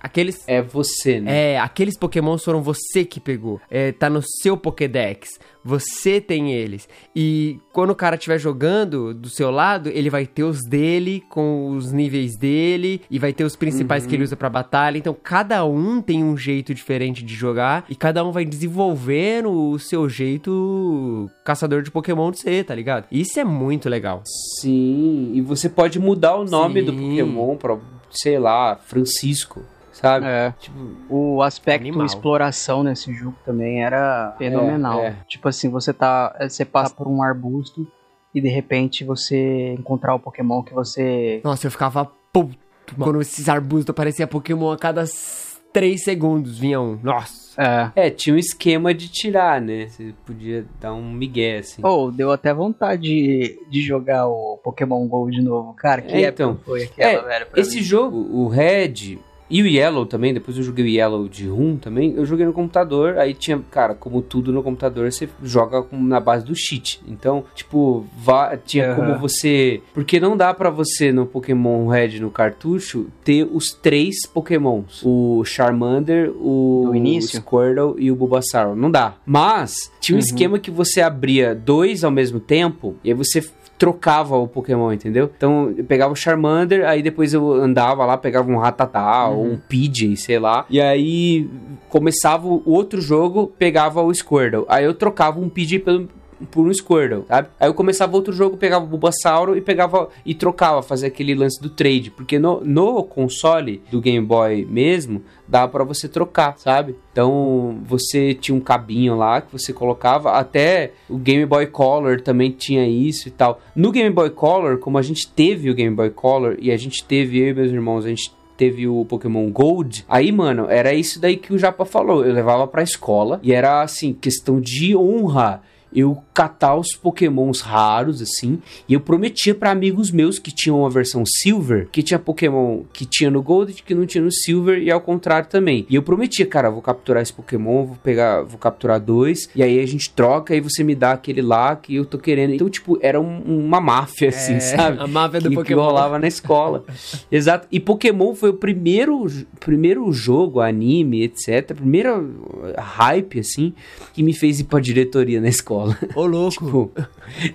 aqueles. É você, né? É, aqueles Pokémon foram você que pegou. É, tá no seu Pokédex. Você tem eles. E quando o cara estiver jogando do seu lado, ele vai ter os dele com os níveis dele e vai ter os principais que ele usa pra batalha. Então cada um tem um jeito diferente de jogar e cada um vai desenvolvendo o seu jeito caçador de Pokémon de ser, tá ligado? Isso é muito legal. Sim, e você pode mudar o nome do Sim. Pokémon pra, sei lá, Francisco, sabe? É. Tipo, O aspecto Animal. exploração nesse jogo também era fenomenal. É, é. Tipo assim, você tá. Você passa por um arbusto e de repente você encontrar o Pokémon que você. Nossa, eu ficava puto quando esses arbustos apareciam Pokémon a cada s- 3 segundos vinha um. Nossa. É. É, tinha um esquema de tirar, né? Você podia dar um migué, assim. Ou deu até vontade de, de jogar o Pokémon GO de novo. Cara, que É, época então. foi aquela, É, velho? pra Esse mim? jogo, o Red e o Yellow também, depois eu joguei o Yellow de Rum também, eu joguei no computador, aí tinha, cara, como tudo no computador, você joga na base do cheat. Então, tipo, vá- tinha Aham. como você... Porque não dá pra você, no Pokémon Red, no cartucho, ter os três Pokémons. O Charmander, o início? Squirtle e o Bulbasaur. Não dá. Mas, tinha um Uhum. esquema que você abria dois ao mesmo tempo, e aí você trocava o Pokémon, entendeu? Então, eu pegava o Charmander, aí depois eu andava lá, pegava um Rattata ou um Pidgey, sei lá. E aí começava o outro jogo, pegava o Squirtle. Aí eu trocava um Pidgey pelo por um Squirtle, sabe? Aí eu começava outro jogo, pegava o Bulbasauro e pegava e trocava, fazia aquele lance do trade, porque no, no console do Game Boy mesmo, dava pra você trocar, sabe? Então, você tinha um cabinho lá que você colocava, até o Game Boy Color também tinha isso e tal. No Game Boy Color, como a gente teve o Game Boy Color e a gente teve eu e meus irmãos, a gente teve o Pokémon Gold. Aí, mano, era isso daí que o Japa falou. Eu levava pra escola e era assim, questão de honra. Eu catar os pokémons raros, assim, e eu prometia pra amigos meus que tinham a versão Silver, que tinha Pokémon que tinha no Gold que não tinha no Silver, e ao contrário também. E eu prometia, cara, vou capturar esse Pokémon, vou pegar, vou capturar dois, e aí a gente troca, e você me dá aquele lá que eu tô querendo. Então, tipo, era um- uma máfia, assim, É, sabe? A máfia do que, que Pokémon. rolava na escola. (laughs) Exato. E Pokémon foi o primeiro, primeiro jogo, anime, etc. Primeiro uh, hype, assim, que me fez ir pra diretoria na escola. Ô, louco. (laughs) tipo,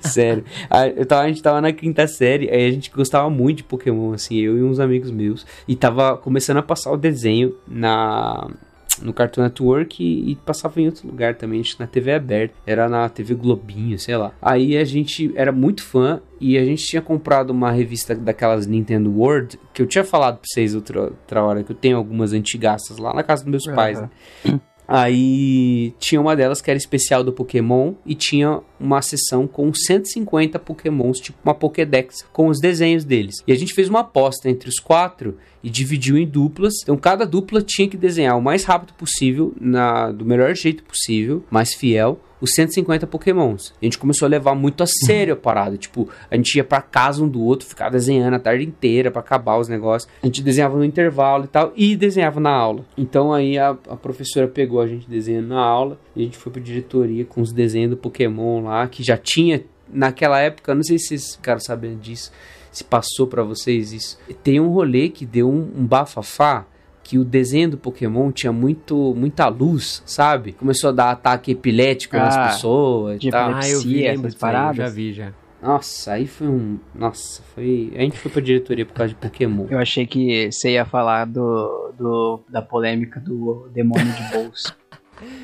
sério. A, eu tava, a gente tava na quinta série, aí a gente gostava muito de Pokémon, assim, eu e uns amigos meus. E tava começando a passar o desenho na no Cartoon Network e, e passava em outro lugar também, acho que na TV aberta, era na TV Globinho, sei lá. Aí a gente era muito fã e a gente tinha comprado uma revista daquelas Nintendo World, que eu tinha falado pra vocês outra, outra hora, que eu tenho algumas antigaças lá na casa dos meus pais, né? (clears throat) Aí tinha uma delas que era especial do Pokémon e tinha uma sessão com 150 Pokémons, tipo uma Pokédex, com os desenhos deles. E a gente fez uma aposta entre os quatro e dividiu em duplas. Então cada dupla tinha que desenhar o mais rápido possível, na, do melhor jeito possível, mais fiel, os 150 Pokémons. A gente começou a levar muito a sério a parada. Tipo, a gente ia pra casa um do outro, ficava desenhando a tarde inteira pra acabar os negócios. A gente desenhava no intervalo e tal, e desenhava na aula. Então aí a, a professora pegou a gente desenhando na aula, a gente foi pra diretoria com os desenhos do Pokémon lá, que já tinha naquela época, não sei se vocês ficaram sabendo disso, se passou pra vocês isso. Tem um rolê que deu um, um bafafá que o desenho do Pokémon tinha muito, muita luz, sabe? Começou a dar ataque epilético nas Ah, pessoas e de tal. Ah, eu vi, essas eu já vi, já. Nossa, aí foi um. Nossa, foi. A gente foi pra diretoria por causa de Pokémon. Eu achei que você ia falar do, do da polêmica do demônio de bolso. (laughs)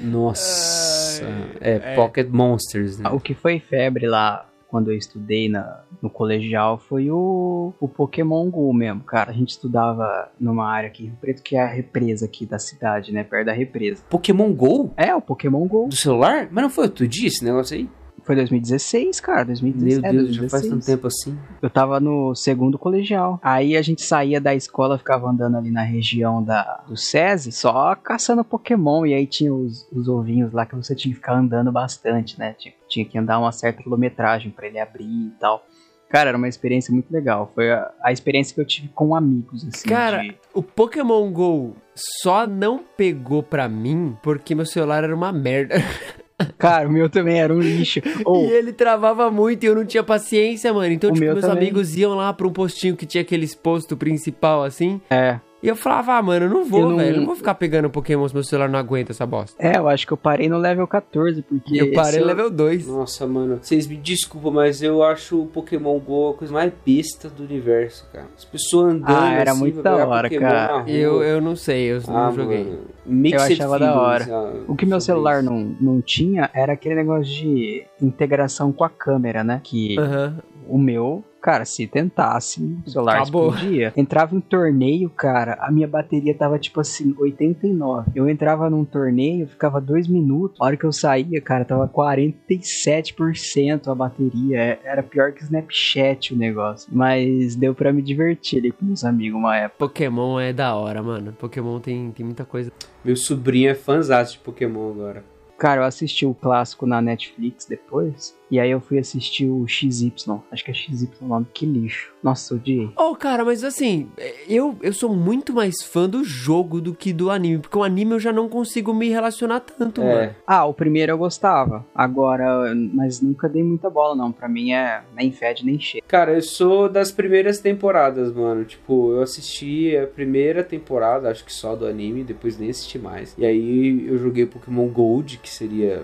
Nossa. É, Pocket Monsters, né? o que foi febre lá quando eu estudei na, no colegial foi o, o Pokémon Go mesmo, cara. A gente estudava numa área aqui em Rio Preto que é a represa aqui da cidade, né? Perto da represa. Pokémon Go? É, o Pokémon Go. Do celular? Mas não foi outro dia esse negócio aí? Foi 2016, cara. 2016. Meu é, Deus, já 2016. faz tanto tempo assim. Eu tava no segundo colegial. Aí a gente saía da escola, ficava andando ali na região da, do SESI, só caçando Pokémon. E aí tinha os, os ovinhos lá que você tinha que ficar andando bastante, né? Tinha, tinha que andar uma certa quilometragem pra ele abrir e tal. Cara, era uma experiência muito legal. Foi a, a experiência que eu tive com amigos, assim. Cara, de- o Pokémon GO só não pegou pra mim porque meu celular era uma merda. (laughs) Cara, o meu também era um lixo. Ou, E ele travava muito e eu não tinha paciência, mano. Então, O tipo, meu meus também. amigos iam lá pra um postinho que tinha aqueles posto principal, assim. é. E eu falava, ah, mano, eu não vou, Eu não- velho. Não vou ficar pegando Pokémon se meu celular não aguenta essa bosta. É, eu acho que eu parei no level 14, porque. eu parei no level 2. Nossa, mano. Vocês me desculpam, mas eu acho o Pokémon Go a coisa mais besta do universo, cara. As pessoas andando Ah, era assim, muito da hora, Pokémon cara. Eu, eu não sei, eu Ah, não joguei. Eu achava da hora. ah, O que meu celular isso. não, não tinha era aquele negócio de integração com a câmera, né? Que Aham. O meu, cara, se tentasse, o celular Acabou. explodia. Entrava em torneio, cara, a minha bateria tava tipo assim, 89. Eu entrava num torneio, ficava dois minutos. A hora que eu saía, cara, tava 47% a bateria. É- Era pior que Snapchat o negócio. Mas deu pra me divertir ali com meus amigos uma época. Pokémon é da hora, mano. Pokémon tem, tem muita coisa. Meu sobrinho é fãzão de Pokémon agora. Cara, eu assisti o clássico na Netflix depois. E aí eu fui assistir o XY. Acho que é XY. Que lixo. Nossa, odiei. Oh, cara, mas assim, eu, eu sou muito mais fã do jogo do que do anime. Porque o anime eu já não consigo me relacionar tanto, É. mano. Ah, o primeiro eu gostava. Agora, mas nunca dei muita bola, não. Pra mim é nem fede nem cheira. Cara, eu sou das primeiras temporadas, mano. Tipo, eu assisti a primeira temporada, acho que só do anime, depois nem assisti mais. E aí eu joguei Pokémon Gold, que seria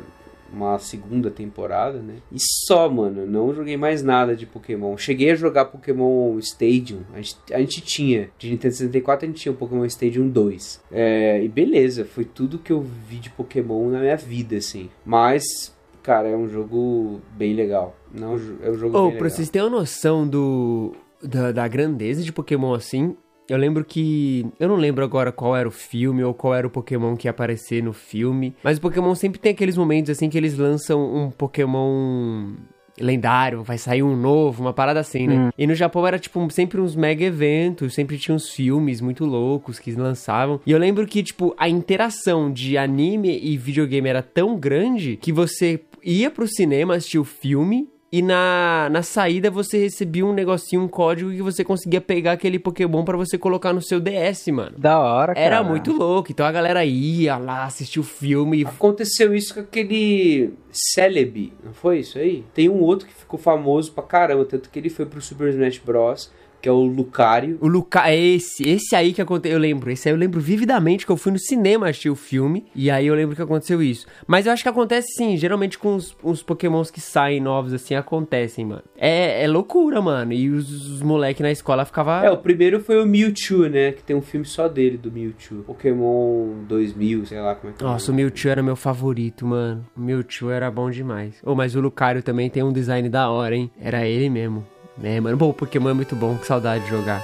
uma segunda temporada, né? E só, mano, não joguei mais nada de Pokémon. Cheguei a jogar Pokémon Stadium. A gente, a gente tinha, de Nintendo 64 a gente tinha o Pokémon Stadium 2. É, e beleza, foi tudo que eu vi de Pokémon na minha vida, assim. Mas, cara, é um jogo bem legal. Não, é um jogo Ô, bem pra legal. vocês terem uma noção do, da, da grandeza de Pokémon assim, eu lembro que. Eu não lembro agora qual era o filme ou qual era o Pokémon que ia aparecer no filme. Mas o Pokémon sempre tem aqueles momentos assim que eles lançam um Pokémon lendário, vai sair um novo, uma parada assim, né? E no Japão era tipo sempre uns mega eventos, sempre tinha uns filmes muito loucos que lançavam. E eu lembro que tipo a interação de anime e videogame era tão grande que você ia pro cinema assistir o filme e na, na saída você recebia um negocinho, um código que você conseguia pegar aquele Pokémon pra você colocar no seu DS, mano. Da hora, cara. Era muito louco. Então a galera ia lá assistir o filme. e Aconteceu isso com aquele Celebi, não foi isso aí? Tem um outro que ficou famoso pra caramba, tanto que ele foi pro Super Smash Bros, que é o Lucario. O Luca, é esse, esse aí que aconteceu, eu lembro, esse aí eu lembro vividamente que eu fui no cinema assistir o filme, e aí eu lembro que aconteceu isso. Mas eu acho que acontece sim, geralmente com os, os pokémons que saem novos assim, acontecem, mano. É, é loucura, mano, e os, os moleques na escola ficavam... É, o primeiro foi o Mewtwo, né? Que tem um filme só dele, do Mewtwo. Pokémon 2000, sei lá como é que é. Nossa, o Mewtwo era meu favorito, mano. O Mewtwo era bom demais. Oh, mas o Lucario também tem um design da hora, hein? Era ele mesmo. É, mano. Bom, o Pokémon é muito bom, que saudade de jogar.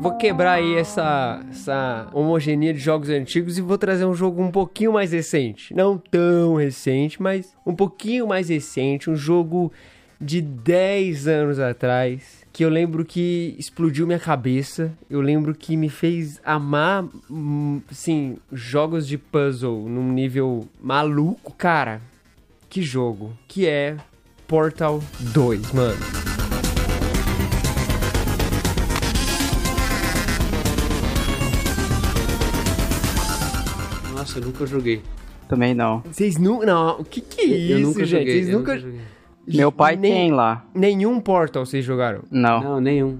Vou quebrar aí essa, essa homogeneia de jogos antigos e vou trazer um jogo um pouquinho mais recente. Não tão recente, mas um pouquinho mais recente. Um jogo de 10 anos atrás. Que eu lembro que explodiu minha cabeça. Eu lembro que me fez amar, hum, assim, jogos de puzzle num nível maluco. Cara, que jogo. Que é Portal 2, mano. Nossa, eu nunca joguei. Também não. Vocês nunca. Não, o que que é isso, eu nunca gente? joguei. Vocês eu nunca. Meu pai Nem- tem lá. Nenhum Portal vocês jogaram? Não. Não, nenhum.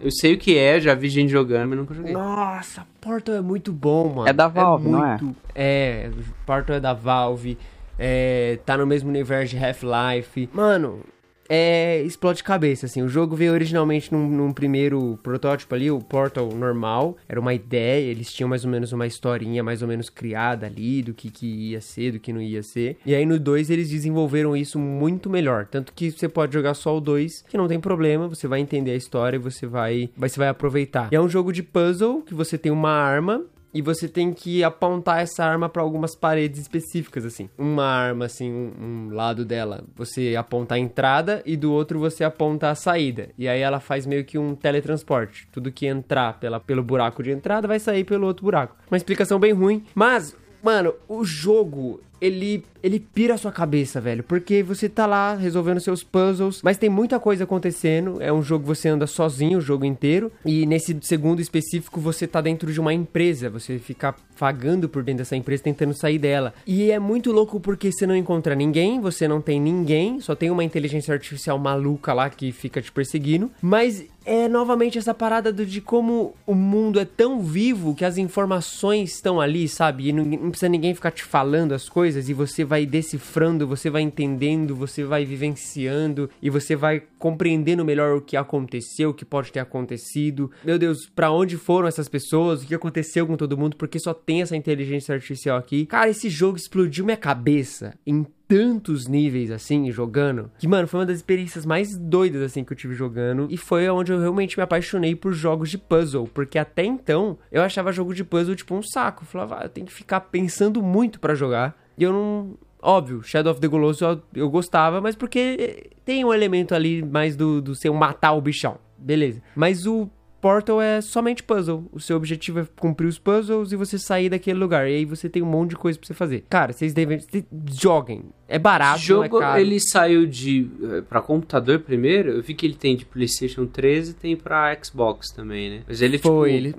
Eu sei o que é, já vi gente jogando, mas nunca joguei. Nossa, Portal é muito bom, mano. É da Valve, não é? muito... é? Portal é da Valve. É, tá no mesmo universo de Half-Life. Mano, é, explode cabeça, assim. O jogo veio originalmente num, num primeiro protótipo ali, o Portal normal. Era uma ideia, eles tinham mais ou menos uma historinha mais ou menos criada ali do que, que ia ser, do que não ia ser. E aí no 2 eles desenvolveram isso muito melhor. Tanto que você pode jogar só o 2, que não tem problema, você vai entender a história e você vai, você vai aproveitar. E é um jogo de puzzle que você tem uma arma e você tem que apontar essa arma para algumas paredes específicas, assim. Uma arma, assim, um, um lado dela, você aponta a entrada e do outro você aponta a saída. E aí ela faz meio que um teletransporte. Tudo que entrar pela, pelo buraco de entrada vai sair pelo outro buraco. Uma explicação bem ruim, mas Mano, o jogo, ele, ele pira a sua cabeça, velho. Porque você tá lá resolvendo seus puzzles, mas tem muita coisa acontecendo. É um jogo que você anda sozinho o jogo inteiro. E nesse segundo específico, você tá dentro de uma empresa. Você fica vagando por dentro dessa empresa, tentando sair dela. E é muito louco porque você não encontra ninguém, você não tem ninguém, só tem uma inteligência artificial maluca lá que fica te perseguindo. Mas é novamente essa parada do- de como o mundo é tão vivo que as informações estão ali, sabe? E não, não precisa ninguém ficar te falando as coisas e você vai decifrando, você vai entendendo, você vai vivenciando e você vai compreendendo melhor o que aconteceu, o que pode ter acontecido. Meu Deus, pra onde foram essas pessoas? O que aconteceu com todo mundo? Porque só tem essa inteligência artificial aqui. Cara, esse jogo explodiu minha cabeça em tantos níveis assim, jogando, que, mano, foi uma das experiências mais doidas assim que eu tive jogando. E foi onde eu realmente me apaixonei por jogos de puzzle. Porque até então eu achava jogo de puzzle tipo um saco. Eu falava, ah, eu tenho que ficar pensando muito pra jogar. E eu não. Óbvio, Shadow of the Colossus eu, eu gostava, mas porque tem um elemento ali mais do, do seu matar o bichão. Beleza. Mas o Portal é somente puzzle. O seu objetivo é cumprir os puzzles e você sair daquele lugar. E aí você tem um monte de coisa pra você fazer. Cara, vocês devem. cês- joguem. É barato, Esse jogo, é ele saiu de eh, pra computador primeiro. Eu vi que ele tem de PlayStation 13 e tem pra Xbox também, né? Mas ele Foi, tipo ele,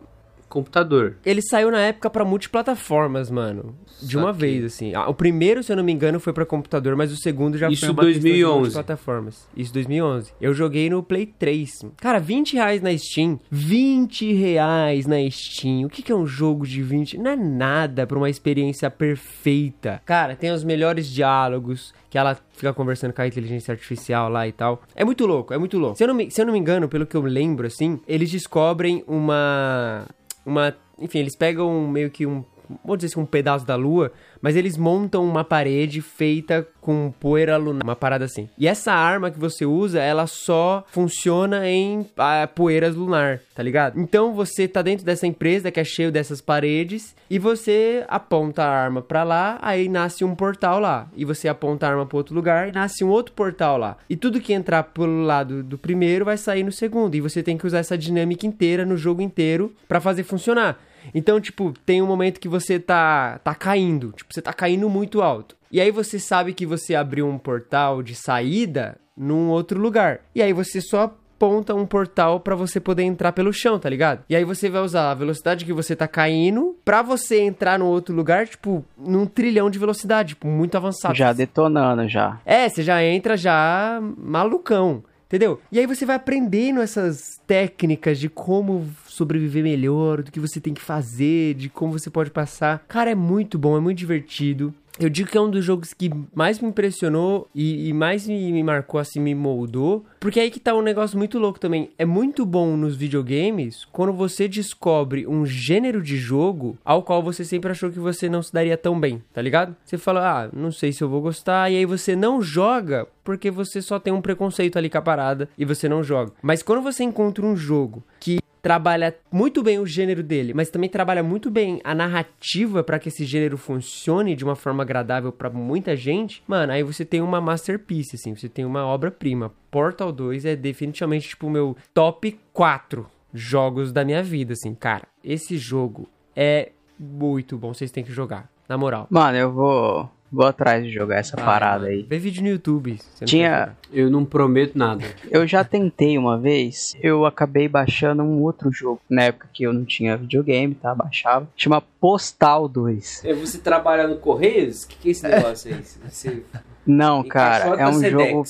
computador. ele saiu na época pra multiplataformas, mano. De uma vez, assim. Ah, o primeiro, se eu não me engano, foi pra computador, mas o segundo já Isso foi uma questão de 2011. multiplataformas. Isso 2011. Eu joguei no Play 3. Cara, 20 reais na Steam. 20 reais na Steam. O que, que é um jogo de 20? Não é nada pra uma experiência perfeita. Cara, tem os melhores diálogos. Que ela fica conversando com a inteligência artificial lá e tal. É muito louco, é muito louco. Se eu não me, se eu não me engano, pelo que eu lembro, assim, eles descobrem uma. Uma. Enfim, eles pegam meio que um. Vamos dizer assim, um pedaço da lua, mas eles montam uma parede feita com poeira lunar, uma parada assim. E essa arma que você usa, ela só funciona em ah, poeiras lunar, tá ligado? Então você tá dentro dessa empresa que é cheio dessas paredes e você aponta a arma pra lá, aí nasce um portal lá. E você aponta a arma pra outro lugar e nasce um outro portal lá. E tudo que entrar pelo lado do primeiro vai sair no segundo. E você tem que usar essa dinâmica inteira no jogo inteiro pra fazer funcionar. Então, tipo, tem um momento que você tá, tá caindo. Tipo, você tá caindo muito alto. E aí você sabe que você abriu um portal de saída num outro lugar. E aí você só aponta um portal pra você poder entrar pelo chão, tá ligado? E aí você vai usar a velocidade que você tá caindo pra você entrar no outro lugar, tipo, num trilhão de velocidade, tipo, muito avançado. Já detonando já. É, você já entra já malucão, entendeu? E aí você vai aprendendo essas técnicas de como sobreviver melhor, do que você tem que fazer, de como você pode passar. Cara, é muito bom, é muito divertido. Eu digo que é um dos jogos que mais me impressionou e, e mais me, me marcou, assim, me moldou. Porque aí que tá um negócio muito louco também. É muito bom nos videogames quando você descobre um gênero de jogo ao qual você sempre achou que você não se daria tão bem, tá ligado? Você fala, ah, não sei se eu vou gostar, e aí você não joga porque você só tem um preconceito ali com a parada e você não joga. Mas quando você encontra um jogo que trabalha muito bem o gênero dele, mas também trabalha muito bem a narrativa para que esse gênero funcione de uma forma agradável para muita gente, mano, aí você tem uma masterpiece, assim, você tem uma obra-prima. Portal 2 é definitivamente, tipo, o meu top 4 jogos da minha vida, assim, cara. Esse jogo é muito bom, vocês têm que jogar, na moral. Mano, eu vou, vou atrás de jogar essa Ah, parada aí. Vê vídeo no YouTube. você não Tinha- jogar. Eu não prometo nada. Eu já tentei uma vez, eu acabei baixando um outro jogo. Na época que eu não tinha videogame, tá? Baixava. Chama Postal 2. É, Você trabalha no Correios? O que, que é esse negócio aí? Você Não, cara, é um Sedex. jogo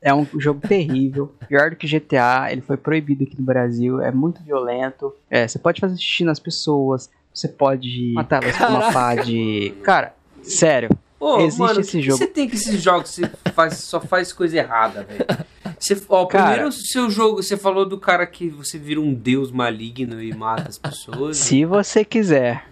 É um jogo terrível. Pior do que GTA, ele foi proibido aqui no Brasil. É muito violento. É, você pode fazer xixi nas pessoas. Você pode matar elas com uma pá de. Cara, sério. Ô, Existe mano, esse jogo. você tem que esses jogos você faz, só faz coisa errada, velho. Você, ó, Cara. primeiro o seu jogo, você falou do cara que você vira um deus maligno e mata as pessoas. Se você quiser.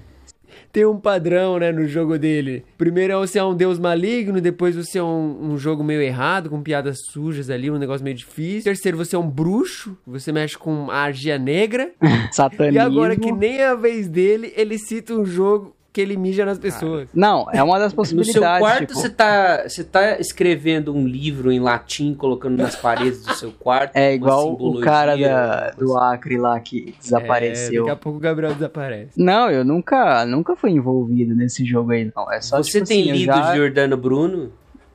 Tem um padrão, né, no jogo dele. Primeiro é você é um deus maligno, depois você é um, um jogo meio errado, com piadas sujas ali, um negócio meio difícil. Terceiro, você é um bruxo, você mexe com magia negra. (laughs) Satanismo. E agora que nem é a vez dele, ele cita um jogo que ele mija nas pessoas. Não, é uma das (laughs) No possibilidades. seu quarto tipo, você tá, você tá escrevendo um livro em latim, colocando nas paredes do seu quarto. É igual o cara da, do Acre lá que É, desapareceu. daqui a pouco o Gabriel desaparece. Não, eu nunca, nunca fui envolvido nesse jogo aí, não. É só Você tipo tem assim, eu lido já Giordano Bruno?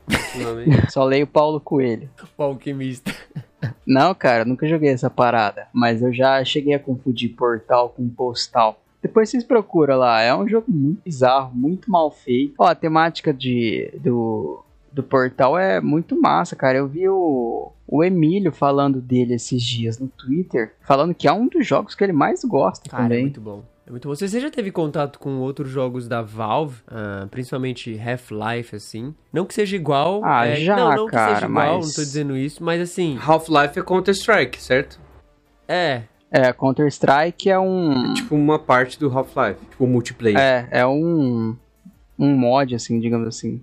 (laughs) só leio Paulo Coelho. O alquimista. Não, cara, nunca joguei essa parada. Mas eu já cheguei a confundir portal com postal. Depois vocês procuram lá. É um jogo muito bizarro, muito mal feito. Ó, a temática de, do, do portal é muito massa, cara. Eu vi o, o Emílio falando dele esses dias no Twitter, falando que é um dos jogos que ele mais gosta Cara, é também. muito bom. É muito bom. Você já teve contato com outros jogos da Valve, ah, principalmente Half-Life, assim? Não que seja igual. Ah, é, já, não, não que cara, seja igual, mas- não tô dizendo isso, mas assim, Half-Life é Counter-Strike, certo? é. É, Counter-Strike é um. Tipo uma parte do Half-Life, tipo multiplayer. É, é um. Um mod, assim, digamos assim.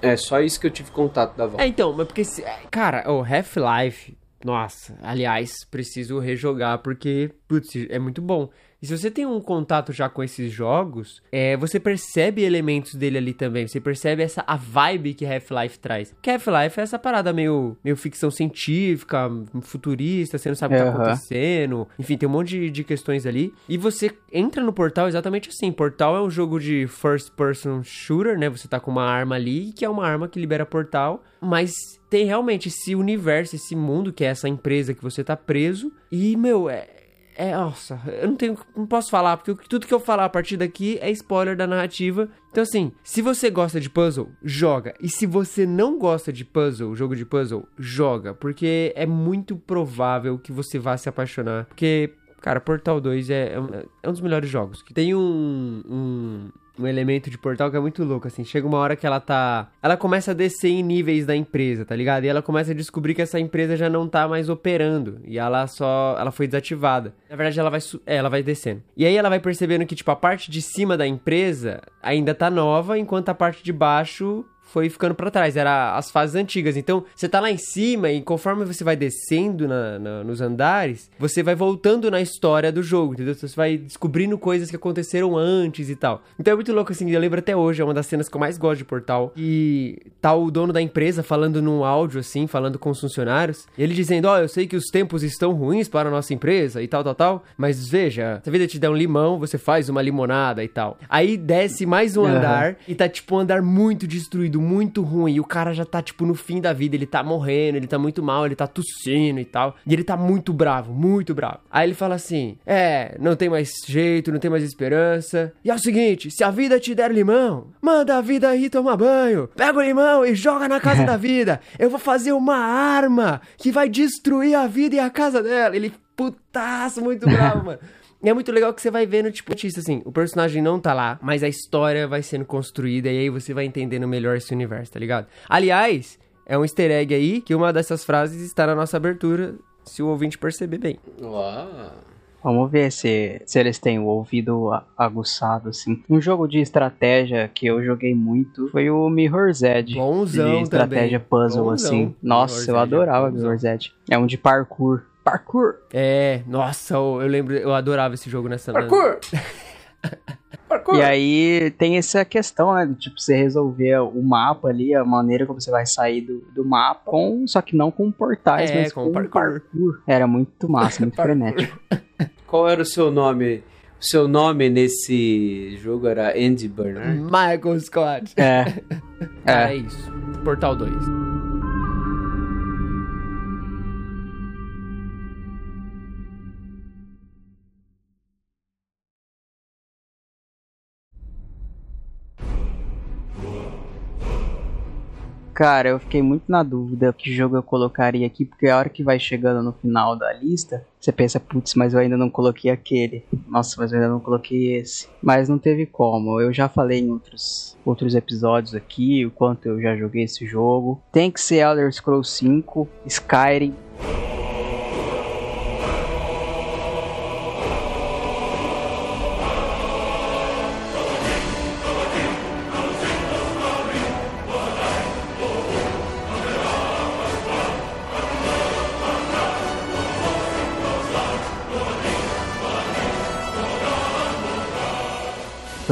É. só isso que eu tive contato da Valve. É, então, mas porque. se- é, Cara, o Half-Life. Nossa, aliás, preciso rejogar porque, putz, é muito bom. E se você tem um contato já com esses jogos, é, você percebe elementos dele ali também. Você percebe essa a vibe que Half-Life traz. Porque Half-Life é essa parada meio, meio ficção científica, futurista, você não sabe o que tá Aham. acontecendo. Enfim, tem um monte de, de questões ali. E você entra no Portal exatamente assim. Portal é um jogo de first person shooter, né? Você tá com uma arma ali, que é uma arma que libera portal. Mas tem realmente esse universo, esse mundo, que é essa empresa que você tá preso. E, meu, é. É, nossa, eu não tenho, não posso falar, porque tudo que eu falar a partir daqui é spoiler da narrativa. Então, assim, se você gosta de puzzle, joga. E se você não gosta de puzzle, jogo de puzzle, joga. Porque é muito provável que você vá se apaixonar. Porque, cara, Portal 2 é, é um, é um dos melhores jogos. Tem um, um, um elemento de Portal que é muito louco, assim. Chega uma hora que ela tá. Ela começa a descer em níveis da empresa, tá ligado? E ela começa a descobrir que essa empresa já não tá mais operando. E ela só. Ela foi desativada. Na verdade, ela vai, su- é, ela vai descendo. E aí ela vai percebendo que, tipo, a parte de cima da empresa ainda tá nova, enquanto a parte de baixo foi ficando pra trás, era as fases antigas. Então, você tá lá em cima e conforme você vai descendo na- na- nos andares, você vai voltando na história do jogo, entendeu? Você vai descobrindo coisas que aconteceram antes e tal. Então é muito louco, assim, eu lembro até hoje, é uma das cenas que eu mais gosto de Portal. E tá o dono da empresa falando num áudio, assim, falando com os funcionários, e ele dizendo, ó, eu sei que os tempos estão ruins para a nossa empresa e tal, tal, tal, mas veja, se a vida te der um limão, você faz uma limonada e tal. Aí desce mais um Aham. andar, e tá, tipo, um andar muito destruído, muito ruim. E o cara já tá, tipo, no fim da vida. Ele tá morrendo, ele tá muito mal, ele tá tossindo e tal. E ele tá muito bravo, muito bravo. Aí ele fala assim: É, não tem mais jeito, não tem mais esperança. E é o seguinte: se a vida te der limão, manda a vida ir tomar banho. Pega o limão e joga na casa da (laughs) vida. Eu vou fazer uma arma que vai destruir a vida e a casa dela. Ele, putaço, muito bravo, (laughs) mano. E é muito legal que você vai vendo, tipo, isso assim, o personagem não tá lá, mas a história vai sendo construída e aí você vai entendendo melhor esse universo, tá ligado? Aliás, é um easter egg aí que uma dessas frases está na nossa abertura, se o ouvinte perceber bem. Uau. Vamos ver se, se eles têm o ouvido aguçado, assim. Um jogo de estratégia que eu joguei muito foi o Mirror's Edge. Bonzão de estratégia também. puzzle, Bonzão. assim. Nossa, Mirror's eu é adorava bonzão. Mirror's Edge. É um de parkour. Parkour! É, nossa, eu, eu lembro, eu adorava esse jogo nessa... Parkour! (laughs) Parkour! E aí tem essa questão, né? De, tipo, você resolver o mapa ali, a maneira como você vai sair do, do mapa, com, só que não com portais, É, mas com com, parkour. parkour. Era muito massa, muito (laughs) frenético. Qual era o seu nome? O seu nome nesse jogo era Andy Bernard? Michael Scott. É. (laughs) É. é isso. Portal 2. Cara, eu fiquei muito na dúvida que jogo eu colocaria aqui, porque a hora que vai chegando no final da lista, você pensa, putz, mas eu ainda não coloquei aquele. Nossa, mas eu ainda não coloquei esse. Mas não teve como. Eu já falei em outros, outros episódios aqui o quanto eu já joguei esse jogo. Tem que ser Elder Scrolls 5, Skyrim.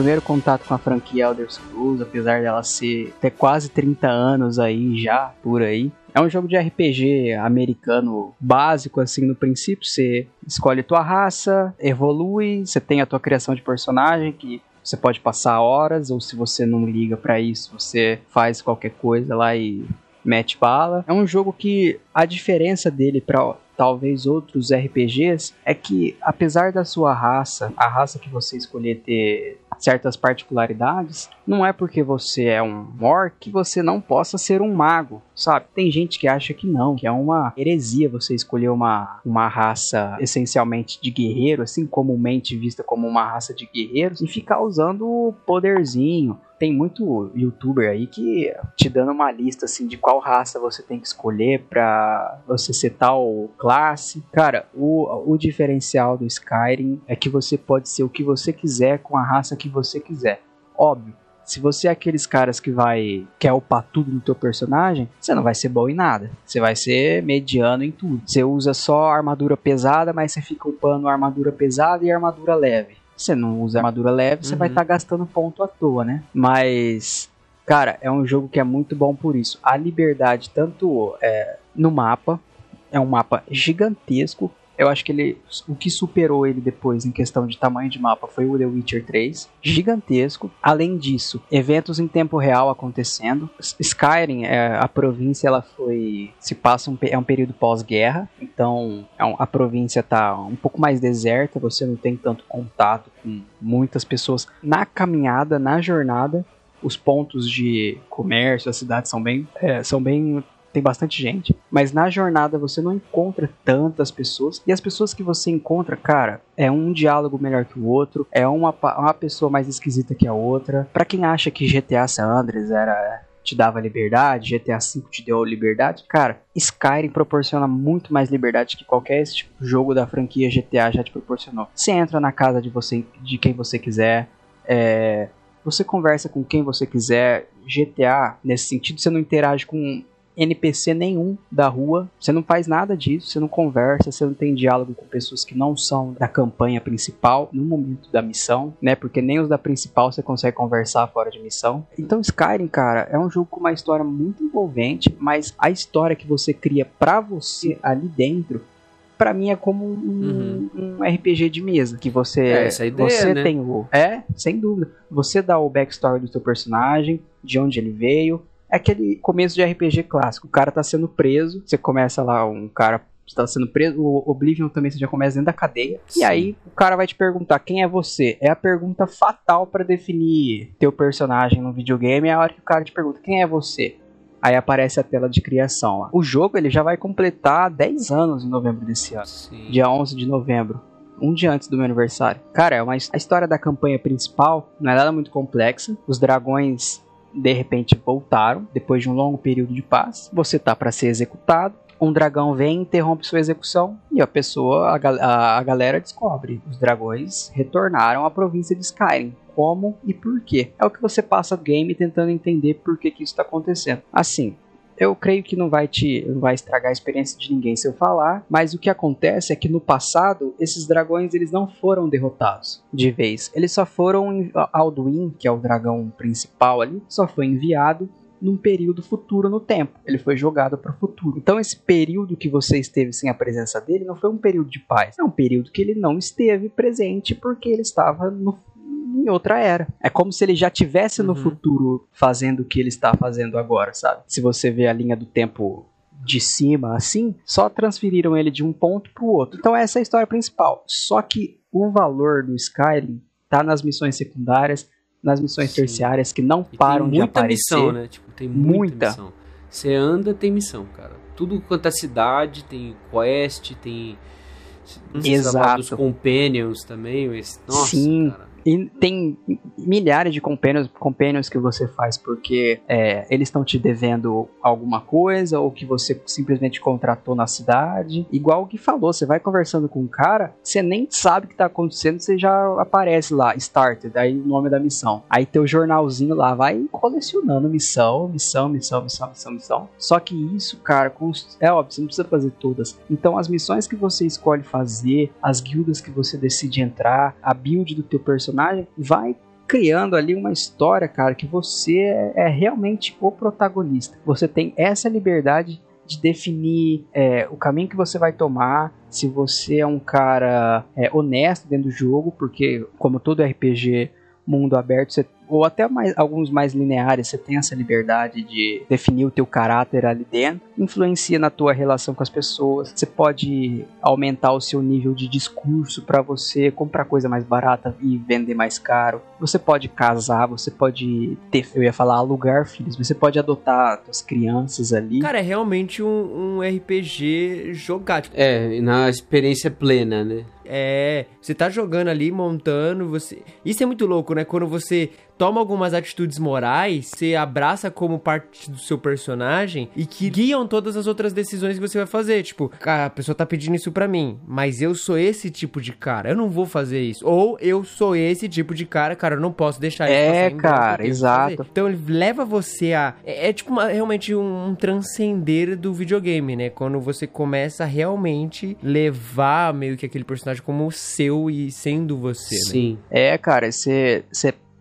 Primeiro contato com a franquia Elder Scrolls, apesar dela ser ter quase 30 anos aí já, por aí. É um jogo de RPG americano básico, assim, no princípio. Você escolhe tua raça, evolui, você tem a tua criação de personagem, que você pode passar horas, ou se você não liga pra isso, você faz qualquer coisa lá e mete bala. É um jogo que a diferença dele para talvez outros RPGs é que apesar da sua raça, a raça que você escolher ter certas particularidades, não é porque você é um orc que você não possa ser um mago, sabe? Tem gente que acha que não, que é uma heresia você escolher uma, uma raça essencialmente de guerreiro, assim comumente vista como uma raça de guerreiros, e ficar usando o poderzinho, tem muito youtuber aí que te dando uma lista assim de qual raça você tem que escolher para você ser tal classe. Cara, o, o diferencial do Skyrim é que você pode ser o que você quiser com a raça que você quiser. Óbvio, se você é aqueles caras que vai quer upar tudo no teu personagem, você não vai ser bom em nada. Você vai ser mediano em tudo. Você usa só armadura pesada, mas você fica upando armadura pesada e armadura leve. Você não usa armadura leve, você vai estar Uhum. tá gastando ponto à toa, né? Mas, cara, é um jogo que é muito bom por isso. A liberdade, tanto é, no mapa, é um mapa gigantesco. Eu acho que ele. O que superou ele depois em questão de tamanho de mapa foi o The Witcher 3. Gigantesco. Além disso, eventos em tempo real acontecendo. Skyrim, é, a província, ela foi. Se passa um, é um período pós-guerra. Então é um- a província tá um pouco mais deserta. Você não tem tanto contato com muitas pessoas. Na caminhada, na jornada, os pontos de comércio, as cidades são bem. é, são bem tem bastante gente, mas na jornada você não encontra tantas pessoas e as pessoas que você encontra, cara, é um diálogo melhor que o outro, é uma, uma pessoa mais esquisita que a outra. Pra quem acha que GTA San Andreas era te dava liberdade, GTA V te deu liberdade, cara, Skyrim proporciona muito mais liberdade que qualquer tipo jogo da franquia GTA já te proporcionou. Você entra na casa de você, de quem você quiser, é, você conversa com quem você quiser. GTA, nesse sentido, você não interage com NPC nenhum da rua, você não faz nada disso, você não conversa, você não tem diálogo com pessoas que não são da campanha principal no momento da missão, né? Porque nem os da principal você consegue conversar fora de missão. Então Skyrim, cara, é um jogo com uma história muito envolvente, mas a história que você cria pra você ali dentro Pra mim é como um, um RPG de mesa que você É, essa é ideia, você né? tem o é sem dúvida você dá o backstory do seu personagem de onde ele veio é aquele começo de RPG clássico. O cara tá sendo preso, você começa lá, um cara está sendo preso, o Oblivion também você já começa dentro da cadeia. Sim. E aí o cara vai te perguntar quem é você. É a pergunta fatal pra definir teu personagem no videogame, é a hora que o cara te pergunta quem é você. Aí aparece a tela de criação lá. O jogo ele já vai completar 10 anos em novembro desse ano Sim. dia 11 de novembro, um dia antes do meu aniversário. Cara, é uma, a história da campanha principal não é nada muito complexa. Os dragões de repente voltaram depois de um longo período de paz. Você tá para ser executado. Um dragão vem, interrompe sua execução e a pessoa, a, a- a galera descobre. Os dragões retornaram à província de Skyrim. Como e por quê? É o que você passa o game tentando entender por que, que isso está acontecendo. Assim, eu creio que não vai te não vai estragar a experiência de ninguém se eu falar, mas o que acontece é que no passado esses dragões eles não foram derrotados de vez. Eles só foram Alduin, que é o dragão principal ali, só foi enviado num período futuro no tempo. Ele foi jogado para o futuro. Então esse período que você esteve sem a presença dele não foi um período de paz, é um período que ele não esteve presente porque ele estava no em outra era. É como se ele já tivesse no Uhum. futuro fazendo o que ele está fazendo agora, sabe? Se você vê a linha do tempo de cima assim, só transferiram ele de um ponto pro outro. Então essa é a história principal. Só que o valor do Skyrim tá nas missões secundárias, nas missões Sim. terciárias que não E param tem de muita aparecer. missão, né? Tipo, tem muita, Muita. missão. Você anda, tem missão, cara. Tudo quanto é cidade, tem quest, tem. Falar dos Exato. companions também, mas. Nossa, Sim. cara. E tem milhares de companions, companions que você faz porque é, eles estão te devendo alguma coisa ou que você simplesmente contratou na cidade. Igual o que falou, você vai conversando com um cara, você nem sabe o que tá acontecendo, você já aparece lá, started, aí o nome da missão. Aí teu jornalzinho lá vai colecionando missão, missão, missão, missão, missão, missão. Só que isso, cara, é óbvio, você não precisa fazer todas. Então as missões que você escolhe fazer, as guildas que você decide entrar, a build do teu personagem, vai criando ali uma história, cara, que você é, é realmente o protagonista. Você tem essa liberdade de definir é, o caminho que você vai tomar, se você é um cara é, honesto dentro do jogo, porque como todo RPG mundo aberto, você ou até mais, alguns mais lineares, você tem essa liberdade de definir o teu caráter ali dentro, influencia na tua relação com as pessoas. Você pode aumentar o seu nível de discurso para você comprar coisa mais barata e vender mais caro. Você pode casar, você pode ter, eu ia falar alugar filhos, você pode adotar as crianças ali. Cara, é realmente um, um RPG jogado. É, na experiência plena, né? É, você tá jogando ali, montando, você. Isso é muito louco, né? Quando você toma algumas atitudes morais, você abraça como parte do seu personagem e que guiam todas as outras decisões que você vai fazer. Tipo, cara, a pessoa tá pedindo isso pra mim, mas eu sou esse tipo de cara, eu não vou fazer isso. Ou eu sou esse tipo de cara, cara, eu não posso deixar isso É, cara, exato. fazer. Então ele leva você a. É, é tipo uma- realmente um, um transcender do videogame, né? Quando você começa a realmente levar meio que aquele personagem como seu e sendo você, né? Sim. É, cara, você,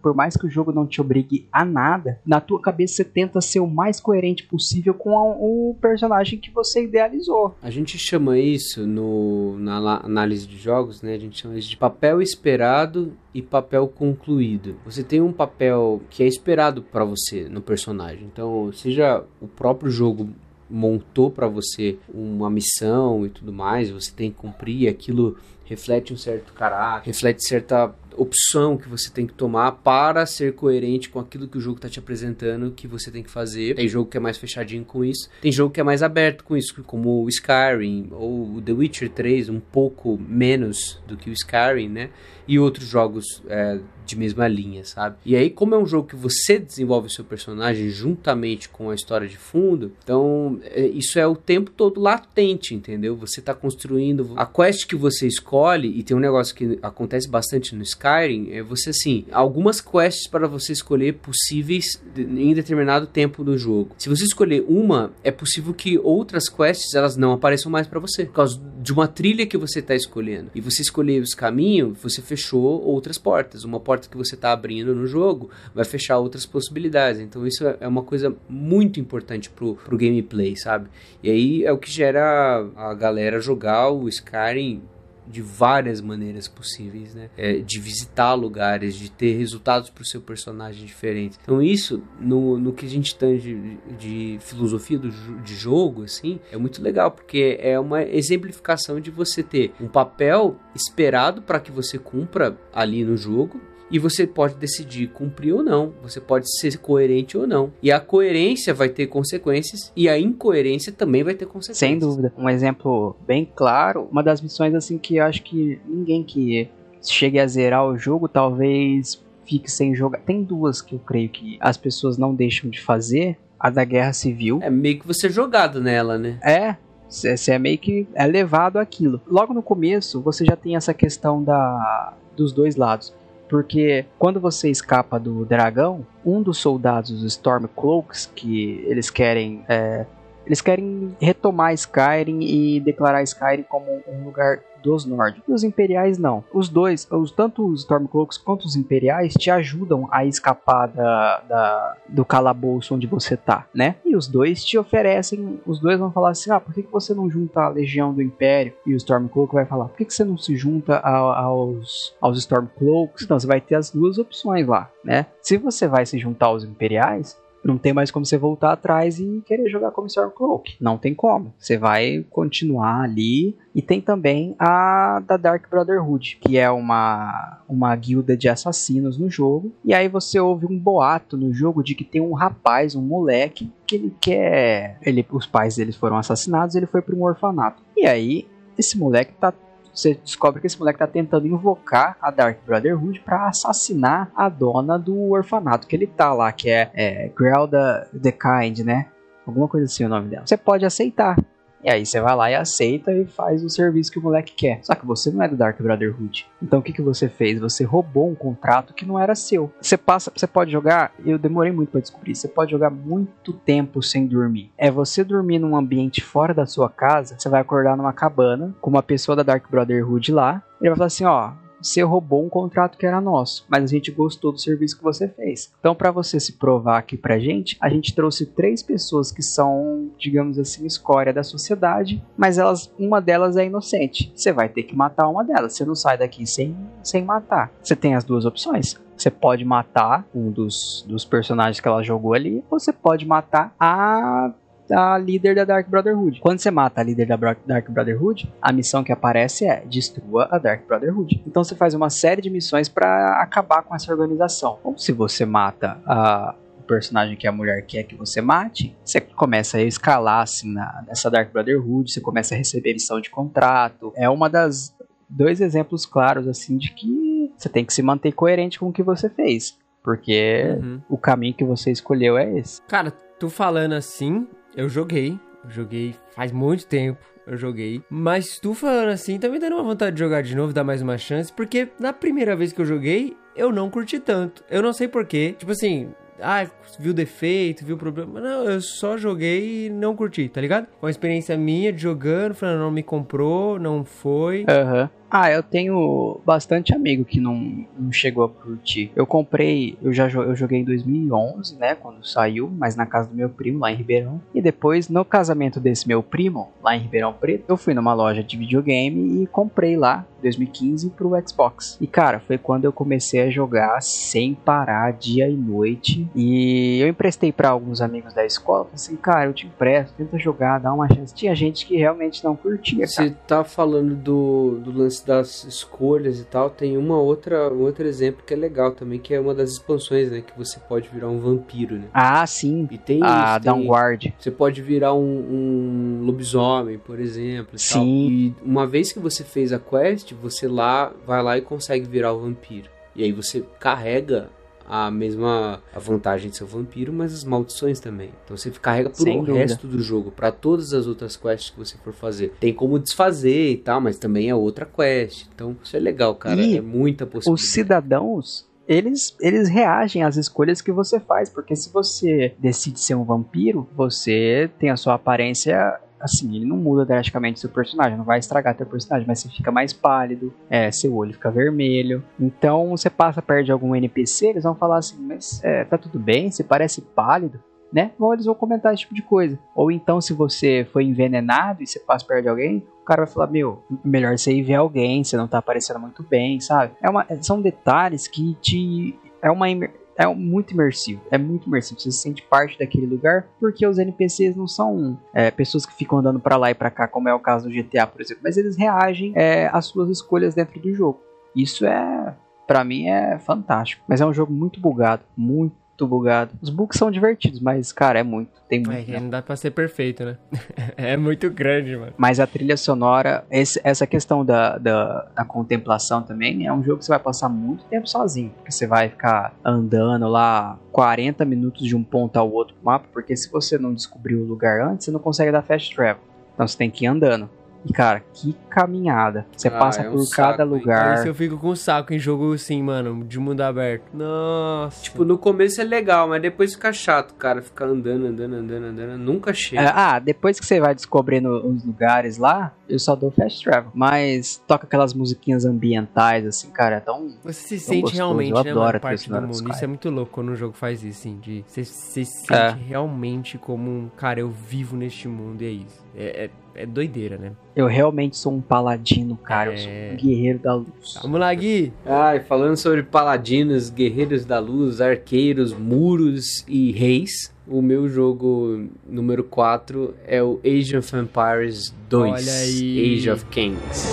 por mais que o jogo não te obrigue a nada, na tua cabeça você tenta ser o mais coerente possível com a- o personagem que você idealizou. A gente chama isso no, na la- análise de jogos, né? A gente chama isso de papel esperado e papel concluído. Você tem um papel que é esperado pra você no personagem. Então, seja o próprio jogo montou pra você uma missão e tudo mais, você tem que cumprir, aquilo reflete um certo caráter, reflete certa opção que você tem que tomar para ser coerente com aquilo que o jogo está te apresentando que você tem que fazer. Tem jogo que é mais fechadinho com isso, tem jogo que é mais aberto com isso, como o Skyrim ou o The Witcher 3, um pouco menos do que o Skyrim, né? E outros jogos é, de mesma linha, sabe? E aí, como é um jogo que você desenvolve o seu personagem juntamente com a história de fundo, então é, isso é o tempo todo latente, entendeu? Você tá construindo a quest que você escolhe, e tem um negócio que acontece bastante no Skyrim, é você assim, algumas quests para você escolher possíveis em determinado tempo do jogo. Se você escolher uma, é possível que outras quests elas não apareçam mais para você, por causa de uma trilha que você tá escolhendo. E você escolher os caminhos, você fechou outras portas. Uma porta que você tá abrindo no jogo vai fechar outras possibilidades. Então isso é é uma coisa muito importante pro, pro gameplay, sabe? E aí é o que gera a galera jogar o Skyrim de várias maneiras possíveis, né? É, de visitar lugares, de ter resultados para o seu personagem diferentes. Então isso, no, no que a gente tem de, de filosofia do, de jogo, assim, é muito legal, porque é uma exemplificação de você ter um papel esperado para que você cumpra ali no jogo, e você pode decidir cumprir ou não. Você pode ser coerente ou não. E a coerência vai ter consequências e a incoerência também vai ter consequências. Sem dúvida. Um exemplo bem claro, uma das missões assim que eu acho que ninguém que chegue a zerar o jogo talvez fique sem jogar. Tem duas que eu creio que as pessoas não deixam de fazer. A da Guerra Civil. É meio que você é jogado nela, né? É, você é meio que é levado àquilo. Logo no começo, você já tem essa questão da dos dois lados. Porque quando você escapa do dragão, um dos soldados, os Stormcloaks, que eles querem. é, eles querem retomar Skyrim e declarar Skyrim como um lugar dos nórdicos. E os imperiais não. Os dois, os, tanto os Stormcloaks quanto os imperiais, te ajudam a escapar da, da- do calabouço onde você tá, né? E os dois te oferecem, os dois vão falar assim, ah, por que, que você não junta a legião do império? E o Stormcloak vai falar, por que, que você não se junta a- aos, aos Stormcloaks? Então você vai ter as duas opções lá, né? Se você vai se juntar aos imperiais, não tem mais como você voltar atrás e querer jogar como Stormcloak. Não tem como. Você vai continuar ali. E tem também a da Dark Brotherhood, que é uma, uma guilda de assassinos no jogo. E aí você ouve um boato no jogo de que tem um rapaz, um moleque, que ele quer. Ele, os pais deles foram assassinados, ele foi para um orfanato. E aí, esse moleque tá você descobre que esse moleque tá tentando invocar a Dark Brotherhood pra assassinar a dona do orfanato que ele tá lá, que é, é Grelda the Kind, né? Alguma coisa assim o nome dela. Você pode aceitar. E aí você vai lá e aceita e faz o serviço que o moleque quer. Só que você não é do Dark Brotherhood. Então o que, que você fez? Você roubou um contrato que não era seu. Você passa, você pode jogar, eu demorei muito pra descobrir, você pode jogar muito tempo sem dormir. É você dormir num ambiente fora da sua casa, você vai acordar numa cabana com uma pessoa da Dark Brotherhood lá. Ele vai falar assim, ó, você roubou um contrato que era nosso, mas a gente gostou do serviço que você fez. Então, para você se provar aqui pra gente, a gente trouxe três pessoas que são, digamos assim, escória da sociedade, mas elas, uma delas é inocente. Você vai ter que matar uma delas. Você não sai daqui sem, sem matar. Você tem as duas opções. Você pode matar um dos, dos personagens que ela jogou ali, ou você pode matar a a líder da Dark Brotherhood. Quando você mata a líder da Dark Brotherhood, a missão que aparece é destrua a Dark Brotherhood. Então você faz uma série de missões para acabar com essa organização. Ou se você mata a o personagem que a mulher quer que você mate, você começa a escalar assim na, nessa Dark Brotherhood, você começa a receber missão de contrato. É uma das dois exemplos claros assim de que você tem que se manter coerente com o que você fez. Porque uhum. o caminho que você escolheu é esse. Cara, tu falando assim, eu joguei. Joguei faz muito tempo. Eu joguei. Mas tu falando assim, tá me dando uma vontade de jogar de novo, dar mais uma chance. Porque na primeira vez que eu joguei, eu não curti tanto. Eu não sei porquê. Tipo assim, ah, viu defeito, viu problema. Não, eu só joguei e não curti, tá ligado? Uma experiência minha de jogando, falando, não me comprou, não foi. Aham. Uhum. Ah, eu tenho bastante amigo que não, não chegou a curtir. Eu comprei, eu já eu joguei em 2011, né, quando saiu, mas na casa do meu primo lá em Ribeirão. E depois, no casamento desse meu primo, lá em Ribeirão Preto, eu fui numa loja de videogame e comprei lá, 2015, pro Xbox. E cara, foi quando eu comecei a jogar sem parar, dia e noite. E eu emprestei para alguns amigos da escola, falei assim, cara, eu te empresto, tenta jogar, dá uma chance. Tinha gente que realmente não curtia. Você tá falando do, do lance das escolhas e tal, tem uma outra, um outro exemplo que é legal também, que é uma das expansões, né? Que você pode virar um vampiro, né? Ah, sim. E tem a isso, Downward. Você pode virar um, um lobisomem, por exemplo. E sim. Tal. E uma vez que você fez a quest, você lá vai lá e consegue virar o vampiro. E aí você carrega a mesma a vantagem de ser vampiro, mas as maldições também. Então você carrega por o resto do jogo, para todas as outras quests que você for fazer. Tem como desfazer e tal, mas também é outra quest. Então isso é legal, cara. E é muita possibilidade. Os cidadãos eles, eles reagem às escolhas que você faz, porque se você decide ser um vampiro, você tem a sua aparência assim, ele não muda drasticamente seu personagem, não vai estragar teu personagem, mas você fica mais pálido, é, seu olho fica vermelho. Então você passa perto de algum NPC, eles vão falar assim, mas é, tá tudo bem, você parece pálido, né? Ou eles vão comentar esse tipo de coisa. Ou então, se você foi envenenado e você passa perto de alguém, o cara vai falar, meu, melhor você ir ver alguém, você não tá aparecendo muito bem, sabe? É uma, são detalhes que te. É uma é muito imersivo. É muito imersivo. Você se sente parte daquele lugar porque os NPCs não são é, pessoas que ficam andando para lá e para cá, como é o caso do GTA, por exemplo, mas eles reagem é, às suas escolhas dentro do jogo. Isso é, para mim, é fantástico. Mas é um jogo muito bugado, muito muito bugado. Os bugs são divertidos, mas, cara, é muito. Tem muito. É, não dá pra ser perfeito, né? (laughs) é muito grande, mano. Mas a trilha sonora, esse, essa questão da, da, da, contemplação também, é um jogo que você vai passar muito tempo sozinho. Porque você vai ficar andando lá 40 minutos de um ponto ao outro mapa, porque se você não descobrir o lugar antes, você não consegue dar fast travel. Então você tem que ir andando. E, cara, que caminhada. Você ah, passa é um por saco, cada lugar. Isso eu fico com saco em jogo assim, mano, de mundo aberto. Nossa. Tipo, no começo é legal, mas depois fica chato, cara. Ficar andando, andando, andando, andando. Nunca chega. É, ah, depois que você vai descobrindo os lugares lá, eu só dou fast travel. Mas toca aquelas musiquinhas ambientais, assim, cara, é tão. Você se sente gostoso. realmente, eu né, adoro parte do mundo. Isso é muito louco quando um jogo faz isso, assim. De você se sente é. realmente como um cara, eu vivo neste mundo e é isso. é, é é doideira, né? Eu realmente sou um paladino, cara. É... Eu sou um é. guerreiro da luz. Vamos lá, Gui! Ai, falando sobre paladinos, guerreiros da luz, arqueiros, muros e reis, o meu jogo número 4 é o Age of Empires 2. Olha aí. Age of Kings.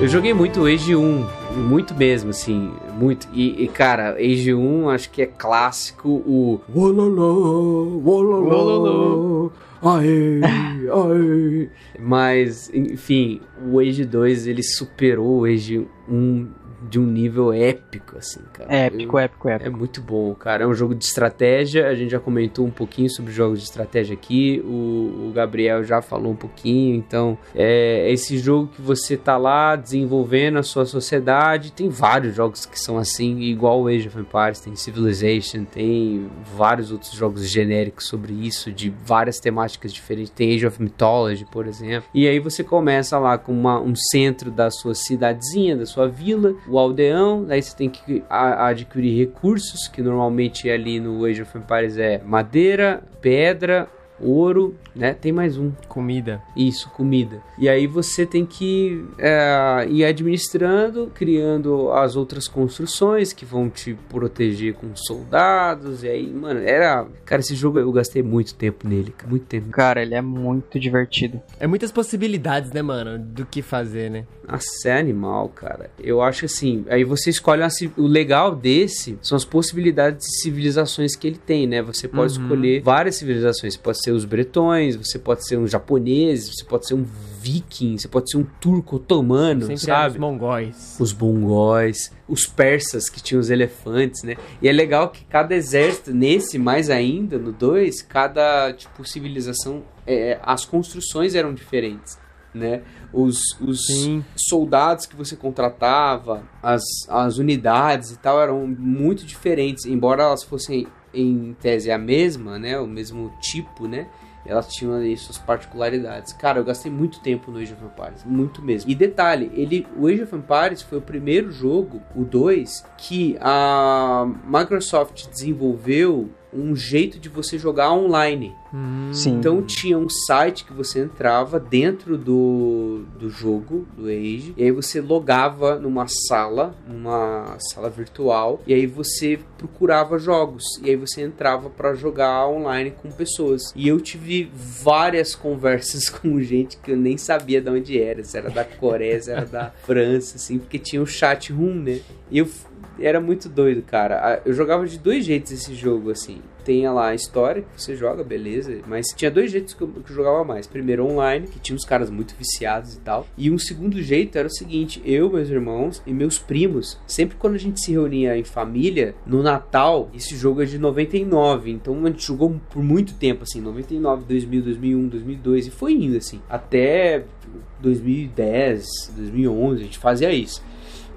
Eu joguei muito Age 1, muito mesmo, assim, muito. E, e, cara, Age 1 acho que é clássico o. Wololô, wololô, aê, (laughs) aê. Mas, enfim, o Age 2 ele superou o Age 1 de um nível épico, assim, cara. Épico, Eu- épico, épico. É muito bom, cara. É um jogo de estratégia. A gente já comentou um pouquinho sobre jogos de estratégia aqui. O, o Gabriel já falou um pouquinho. Então, é esse jogo que você tá lá desenvolvendo a sua sociedade. Tem vários jogos que são assim, igual o Age of Empires. Tem Civilization, tem vários outros jogos genéricos sobre isso, de várias temáticas diferentes. Tem Age of Mythology, por exemplo. E aí você começa lá com uma- um centro da sua cidadezinha, da sua vila, o aldeão. Daí você tem que adquirir recursos, que normalmente ali no Age of Empires é madeira, pedra, ouro, né? Tem mais um. Comida. Isso, comida. E aí você tem que é, ir administrando, criando as outras construções que vão te proteger com soldados. E aí, mano, era. Cara, esse jogo eu gastei muito tempo nele, cara, muito tempo. Cara, ele é muito divertido. É muitas possibilidades, né, mano? Do que fazer, né? Nossa, é animal, cara. Eu acho assim, aí você escolhe uma o legal desse são as possibilidades de civilizações que ele tem, né? Você pode Uhum. escolher várias civilizações. Você pode ser os bretões, você pode ser um japonês, você pode ser um viking, você pode ser um turco otomano, Sempre sabe? os mongóis. os mongóis, os persas que tinham os elefantes, né? E é legal que cada exército, nesse mais ainda, no 2, cada tipo civilização, é, as construções eram diferentes, né? Os, os Sim. soldados que você contratava, as, as unidades e tal eram muito diferentes, embora elas fossem em tese a mesma, né? O mesmo tipo, né? Elas tinham ali suas particularidades. Cara, eu gastei muito tempo no Age of Empires, muito mesmo. E detalhe, ele, o Age of Empires foi o primeiro jogo, o 2, que a Microsoft desenvolveu um jeito de você jogar online. Sim. Então tinha um site que você entrava dentro do, do jogo, do Age, e aí você logava numa sala, numa sala virtual, e aí você procurava jogos, e aí você entrava pra jogar online com pessoas. E eu tive várias conversas (laughs) com gente que eu nem sabia de onde era, se era da Coreia, se era da França, assim, porque tinha o chat room, né? E eu era muito doido, cara. Eu jogava de dois jeitos esse jogo, assim. Tem lá a história que você joga, beleza. Mas tinha dois jeitos que eu, que eu jogava mais. Primeiro online, que tinha uns caras muito viciados e tal. E um segundo jeito era o seguinte: eu, meus irmãos e meus primos, sempre quando a gente se reunia em família, no Natal, esse jogo é de 99. Então a gente jogou por muito tempo, assim, 99, 2000, 2001, 2002. E foi indo, assim. Até 2010, 2011, a gente fazia isso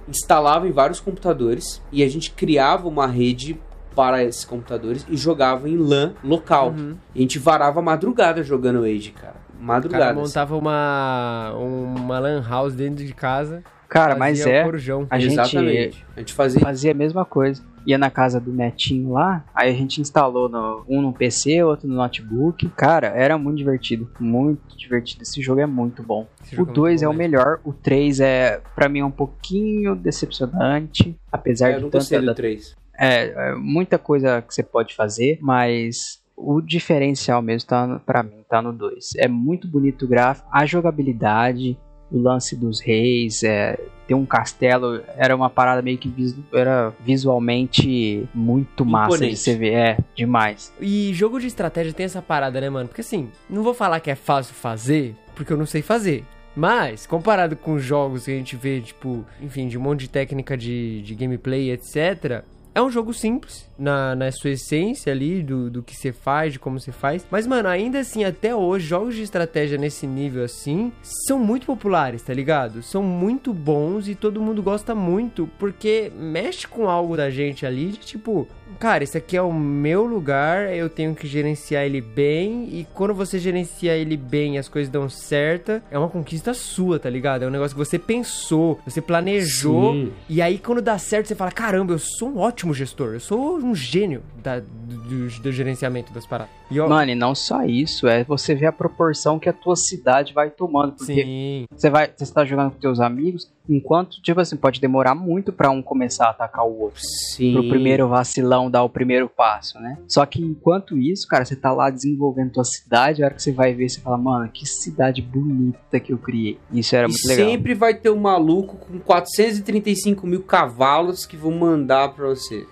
instalava em vários computadores e a gente criava uma rede para esses computadores e jogava em LAN local. E a gente varava madrugada jogando Age, cara. O cara Madrugada. assim. montava uma, uma lan house dentro de casa. Cara, mas fazia é. o corujão. A gente Exatamente. A gente fazia fazia a mesma coisa. Ia na casa do netinho lá, aí a gente instalou no- um no PC, outro no notebook. Cara, era muito divertido. Muito divertido. Esse jogo é muito bom. Esse O jogo é 2 muito é o bom melhor. O 3 é, pra mim, é um pouquinho decepcionante. Apesar eu de não gostei do da- 3. é, é muita coisa que você pode fazer, mas o diferencial mesmo tá pra mim tá no 2. É muito bonito o gráfico, a jogabilidade, o lance dos reis, é, ter um castelo era uma parada meio que visu- era visualmente muito massa de Imponente. você ver, é demais. E jogo de estratégia tem essa parada, né, mano? Porque assim, não vou falar que é fácil fazer, porque eu não sei fazer. Mas, comparado com jogos que a gente vê, tipo, enfim, de um monte de técnica de, de gameplay, etc., é um jogo simples, na, na sua essência ali, do, do que você faz, de como você faz. Mas, mano, ainda assim, até hoje, jogos de estratégia nesse nível assim, são muito populares, tá ligado? São muito bons e todo mundo gosta muito, porque mexe com algo da gente ali, de tipo, cara, esse aqui é o meu lugar, eu tenho que gerenciar ele bem, e quando você gerencia ele bem e as coisas dão certo, é uma conquista sua, tá ligado? É um negócio que você pensou, você planejou, Sim. e aí quando dá certo você fala, caramba, eu sou um ótimo gestor, eu sou um gênio da- do, do- gerenciamento das paradas. E ó, Mano, e não só isso, é você ver a proporção que a tua cidade vai tomando, porque sim, Você vai, você está jogando com teus amigos, enquanto, tipo assim, pode demorar muito pra um começar a atacar o outro. Sim. Pro primeiro vacilão dar o primeiro passo, né? Só que enquanto isso, cara, você tá lá desenvolvendo tua cidade, a hora que você vai ver, você fala, mano, que cidade bonita que eu criei. Isso era E muito legal. sempre vai ter um maluco com 435 mil cavalos que vão mandar pra você.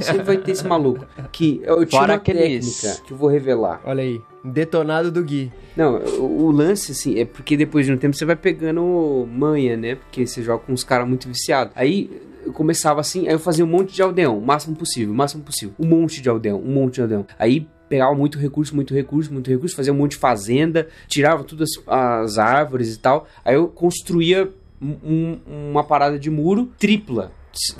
Sempre vai ter esse maluco. Que eu tinha Fora uma aqueles- técnica que eu vou revelar. Olha aí, detonado do Gui. Não, o, o lance, assim, é porque depois de um tempo você vai pegando manha, né? Porque você joga com uns caras muito viciados. Aí eu começava assim, aí eu fazia um monte de aldeão, o máximo possível, o máximo possível. Um monte de aldeão, um monte de aldeão. Aí pegava muito recurso, muito recurso, muito recurso, fazia um monte de fazenda, tirava todas as árvores e tal. Aí eu construía um- um- uma parada de muro tripla,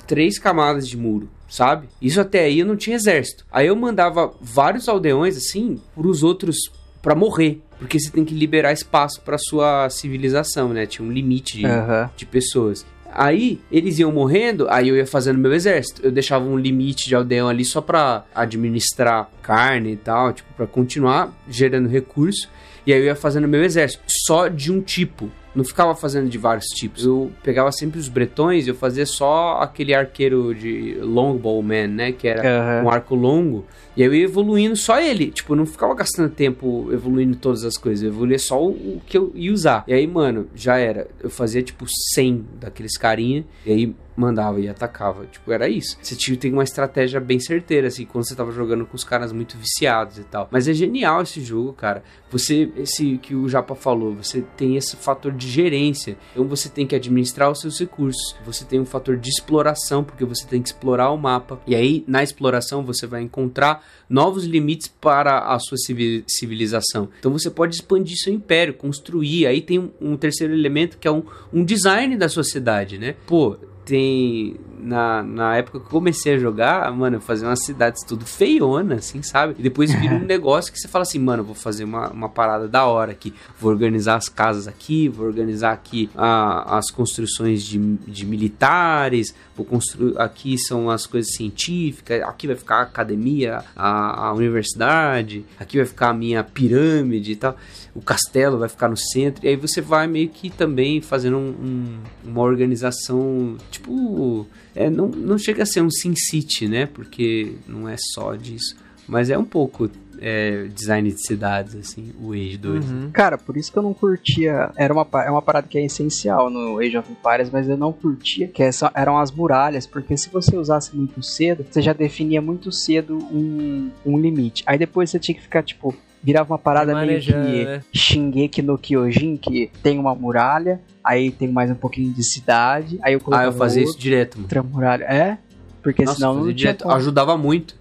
três camadas de muro. Sabe? Isso até aí eu não tinha exército. Aí eu mandava vários aldeões assim pros outros pra morrer, porque você tem que liberar espaço pra sua civilização, né? Tinha um limite de, Aham. de pessoas. Aí eles iam morrendo, aí eu ia fazendo meu exército. Eu deixava um limite de aldeão ali só pra administrar carne e tal, tipo, pra continuar gerando recurso. E aí eu ia fazendo meu exército, só de um tipo. Não ficava fazendo de vários tipos. Eu pegava sempre os bretões e eu fazia só aquele arqueiro de Longbowman, né? Que era Aham. um arco longo. E aí eu ia evoluindo só ele. Tipo, eu não ficava gastando tempo evoluindo todas as coisas. Eu evoluía só o, o que eu ia usar. E aí, mano, já era. Eu fazia tipo 100 daqueles carinha. E aí mandava e atacava. Tipo, era isso. Você tinha tem uma estratégia bem certeira, assim, quando você tava jogando com os caras muito viciados e tal. Mas é genial esse jogo, cara. Você, esse que o Japa falou, você tem esse fator de gerência. Então você tem que administrar os seus recursos. Você tem um fator de exploração, porque você tem que explorar o mapa. E aí, na exploração, você vai encontrar novos limites para a sua civi- civilização. Então você pode expandir seu império, construir. Aí tem um, um terceiro elemento que é um, um design da sociedade, né? Pô, tem. Na, na época que eu comecei a jogar, mano, eu fazia umas cidades tudo feiona, assim, sabe? E depois vira (laughs) um negócio que você fala assim, mano, vou fazer uma, uma parada da hora aqui. Vou organizar as casas aqui, vou organizar aqui a- as construções de, de militares, vou construir. Aqui são as coisas científicas, aqui vai ficar a academia, a, a universidade, aqui vai ficar a minha pirâmide e tal. O castelo vai ficar no centro, e aí você vai meio que também fazendo um- um- uma organização, tipo, é, não, não chega a ser um Sin City, né? Porque não é só disso, mas é um pouco é, design de cidades, assim, o Age 2. Uhum. Cara, por isso que eu não curtia. Era uma, é uma parada que é essencial no Age of Empires, mas eu não curtia, que essa- eram as muralhas, porque se você usasse muito cedo, você já definia muito cedo um, um limite. Aí depois você tinha que ficar, tipo, virava uma parada meio que né? Shingeki no Kyojin, que tem uma muralha, aí tem mais um pouquinho de cidade, aí eu Ah, colocava eu fazia isso outra direto, mano. muralha. É? Porque Nossa, senão fazia não direto. como. Ajudava muito.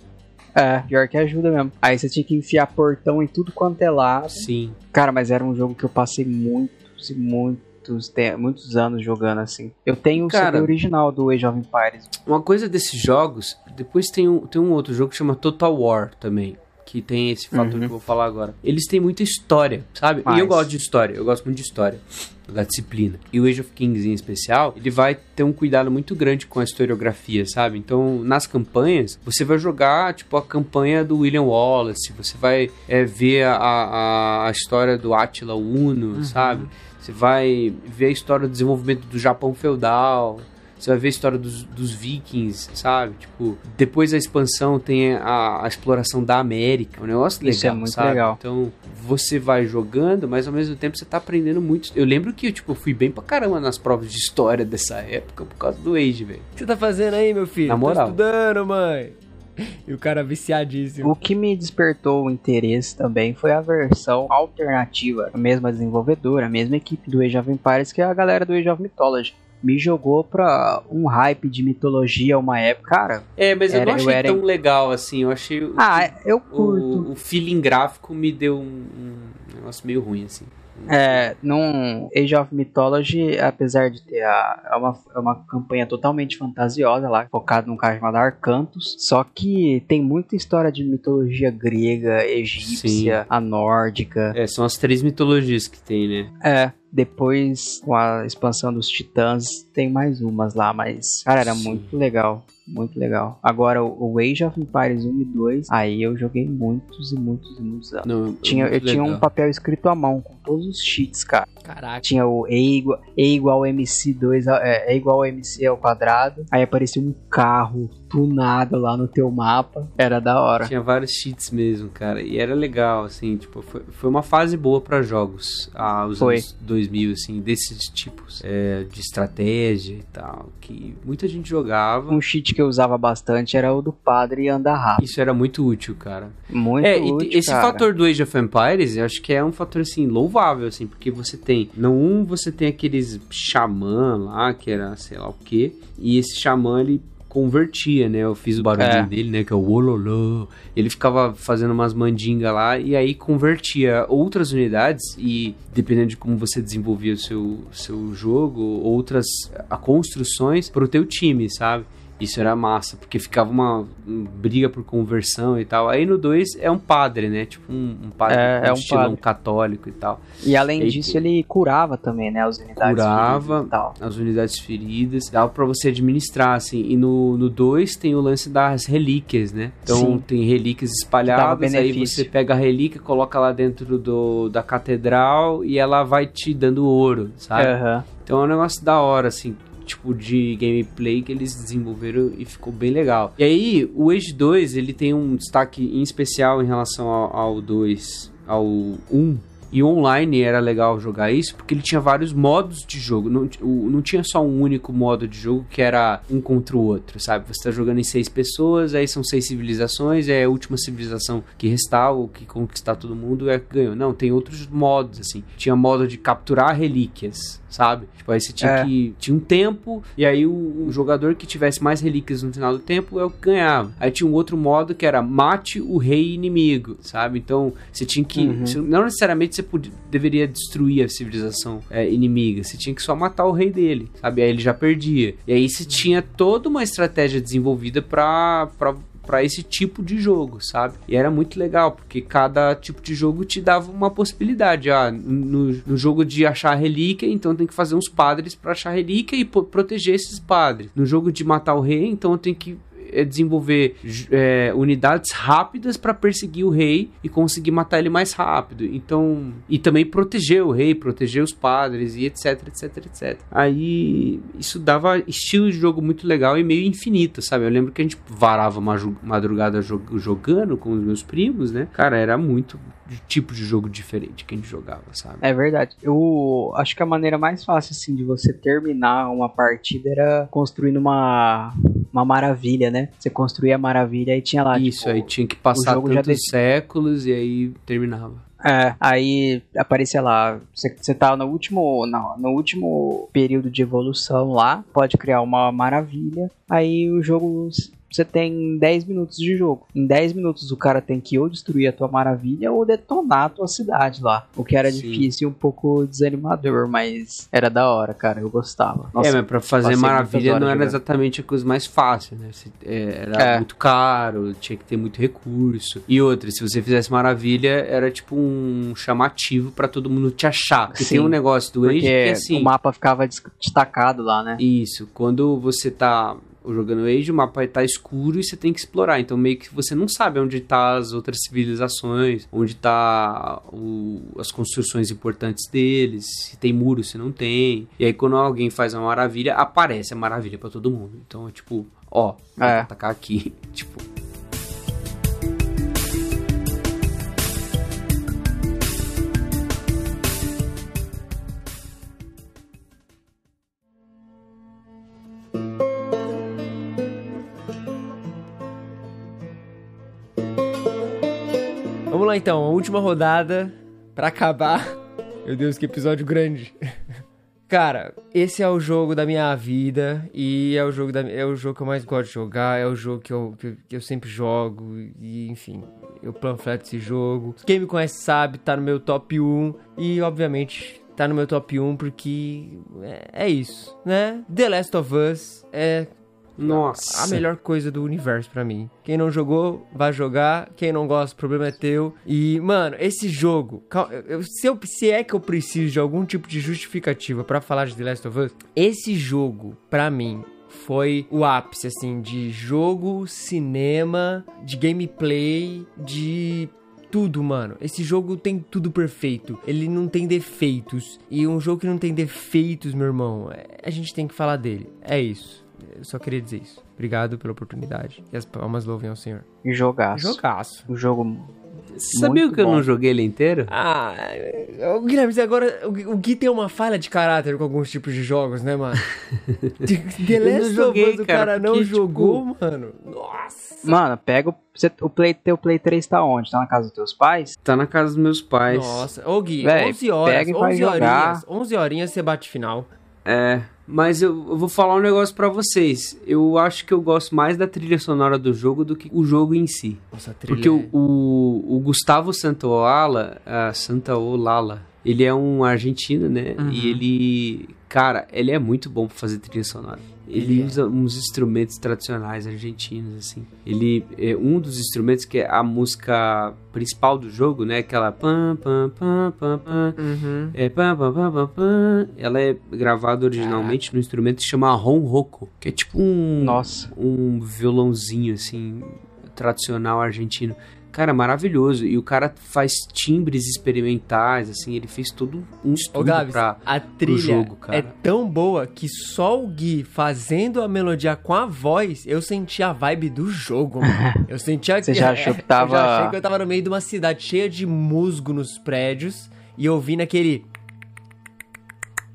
É, pior que ajuda mesmo. Aí você tinha que enfiar portão em tudo quanto é lado. Sim. Cara, mas era um jogo que eu passei muitos e muitos, muitos anos jogando assim. Eu tenho o Cara- CD original do Age of Empires. Uma coisa desses jogos, depois tem um, tem um outro jogo que chama Total War também. Que tem esse fator Uhum. que eu vou falar agora. Eles têm muita história, sabe? E eu Mas- gosto de história, eu gosto muito de história. Da disciplina. E o Age of Kings em especial, ele vai ter um cuidado muito grande com a historiografia, sabe? Então, nas campanhas, você vai jogar, tipo, a campanha do William Wallace, você vai é, ver a, a, a história do Attila Uno, sabe? Você vai ver a história do desenvolvimento do Japão feudal, você vai ver a história dos, dos vikings, sabe? Tipo, depois da expansão tem a, a exploração da América. É um negócio legal, Isso é muito sabe? legal. Então, você vai jogando, mas ao mesmo tempo você tá aprendendo muito. Eu lembro que, tipo, eu fui bem pra caramba nas provas de história dessa época por causa do Age, velho. O que você tá fazendo aí, meu filho? Na moral. Tô estudando, mãe. (laughs) E o cara viciadíssimo. O que me despertou o interesse também foi a versão alternativa, a mesma desenvolvedora, a mesma equipe do Age of Empires, que é a galera do Age of Mythology. Me jogou pra um hype de mitologia uma época. Cara, É, mas eu Era- não eu achei era- tão legal assim. Eu achei. o- ah, eu curto. o, o feeling gráfico me deu um, um negócio meio ruim, assim. É, num Age of Mythology, apesar de ter a, é uma, é uma campanha totalmente fantasiosa lá, focada num cara chamado Arcantos, só que tem muita história de mitologia grega, egípcia, a nórdica. É, são as três mitologias que tem, né? É, depois com a expansão dos Titãs, tem mais umas lá, mas, cara, era Sim. muito legal. Muito legal. Agora, o Age of Empires 1 e 2, aí eu joguei muitos e muitos e muitos anos. Não, Tinha, eu muito tinha um legal. papel escrito à mão, com todos os cheats, cara. Caraca. Tinha o E igual, e igual MC2, a- é, E igual MC ao quadrado. Aí aparecia um carro tunado lá no teu mapa. Era da hora. Tinha vários cheats mesmo, cara. E era legal, assim, tipo, foi, foi uma fase boa pra jogos. Ah, os Foi. anos 2000, assim, desses tipos. é, de estratégia e tal. Que muita gente jogava. Um cheat que eu usava bastante era o do padre andar rápido. Isso era muito útil, cara. Muito é, útil, e esse cara. fator do Age of Empires, eu acho que é um fator, assim, louvável, assim, porque você tem, no 1 você tem aqueles xamã lá, que era sei lá o quê, e esse xamã, ele convertia, né? Eu fiz o barulho É. dele, né? Que é o ololô. Ele ficava fazendo umas mandingas lá e aí convertia outras unidades e dependendo de como você desenvolvia o seu, seu jogo, outras a construções pro teu time, sabe? Isso era massa, porque ficava uma um, briga por conversão e tal. Aí no 2 é um padre, né? Tipo um, um padre É, é um estilão padre. católico e tal. E além Aí- disso, ele curava também, né? As unidades Curava. feridas as unidades feridas, dava pra você administrar, assim. E no 2 tem o lance das relíquias, né? Então Sim. tem relíquias espalhadas, aí você pega a relíquia, coloca lá dentro do, da catedral e ela vai te dando ouro, sabe? Aham. Então é um negócio da hora, assim, tipo de gameplay que eles desenvolveram e ficou bem legal. E aí, o Age 2, ele tem um destaque em especial em relação ao, ao 2, ao 1. E online era legal jogar isso, porque ele tinha vários modos de jogo. Não, não tinha só um único modo de jogo que era um contra o outro, sabe? Você tá jogando em seis pessoas, aí são seis civilizações, é a última civilização que restar ou que conquistar todo mundo é que ganhou. Não, tem outros modos, assim. Tinha modo de capturar relíquias, sabe? Tipo, aí você tinha É. que. Tinha um tempo, e aí o, o jogador que tivesse mais relíquias no final do tempo é o que ganhava. Aí tinha um outro modo que era mate o rei inimigo, sabe? Então você tinha que. Uhum. você- não necessariamente você podia- deveria destruir a civilização é, inimiga, você tinha que só matar o rei dele, sabe? Aí ele já perdia. E aí você tinha toda uma estratégia desenvolvida pra. pra para esse tipo de jogo, sabe? E era muito legal, porque cada tipo de jogo te dava uma possibilidade. Ah, no, no jogo de achar relíquia, então tem que fazer uns padres para achar relíquia e proteger esses padres. No jogo de matar o rei, então tem que desenvolver j- é, unidades rápidas para perseguir o rei e conseguir matar ele mais rápido. Então, e também proteger o rei, proteger os padres e etc, etc, etc. Aí isso dava estilo de jogo muito legal e meio infinito, sabe? Eu lembro que a gente varava madrugada jo- jogando com os meus primos, né? Cara, era muito de tipo de jogo diferente que a gente jogava, sabe? É verdade. Eu acho que a maneira mais fácil, assim, de você terminar uma partida era construindo uma, uma maravilha, né? Você construía a maravilha e tinha lá, Isso, tipo, aí tinha que passar tantos séculos e aí terminava. É, aí aparecia lá, você, você tá no último, não, no último período de evolução lá, pode criar uma maravilha, aí o jogo, você tem 10 minutos de jogo. Em 10 minutos o cara tem que ou destruir a tua maravilha ou detonar a tua cidade lá. O que era Sim. difícil e um pouco desanimador, mas era da hora, cara, eu gostava. Nossa, é, mas pra fazer maravilha não era jogando. exatamente a coisa mais fácil, né? Você- é, era É. muito caro, tinha que ter muito recurso. E outra, se você fizesse maravilha, era tipo um chamativo pra todo mundo te achar. Porque Sim, tem um negócio do Age que é assim. o mapa ficava des- destacado lá, né? Isso, quando você tá jogando Age, o mapa tá escuro e você tem que explorar. Então meio que você não sabe onde tá as outras civilizações, onde tá o- as construções importantes deles, se tem muro, se não tem. E aí quando alguém faz uma maravilha, aparece a maravilha pra todo mundo. Então é tipo, ó, vou É. atacar aqui, (laughs) tipo, Vamos lá então, a última rodada pra acabar. Meu Deus, que episódio grande. (laughs) Cara, esse é o jogo da minha vida e é o jogo da, é o jogo que eu mais gosto de jogar, é o jogo que eu, que, que eu sempre jogo e enfim, eu panfleto esse jogo. Quem me conhece sabe, tá no meu top 1 e obviamente tá no meu top 1 porque é, é isso, né? The Last of Us é nossa. a melhor coisa do universo pra mim. Quem não jogou, vai jogar. Quem não gosta, o problema é teu. E, mano, esse jogo. se, eu- se é que eu preciso de algum tipo de justificativa pra falar de The Last of Us, esse jogo, pra mim. Foi o ápice, assim, de jogo, cinema, de gameplay, de tudo, mano. Esse jogo tem tudo perfeito. Ele não tem defeitos. E um jogo que não tem defeitos, meu irmão, é- a gente tem que falar dele. É isso. Eu só queria dizer isso. Obrigado pela oportunidade. E as palmas louvem ao Senhor. E jogaço. Jogaço. O jogo Você sabia que eu bom. não joguei ele inteiro? Ah, o Guilherme, agora o, Gui tem uma falha de caráter com alguns tipos de jogos, né, mano? (laughs) The Eu não Last of joguei, Us, o cara, cara não tipo, jogou, mano. Nossa. Mano, pega o, você- o Play, teu Play 3 tá onde? Tá na casa dos teus pais? Tá na casa dos meus pais. Nossa. Ô, Gui, Véi, 11 horas, pega e vai 11 jogar. horinhas, 11 horinhas você bate final. É, mas eu, eu vou falar um negócio pra vocês. Eu acho que eu gosto mais da trilha sonora do jogo do que o jogo em si. Nossa, a trilha Porque o, é- o, o Gustavo Santaolala, ah, Santaolala, ele é um argentino, né? Uhum. E ele, cara, ele é muito bom pra fazer trilha sonora. Ele é. usa uns instrumentos tradicionais argentinos, assim. Ele é um dos instrumentos que é a música principal do jogo, né? Aquela pam pam pam pam pam. Uhum. É pam pam pam pam pam. Ela é gravada originalmente no instrumento que se chama ronroco, que é tipo um Nossa. um violãozinho assim tradicional argentino. Cara, maravilhoso. E o cara faz timbres experimentais, assim, ele fez todo um Ô, estudo Gabs, pra. a trilha jogo, cara. é tão boa que só o Gui fazendo a melodia com a voz, eu senti a vibe do jogo, mano. (laughs) Eu senti a... Você já achou que Eu tava- já achei que eu tava no meio de uma cidade cheia de musgo nos prédios e ouvindo aquele...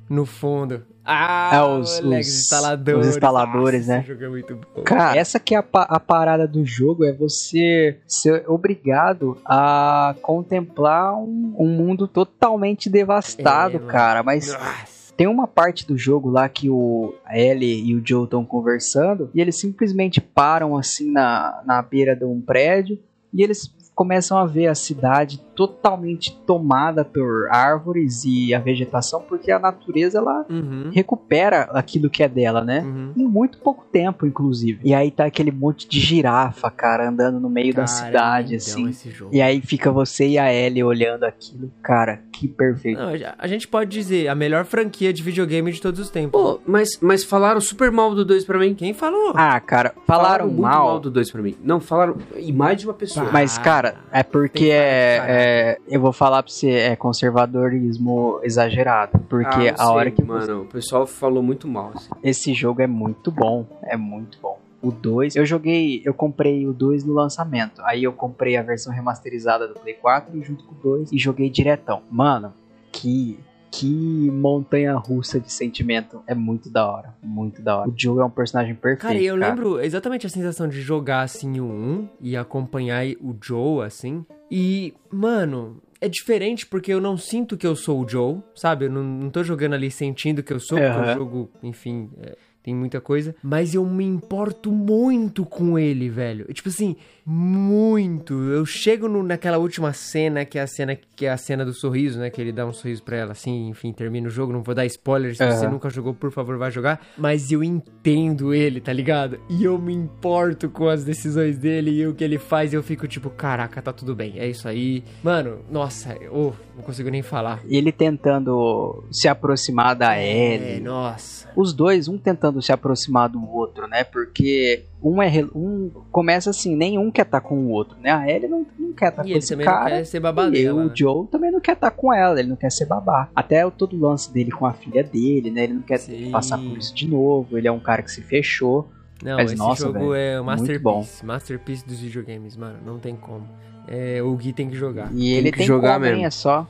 No fundo. Ah, É, os- moleque, os- instaladores. os instaladores, Nossa, né? Esse jogo é muito bom. Cara, essa que é a, a parada do jogo, é você ser obrigado a contemplar um, um mundo totalmente devastado, É, cara. Mas Nossa. tem uma parte do jogo lá que o a Ellie e o Joe estão conversando e eles simplesmente param assim na, na beira de um prédio e eles começam a ver a cidade totalmente tomada por árvores e a vegetação porque a natureza ela Uhum. recupera aquilo que é dela, né? Uhum. Em muito pouco tempo, inclusive. E aí tá aquele monte de girafa, cara, andando no meio da Cara, é cidade, lindão assim. E aí fica você e a Ellie olhando aquilo. Cara, que perfeito. Não, a- gente pode dizer a melhor franquia de videogame de todos os tempos. Pô, mas, mas falaram super mal do 2 pra mim. Quem falou? Ah, cara, falaram, muito mal. mal do 2 pra mim. Não, falaram. E mais de uma pessoa. Mas, cara, é porque é, caralho. É- Eu vou falar pra você, é conservadorismo exagerado. Porque Ah, a hora sei, que. Mano, o pessoal falou muito mal. Assim. Esse jogo é muito bom. É muito bom. O 2, eu joguei, eu comprei o 2 no lançamento. Aí eu comprei a versão remasterizada do Play 4 e junto com o 2 e joguei diretão. Mano, que que montanha russa de sentimento. É muito da hora, muito da hora. O Joe é um personagem perfeito. Cara, eu lembro exatamente a sensação de jogar assim o 1 e acompanhar o Joe assim. E, mano, é diferente porque eu não sinto que eu sou o Joe, sabe? Eu não, não tô jogando ali sentindo que eu sou, porque Aham. o jogo, enfim, é, tem muita coisa. Mas eu me importo muito com ele, velho. Tipo assim, muito. Eu chego no- naquela última cena, que é a cena que é a cena do sorriso, né? Que ele dá um sorriso pra ela, assim, enfim, termina o jogo. Não vou dar spoiler, se você Aham. nunca jogou, por favor, vai jogar. Mas eu entendo ele, tá ligado? E eu me importo com as decisões dele e o que ele faz. Eu fico tipo, caraca, tá tudo bem. É isso aí. Mano, nossa, eu não consigo nem falar. Ele tentando se aproximar da É, Ellie. nossa. Os dois, um tentando se aproximar do outro, né? Porque um é um começa assim, nenhum quer estar com o outro, né? A Ellie não, não quer estar E com ele esse cara. não quer ser E babadeira. o Joe também não quer estar com ela, ele não quer ser babá. Até o todo o lance dele com a filha dele, né? Ele não quer Sim. passar por isso de novo. Ele é um cara que se fechou. Não, Mas, esse nossa, jogo velho, é o masterpiece. Masterpiece dos videogames, mano. Não tem como. É, o Gui tem que jogar. E ele que tem jogar como, hein? mesmo. É só,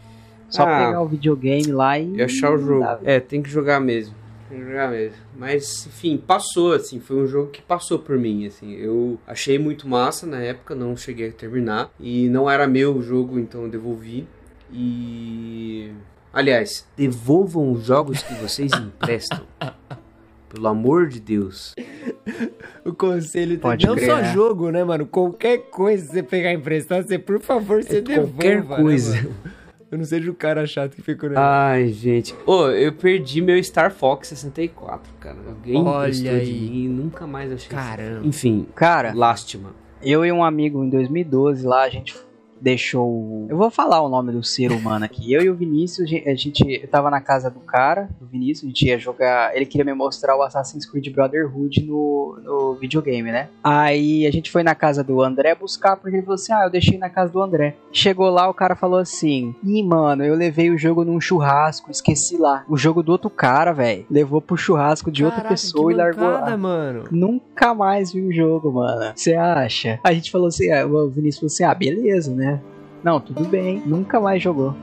só Ah, pegar o videogame lá e. E achar o jogo. É, tem que jogar mesmo. Tem que jogar mesmo. Mas, enfim, passou, assim. Foi um jogo que passou por mim, assim. Eu achei muito massa na época, não cheguei a terminar. E não era meu o jogo, então eu devolvi. E... Aliás, devolvam os jogos que vocês emprestam. (laughs) Pelo amor de Deus. (laughs) O conselho tem- Pode não crer, só né? jogo, né, mano? Qualquer coisa que você pegar emprestado, você, por favor, você devolva. qualquer né, coisa. mano? eu não seja o cara chato que ficou... né? Ai, gente. Ô, eu perdi meu Star Fox 64, cara. Alguém Olha emprestou de aí. mim e nunca mais achei. Caramba. Enfim, Cara, lástima. eu e um amigo em 2012 lá, a gente deixou. Eu vou falar o nome do ser humano aqui. Eu e o Vinícius, a gente-. Eu tava na casa do cara, do Vinícius, a gente ia jogar. Ele queria me mostrar o Assassin's Creed Brotherhood no, no videogame, né? Aí a gente foi na casa do André buscar, porque ele falou assim: Ah, eu deixei na casa do André. Chegou lá, o cara falou assim: Ih, mano, eu levei o jogo num churrasco, esqueci lá. O jogo do outro cara, velho. Levou pro churrasco de outra Caraca, pessoa que e largou lá. mancada, mano. Nunca mais vi o jogo, mano. Você acha? A gente falou assim, ah, o Vinícius falou assim, ah, beleza, né? Não, tudo bem. Nunca mais jogou.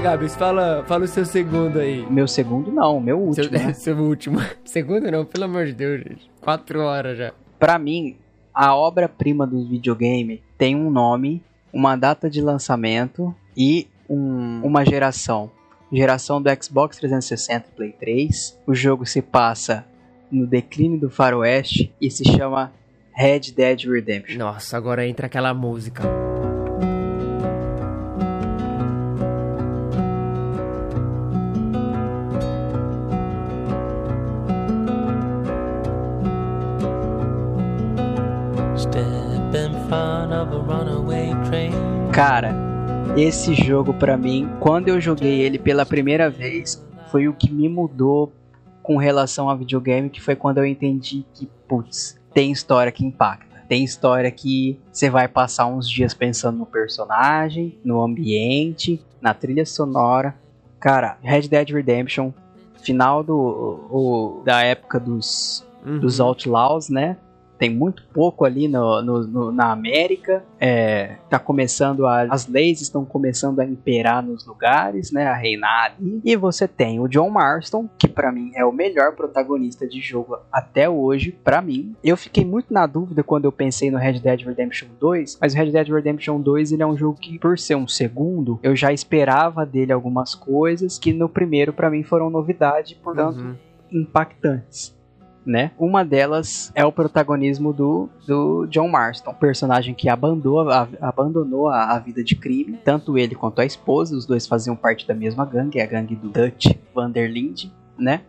Vai Gabs, fala, fala o seu segundo aí. Meu segundo não, meu último. Seu, né? (laughs) seu último. Segundo não, pelo amor de Deus, gente. Quatro horas já. Pra mim, a obra-prima do videogame tem um nome, uma data de lançamento e um- uma geração. Geração do Xbox 360 e Play 3. O jogo se passa no declínio do faroeste e se chama Red Dead Redemption. Nossa, agora entra aquela música. Cara, esse jogo pra mim, quando eu joguei ele pela primeira vez, foi o que me mudou com relação a videogame, que foi quando eu entendi que, putz, tem história que impacta. Tem história que você vai passar uns dias pensando no personagem, no ambiente, na trilha sonora. Cara, Red Dead Redemption, final do o- da época dos Uhum. dos Outlaws, né? Tem muito pouco ali no, no- no- na América. É, tá começando a, as leis estão começando a imperar nos lugares, né? A reinar ali. E você tem o John Marston, que pra mim é o melhor protagonista de jogo até hoje, pra mim. Eu fiquei muito na dúvida quando eu pensei no Red Dead Redemption 2, mas o Red Dead Redemption 2 ele é um jogo que, por ser um segundo, eu já esperava dele algumas coisas que no primeiro pra mim foram novidade, portanto Uhum. impactantes. Né? Uma delas é o protagonismo do, do John Marston, personagem que abandonou, a, abandonou a, a vida de crime, tanto ele quanto a esposa, os dois faziam parte da mesma gangue, a gangue do Dutch Vanderlinde, né?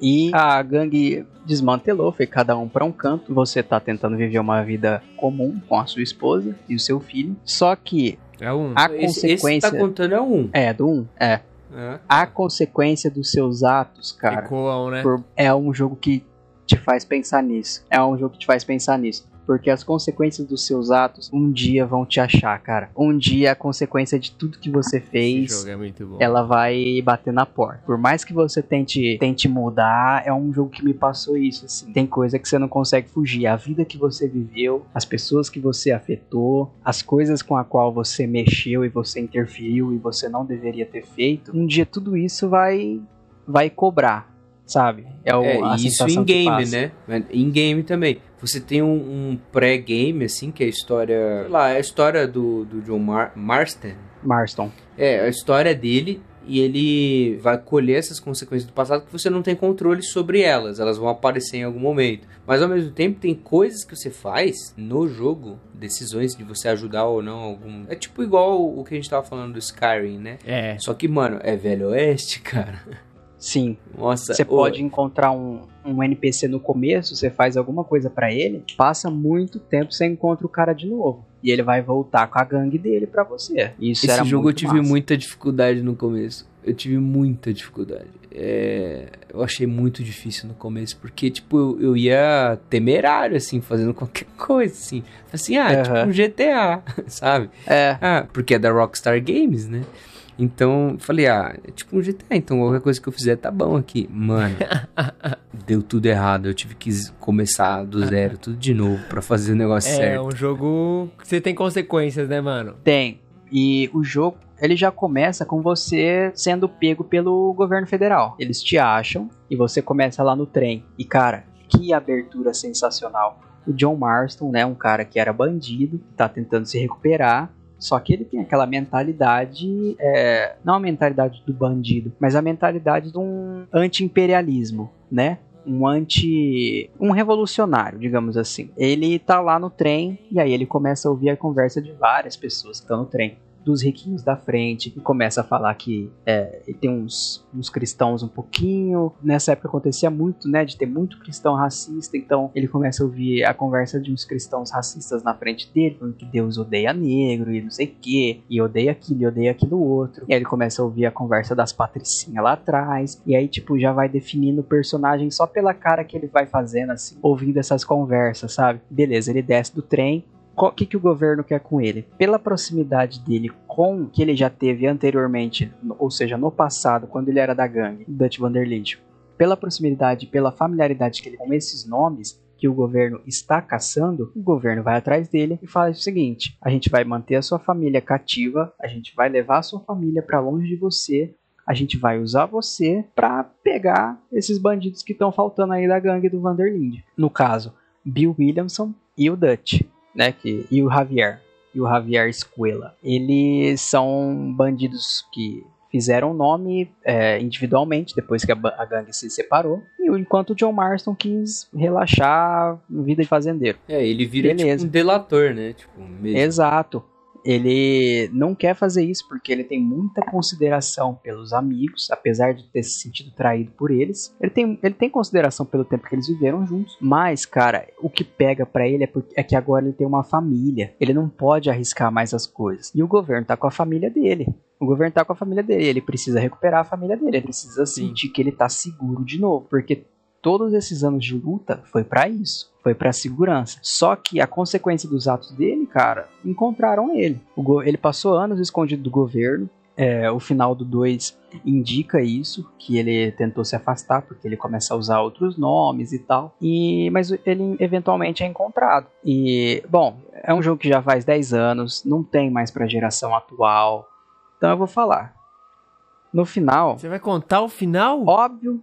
E a gangue desmantelou, foi cada um para um canto. Você tá tentando viver uma vida comum com a sua esposa e o seu filho. Só que É um. a Esse, esse consequência. tá contando é um. É, do 1, é. É. A consequência dos seus atos, cara. Ecoam, né? por- é um jogo que te faz pensar nisso. É um jogo que te faz pensar nisso. Porque as consequências dos seus atos um dia vão te achar, cara. Um dia a consequência de tudo que você Esse fez. jogo é muito bom. Ela vai bater na porta. Por mais que você tente, tente mudar, é um jogo que me passou isso, assim. Tem coisa que você não consegue fugir. A vida que você viveu, as pessoas que você afetou, as coisas com a qual você mexeu e você interferiu e você não deveria ter feito. Um dia tudo isso vai vai cobrar, sabe? É, o, É, a e isso em game, né? Em game também. Você tem um, um pré-game, assim, que é a história. Sei lá, é a história do, do John Mar Marston. Marston. É, a história dele. E ele vai colher essas consequências do passado que você não tem controle sobre elas. Elas vão aparecer em algum momento. Mas ao mesmo tempo, tem coisas que você faz no jogo, decisões de você ajudar ou não algum. É tipo igual o que a gente tava falando do Skyrim, né? É. Só que, mano, é Velho Oeste, (laughs) cara. Sim, Nossa, Você ô, pode encontrar um, um NPC no começo, você faz alguma coisa pra ele, passa muito tempo você encontra o cara de novo. E ele vai voltar com a gangue dele pra você. Isso Esse jogo eu tive massa. muita dificuldade no começo. Eu tive muita dificuldade. É, eu achei muito difícil no começo, porque, tipo, eu, eu ia temerário, assim, fazendo (laughs) qualquer coisa, assim. Assim, ah, Aham. tipo um GTA, sabe? É, Ah, porque é da Rockstar Games, né? Então, falei, ah, é tipo um GTA, então qualquer coisa que eu fizer tá bom aqui. Mano, (laughs) deu tudo errado. Eu tive que começar do zero, tudo de novo, pra fazer o negócio É certo. um jogo que você tem consequências, né, mano? tem. E o jogo, ele já começa com você sendo pego pelo governo federal. Eles te acham e você começa lá no trem. E cara, que abertura sensacional. O John Marston, né, um cara que era bandido, tá tentando se recuperar. Só que ele tem aquela mentalidade, é, não a mentalidade do bandido, mas a mentalidade de um anti-imperialismo, né? Um anti. um revolucionário, digamos assim. Ele tá lá no trem e aí ele começa a ouvir a conversa de várias pessoas que estão no trem. Dos riquinhos da frente e começa a falar que é, tem uns, uns cristãos um pouquinho. Nessa época acontecia muito, né, de ter muito cristão racista, então ele começa a ouvir a conversa de uns cristãos racistas na frente dele, falando que Deus odeia negro e não sei o que, e odeia aquilo e odeia aquilo outro. E aí ele começa a ouvir a conversa das patricinhas lá atrás, e aí, tipo, já vai definindo o personagem só pela cara que ele vai fazendo, assim, ouvindo essas conversas, sabe? Beleza, ele desce do trem, o que, que o governo quer com ele? Pela proximidade dele com o que ele já teve anteriormente, ou seja, no passado, quando ele era da gangue, Dutch Vanderlinde, pela proximidade, pela familiaridade que ele com esses nomes que o governo está caçando, o governo vai atrás dele e fala o seguinte: a gente vai manter a sua família cativa, a gente vai levar a sua família para longe de você, a gente vai usar você para pegar esses bandidos que estão faltando aí da gangue do Vanderlinde. No caso, Bill Williamson e o Dutch né? Que, e o Javier. E o Javier Escuela. Eles são bandidos que fizeram nome é, individualmente depois que a, a, gangue se separou. E enquanto o John Marston quis relaxar vida de fazendeiro. É, ele vira tipo um delator, né? Tipo, mesmo. Exato ele não quer fazer isso porque ele tem muita consideração pelos amigos, apesar de ter se sentido traído por eles. Ele tem, ele tem consideração pelo tempo que eles viveram juntos, mas, cara, o que pega para ele é, porque, é que agora ele tem uma família. Ele não pode arriscar mais as coisas. E o governo tá com a família dele. O governo tá com a família dele, ele precisa recuperar a família dele, ele precisa sentir que ele tá seguro de novo, porque todos esses anos de luta foi para isso, foi para segurança. Só que a consequência dos atos dele, cara, encontraram ele. ele passou anos escondido do governo. É, o final do 2 indica isso, que ele tentou se afastar porque ele começa a usar outros nomes e tal. E mas ele eventualmente é encontrado. E bom, é um jogo que já faz 10 anos, não tem mais para geração atual. Então eu vou falar. No final, você vai contar o final? Óbvio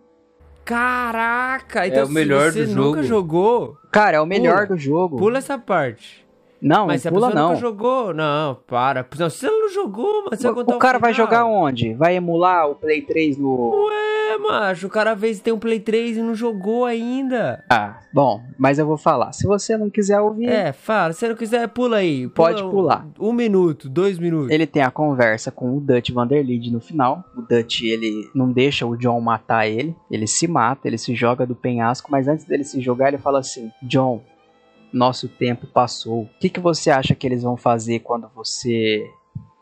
Caraca! Então, é o melhor se você do nunca jogo. jogou. Cara, é o melhor pula, do jogo. Pula essa parte. Não, mas se pula a pessoa não. nunca jogou, não, para. Não, se ela não jogou, mas você o, vai contar o cara o vai jogar onde? Vai emular o Play 3 no. Ué, macho, o cara às vezes tem um Play 3 e não jogou ainda. Ah, bom, mas eu vou falar. Se você não quiser ouvir. É, fala. Se não quiser, pula aí. Pula pode pular. Um, um, minuto, dois minutos. Ele tem a conversa com o Dutch Vanderlinde no final. O Dutch, ele não deixa o John matar ele. Ele se mata, ele se joga do penhasco, mas antes dele se jogar, ele fala assim: John, nosso tempo passou. O que, que você acha que eles vão fazer quando você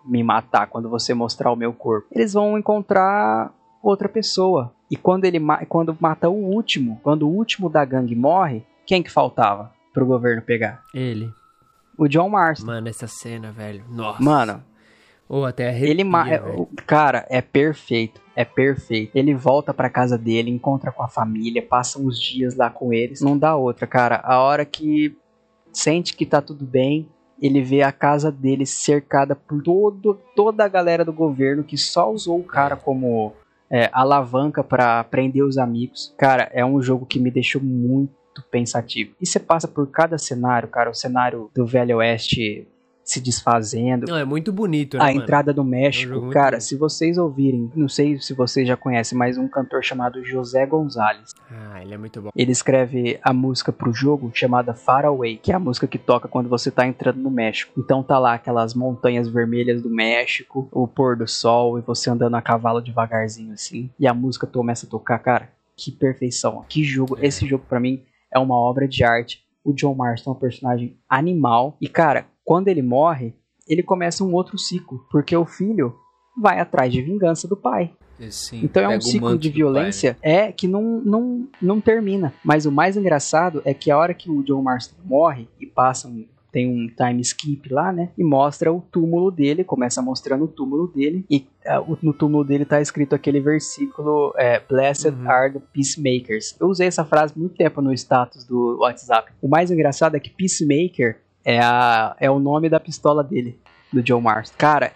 me matar, quando você mostrar o meu corpo? Eles vão encontrar outra pessoa. E quando ele quando mata o último, quando o último da gangue morre, quem que faltava pro governo pegar? Ele. O John Marston. Mano, essa cena, velho. Nossa. Mano, ou até arrepia, ele velho. cara é perfeito é perfeito ele volta para casa dele encontra com a família passa uns dias lá com eles não dá outra cara a hora que sente que tá tudo bem ele vê a casa dele cercada por todo, toda a galera do governo que só usou o cara como é, alavanca para prender os amigos. Cara, é um jogo que me deixou muito pensativo. E você passa por cada cenário, cara, o cenário do Velho Oeste se desfazendo. Não, é muito bonito, né, A mano? entrada do É um México, muito cara, se vocês ouvirem, não sei se vocês já conhecem, mas um cantor chamado José Gonzalez. Ah, ele é muito bom. Ele escreve a música pro jogo chamada Far Away, que é a música que toca quando você tá entrando no México. Então tá lá aquelas montanhas vermelhas do México, o pôr do sol e você andando a cavalo devagarzinho assim. E a música começa a tocar, cara. Que perfeição. Que jogo. Esse jogo pra mim é uma obra de arte. O John Marston é um personagem animal. E cara, quando ele morre, ele começa um outro ciclo. Porque o filho vai atrás de vingança do pai. Sim, Então é um ciclo de violência é que não, não, não termina. Mas o mais engraçado é que a hora que o John Marston morre e passa um, tem um time skip lá, né? E mostra o túmulo dele, começa mostrando o túmulo dele. E o- no túmulo dele tá escrito aquele versículo: é, Blessed Uhum. are the peacemakers. Eu usei essa frase muito tempo no status do WhatsApp. O mais engraçado é que Peacemaker é, a, é o nome da pistola dele, do John Marston. Cara.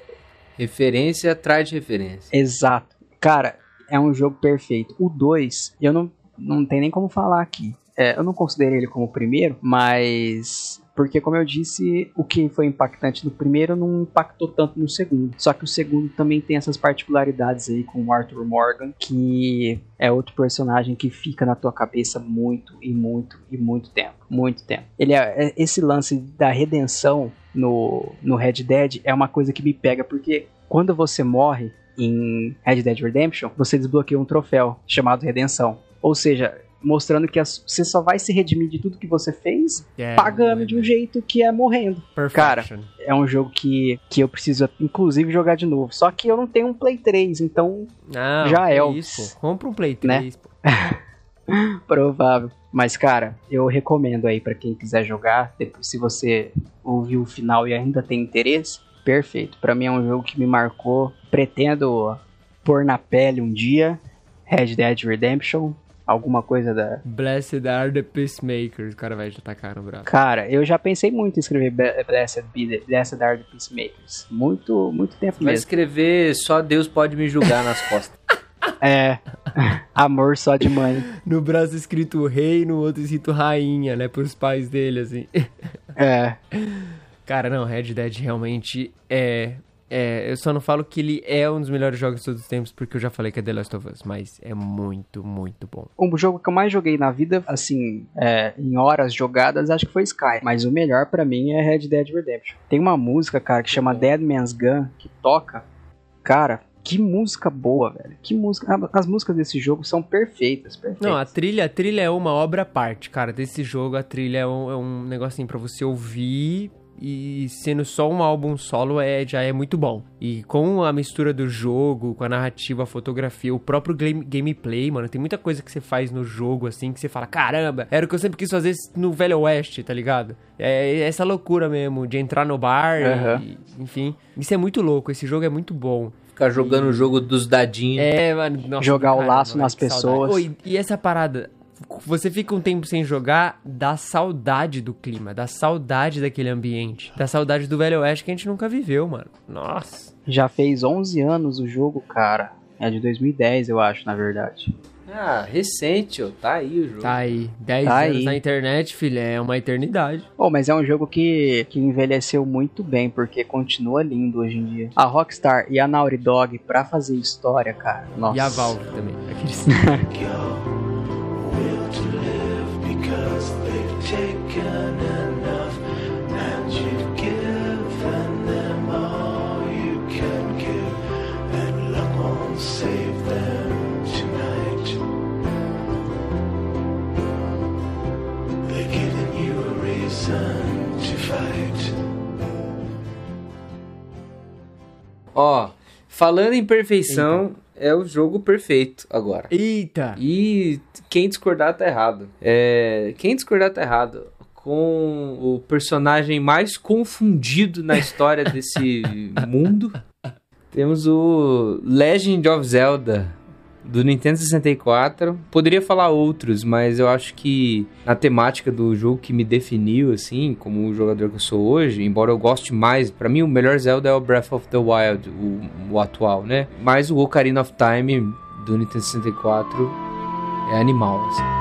Referência atrás de referência. Exato. Cara, é um jogo perfeito. O 2, eu não, não tem nem como falar aqui. É, eu não considerei ele como o primeiro, mas Porque, como eu disse, o que foi impactante no primeiro não impactou tanto no segundo. Só que o segundo também tem essas particularidades aí com o Arthur Morgan, que é outro personagem que fica na tua cabeça muito e muito e muito tempo. Muito tempo. Ele é, é- esse lance da redenção no, no Red Dead é uma coisa que me pega, porque quando você morre em Red Dead Redemption, você desbloqueia um troféu chamado Redenção. Ou seja, mostrando que as- você só vai se redimir de tudo que você fez É, pagando de um jeito que é morrendo. Perfection. É um jogo que, que eu preciso, inclusive, jogar de novo. Só que eu não tenho um Play 3, então Não, Já é isso, pô. Compra um Play Né? 3, pô. (laughs) provável. Mas, cara, eu recomendo aí pra quem quiser jogar. Se você ouviu o final e ainda tem interesse, perfeito. Pra mim é um jogo que me marcou. Pretendo pôr na pele um dia. Red Dead Redemption. Alguma coisa da. Blessed are the Peacemakers. O cara vai já tacar no braço. Cara, eu já pensei muito em escrever Blessed, Be the, Blessed Are the Peacemakers. Muito, muito tempo Vai mesmo. escrever só Deus pode me julgar nas costas. (laughs) É. (laughs) Amor só de mãe. No braço escrito rei, no outro escrito rainha, né? Pros pais dele, assim. É. Cara, não, Red Dead realmente é. É, eu só não falo que ele é um dos melhores jogos de todos os tempos, porque eu já falei que é The Last of Us, mas é muito, muito bom. O jogo que eu mais joguei na vida, assim, é, em horas jogadas, acho que foi Sky. Mas o melhor pra mim é Red Dead Redemption. Tem uma música, cara, que chama Dead Man's Gun, que toca. Cara, que música boa, velho. Que música. ah, As músicas desse jogo são perfeitas, perfeitas. Não, a trilha, a trilha é uma obra à parte, cara. Desse jogo, a trilha é um, é um negocinho pra você ouvir e sendo só um álbum solo é, já é muito bom. E com a mistura do jogo, com a narrativa, a fotografia, o próprio game- gameplay, mano, tem muita coisa que você faz no jogo, assim, que você fala, caramba, era o que eu sempre quis fazer no Velho Oeste, tá ligado? É essa loucura mesmo, de entrar no bar, Aham. e- enfim. Isso é muito louco, esse jogo é muito bom. Ficar jogando o jogo dos dadinhos. É, mano, nossa, Jogar o caramba, laço velho, nas pessoas. Oi, e essa parada, você fica um tempo sem jogar, dá saudade do clima, dá saudade daquele ambiente, dá saudade do Velho Oeste que a gente nunca viveu, mano. Nossa. Já fez 11 anos o jogo, cara. É de 2010, eu acho, na verdade. Ah, recente, ó. Tá aí o jogo. Tá aí, 10 Tá anos aí. na internet, filha, é uma eternidade. Oh, mas é um jogo que, que envelheceu muito bem, porque continua lindo hoje em dia. A Rockstar e a Naughty Dog, pra fazer história, cara. Nossa. E a Valve também. (laughs) Aqueles... will because they've taken enough and you've given them all you can give. And luck won't save them tonight. They're giving you a reason to fight. Ó, falando em perfeição, é o jogo perfeito agora. Eita! E quem discordar tá errado. É, quem discordar tá errado. Com o personagem mais confundido na história desse (laughs) mundo, temos o Legend of Zelda do Nintendo 64. Poderia falar outros, mas eu acho que na temática do jogo que me definiu assim, como o jogador que eu sou hoje, embora eu goste mais, pra mim o melhor Zelda é o Breath of the Wild, o, o atual, né? Mas o Ocarina of Time do Nintendo 64 é animal, assim.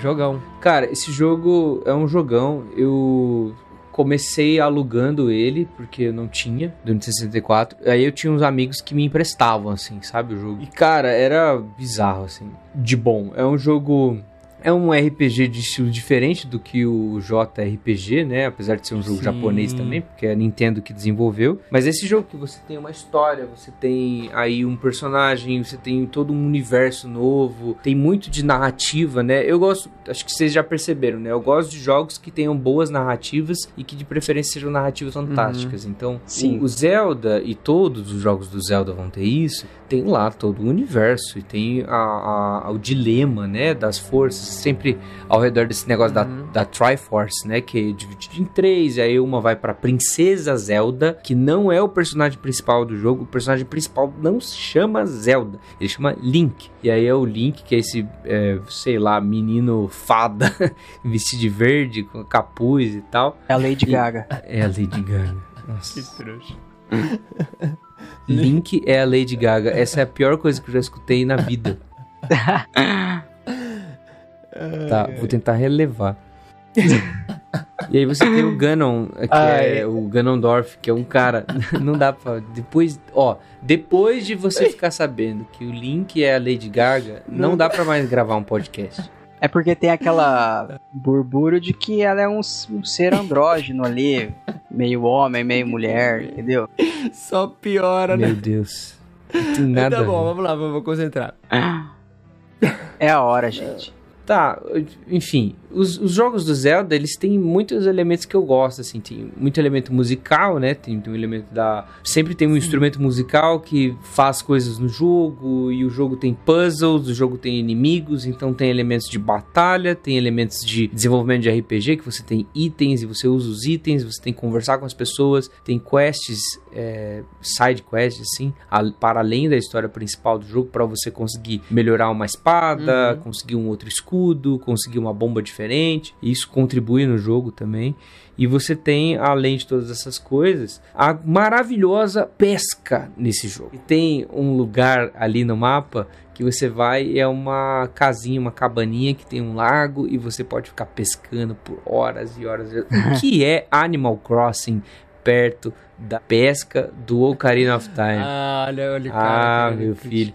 Jogão. Cara, esse jogo é um jogão. Eu comecei alugando ele, porque eu não tinha, do Nintendo 64. Aí eu tinha uns amigos que me emprestavam, assim, sabe, o jogo. E, cara, era bizarro, assim, de bom. É um jogo... É um RPG de estilo diferente do que o JRPG, né? Apesar de ser um jogo Sim. japonês também, porque é a Nintendo que desenvolveu. Mas esse jogo que você tem uma história, você tem aí um personagem, você tem todo um universo novo, tem muito de narrativa, né? Eu gosto, acho que vocês já perceberam, né? Eu gosto de jogos que tenham boas narrativas e que de preferência sejam narrativas fantásticas. Então, Sim. o, o Zelda e todos os jogos do Zelda vão ter isso. Tem lá todo o universo e tem a, a- o dilema, né? Das forças sempre ao redor desse negócio da, da Triforce, né? Que é dividido em três. E aí uma vai pra Princesa Zelda, que não é o personagem principal do jogo. O personagem principal não se chama Zelda, ele chama Link. E aí é o Link, que é esse, é, sei lá, menino fada, (laughs) vestido de verde, com capuz e tal. É a Lady Gaga. É a Lady Gaga. Nossa. (laughs) Link é a Lady Gaga. Essa é a pior coisa que eu já escutei na vida. (laughs) tá, vou tentar relevar. e aí você tem o Ganon, que é o Ganondorf, que é um cara. (laughs) Não dá pra. Depois. Ó, depois de você ficar sabendo que o Link é a Lady Gaga, não dá pra mais gravar um podcast. É porque tem aquela burburo de que ela é um, um ser andrógeno ali, meio homem, meio mulher, entendeu? Só piora, né? Meu Deus. Não tem nada. tá bom, vamos lá, vamos concentrar. É a hora, gente. Tá, enfim, os, os jogos do Zelda, eles têm muitos elementos que eu gosto, assim, tem muito elemento musical, né, tem, tem um elemento da... Sempre tem um instrumento musical que faz coisas no jogo, e o jogo tem puzzles, o jogo tem inimigos, então tem elementos de batalha, tem elementos de desenvolvimento de RPG, que você tem itens e você usa os itens, você tem que conversar com as pessoas, tem quests, é, side quests, assim, a- para além da história principal do jogo, para você conseguir melhorar uma espada, conseguir um outro escudo, conseguir uma bomba diferente. E Isso contribui no jogo também. E você tem, além de todas essas coisas, a maravilhosa pesca nesse jogo. E tem um lugar ali no mapa que você vai e é uma casinha, uma cabaninha que tem um lago e você pode ficar pescando por horas e horas. (laughs) O que é Animal Crossing perto da pesca do Ocarina of Time? Ah, olha, olha o Ah, cara. querendo meu filho.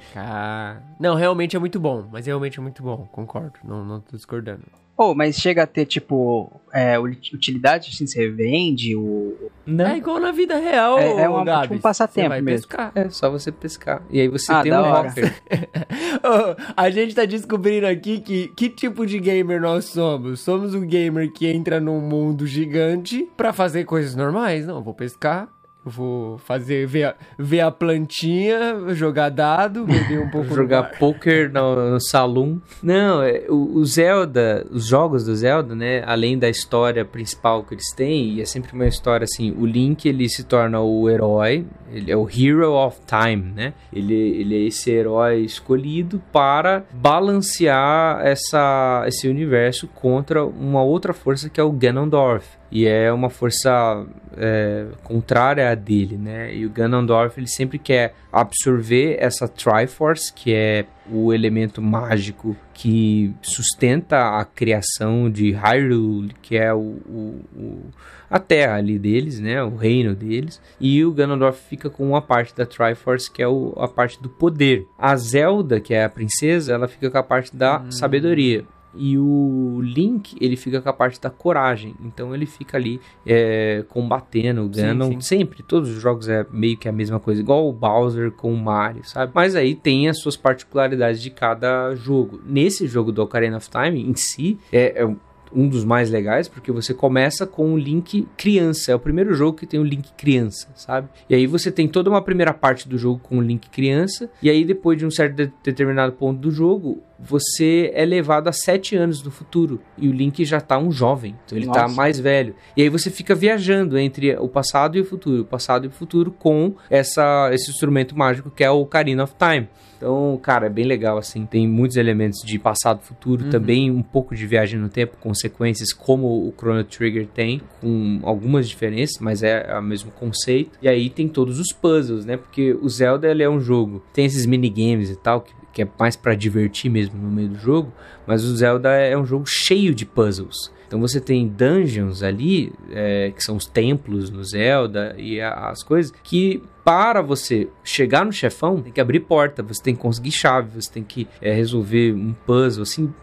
Não, realmente é muito bom, mas realmente é muito bom, concordo, não, não tô discordando. Pô, mas chega a ter, tipo, é, uti- utilidade, assim, você vende o... Não. É igual na vida real, É- é uma- Gabs. tipo um passatempo Você vai mesmo. pescar. É só você pescar. E aí você Ah, tem um hora. rocker. (laughs) Ô, a gente tá descobrindo aqui que que tipo de gamer nós somos. Somos um gamer que entra num mundo gigante pra fazer coisas normais. Não, vou pescar, vou fazer, ver a, ver a plantinha, jogar dado, beber um pouco (laughs) jogar poker no, no salão. Não, é, o, o Zelda, os jogos do Zelda, né, além da história principal que eles têm, e é sempre uma história assim, o Link ele se torna o herói, ele é o Hero of Time, né? Ele, ele é esse herói escolhido para balancear essa, esse universo contra uma outra força que é o Ganondorf. E é uma força é, contrária à dele, né? E o Ganondorf ele sempre quer absorver essa Triforce, que é o elemento mágico que sustenta a criação de Hyrule, que é o, o- o- a terra ali deles, né? O reino deles. E o Ganondorf fica com uma parte da Triforce, que é a parte do poder. A Zelda, que é a princesa, ela fica com a parte da sabedoria. E o Link, ele fica com a parte da coragem. Então ele fica ali é, combatendo o Sim, Ganon. sim. Sempre, todos os jogos é meio que a mesma coisa. Igual o Bowser com o Mario, sabe? Mas aí tem as suas particularidades de cada jogo. Nesse jogo do Ocarina of Time, em si, é, é um dos mais legais, porque você começa com o Link criança. É o primeiro jogo que tem o Link criança, sabe? E aí você tem toda uma primeira parte do jogo com o Link criança, e aí depois de um certo de- determinado ponto do jogo, você é levado a sete anos no futuro. E o Link já tá um jovem, então ele tá Nossa. mais velho. E aí você fica viajando entre o passado e o futuro, o passado e o futuro com essa, esse instrumento mágico que é o Ocarina of Time. Então, cara, é bem legal, assim. Tem muitos elementos de passado e futuro, também um pouco de viagem no tempo, consequências como o Chrono Trigger tem, com algumas diferenças, mas é o mesmo conceito. E aí tem todos os puzzles, né? Porque o Zelda, ele é um jogo, tem esses minigames e tal, que, que é mais pra divertir mesmo no meio do jogo, mas o Zelda é um jogo cheio de puzzles. Então você tem dungeons ali, é, que são os templos no Zelda e a- as coisas, que para você chegar no chefão, tem que abrir porta, você tem que conseguir chave, você tem que é, resolver um puzzle, assim,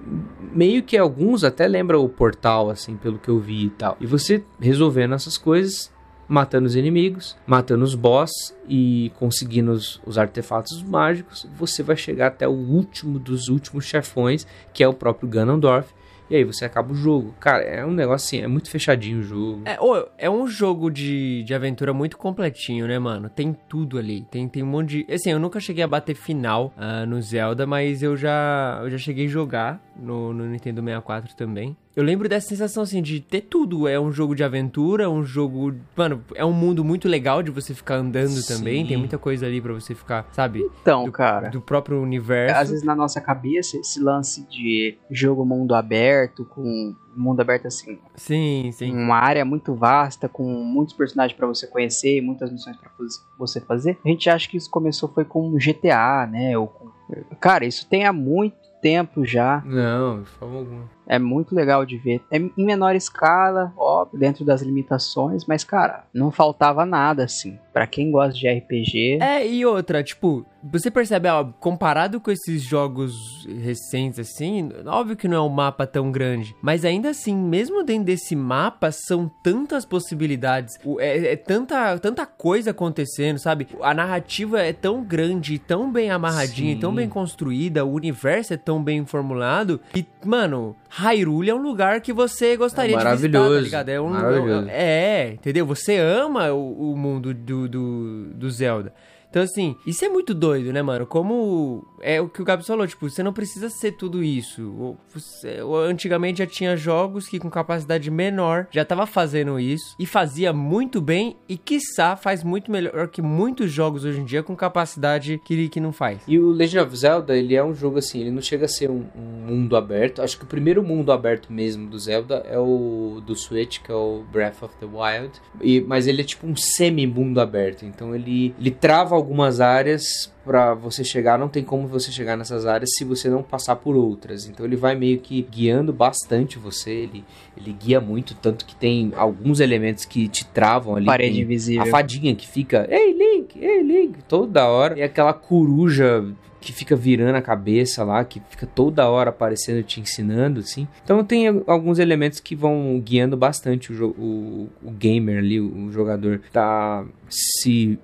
meio que alguns até lembram o portal, assim, pelo que eu vi e tal. E você resolvendo essas coisas, matando os inimigos, matando os boss e conseguindo os, os artefatos mágicos, você vai chegar até o último dos últimos chefões, que é o próprio Ganondorf. E aí você acaba o jogo. Cara, é um negócio assim, é muito fechadinho o jogo. É, é um jogo de, de aventura muito completinho, né, mano? Tem tudo ali. Tem, tem um monte de. Assim, eu nunca cheguei a bater final ah, no Zelda, mas eu já, eu já cheguei a jogar no, no Nintendo 64 também. Eu lembro dessa sensação, assim, de ter tudo. É um jogo de aventura, um jogo. Mano, é um mundo muito legal de você ficar andando Sim. também. Tem muita coisa ali pra você ficar, sabe? Então, do, cara. Do próprio universo. Às vezes na nossa cabeça, esse lance de jogo mundo aberto, com mundo aberto assim, Sim, sim. uma área muito vasta, com muitos personagens pra você conhecer, e muitas missões pra faz- você fazer. A gente acha que isso começou foi com GTA, né? Ou com... Cara, isso tem há muito tempo já. Não, de forma alguma. É muito legal de ver. É em menor escala, óbvio, dentro das limitações, mas cara, não faltava nada assim. Pra quem gosta de RPG, É, e outra, tipo, você percebe, ó, comparado com esses jogos recentes, assim, óbvio que não é um mapa tão grande, mas ainda assim, mesmo dentro desse mapa, são tantas possibilidades, é, é tanta, tanta coisa acontecendo, sabe? A narrativa é tão grande, tão bem amarradinha, e tão Sim. bem construída, o universo é tão bem formulado, que, mano, Hyrule é um lugar que você gostaria É de visitar, tá ligado? É um maravilhoso. é, entendeu? Você ama o, o mundo do, do, do Zelda. Então, assim, isso é muito doido, né, mano? Como é o que o Gabs falou, tipo, você não precisa ser tudo isso. Você- antigamente já tinha jogos que com capacidade menor já tava fazendo isso e fazia muito bem e, quiçá, faz muito melhor que muitos jogos hoje em dia com capacidade que, que não faz. E o Legend of Zelda, ele é um jogo assim, ele não chega a ser um, um mundo aberto. Acho que o primeiro mundo aberto mesmo do Zelda é o do Switch, que é o Breath of the Wild. E, mas ele é tipo um semi-mundo aberto. Então ele, ele trava algumas áreas pra você chegar. Não tem como você chegar nessas áreas se você não passar por outras. Então ele vai meio que guiando bastante você. Ele, ele guia muito, tanto que tem alguns elementos que te travam ali. parede invisível. a fadinha que fica, ei Link, ei Link, toda hora. E aquela coruja que fica virando a cabeça lá, que fica toda hora aparecendo e te ensinando, assim. Então tem alguns elementos que vão guiando bastante o, o, o gamer ali, o jogador tá se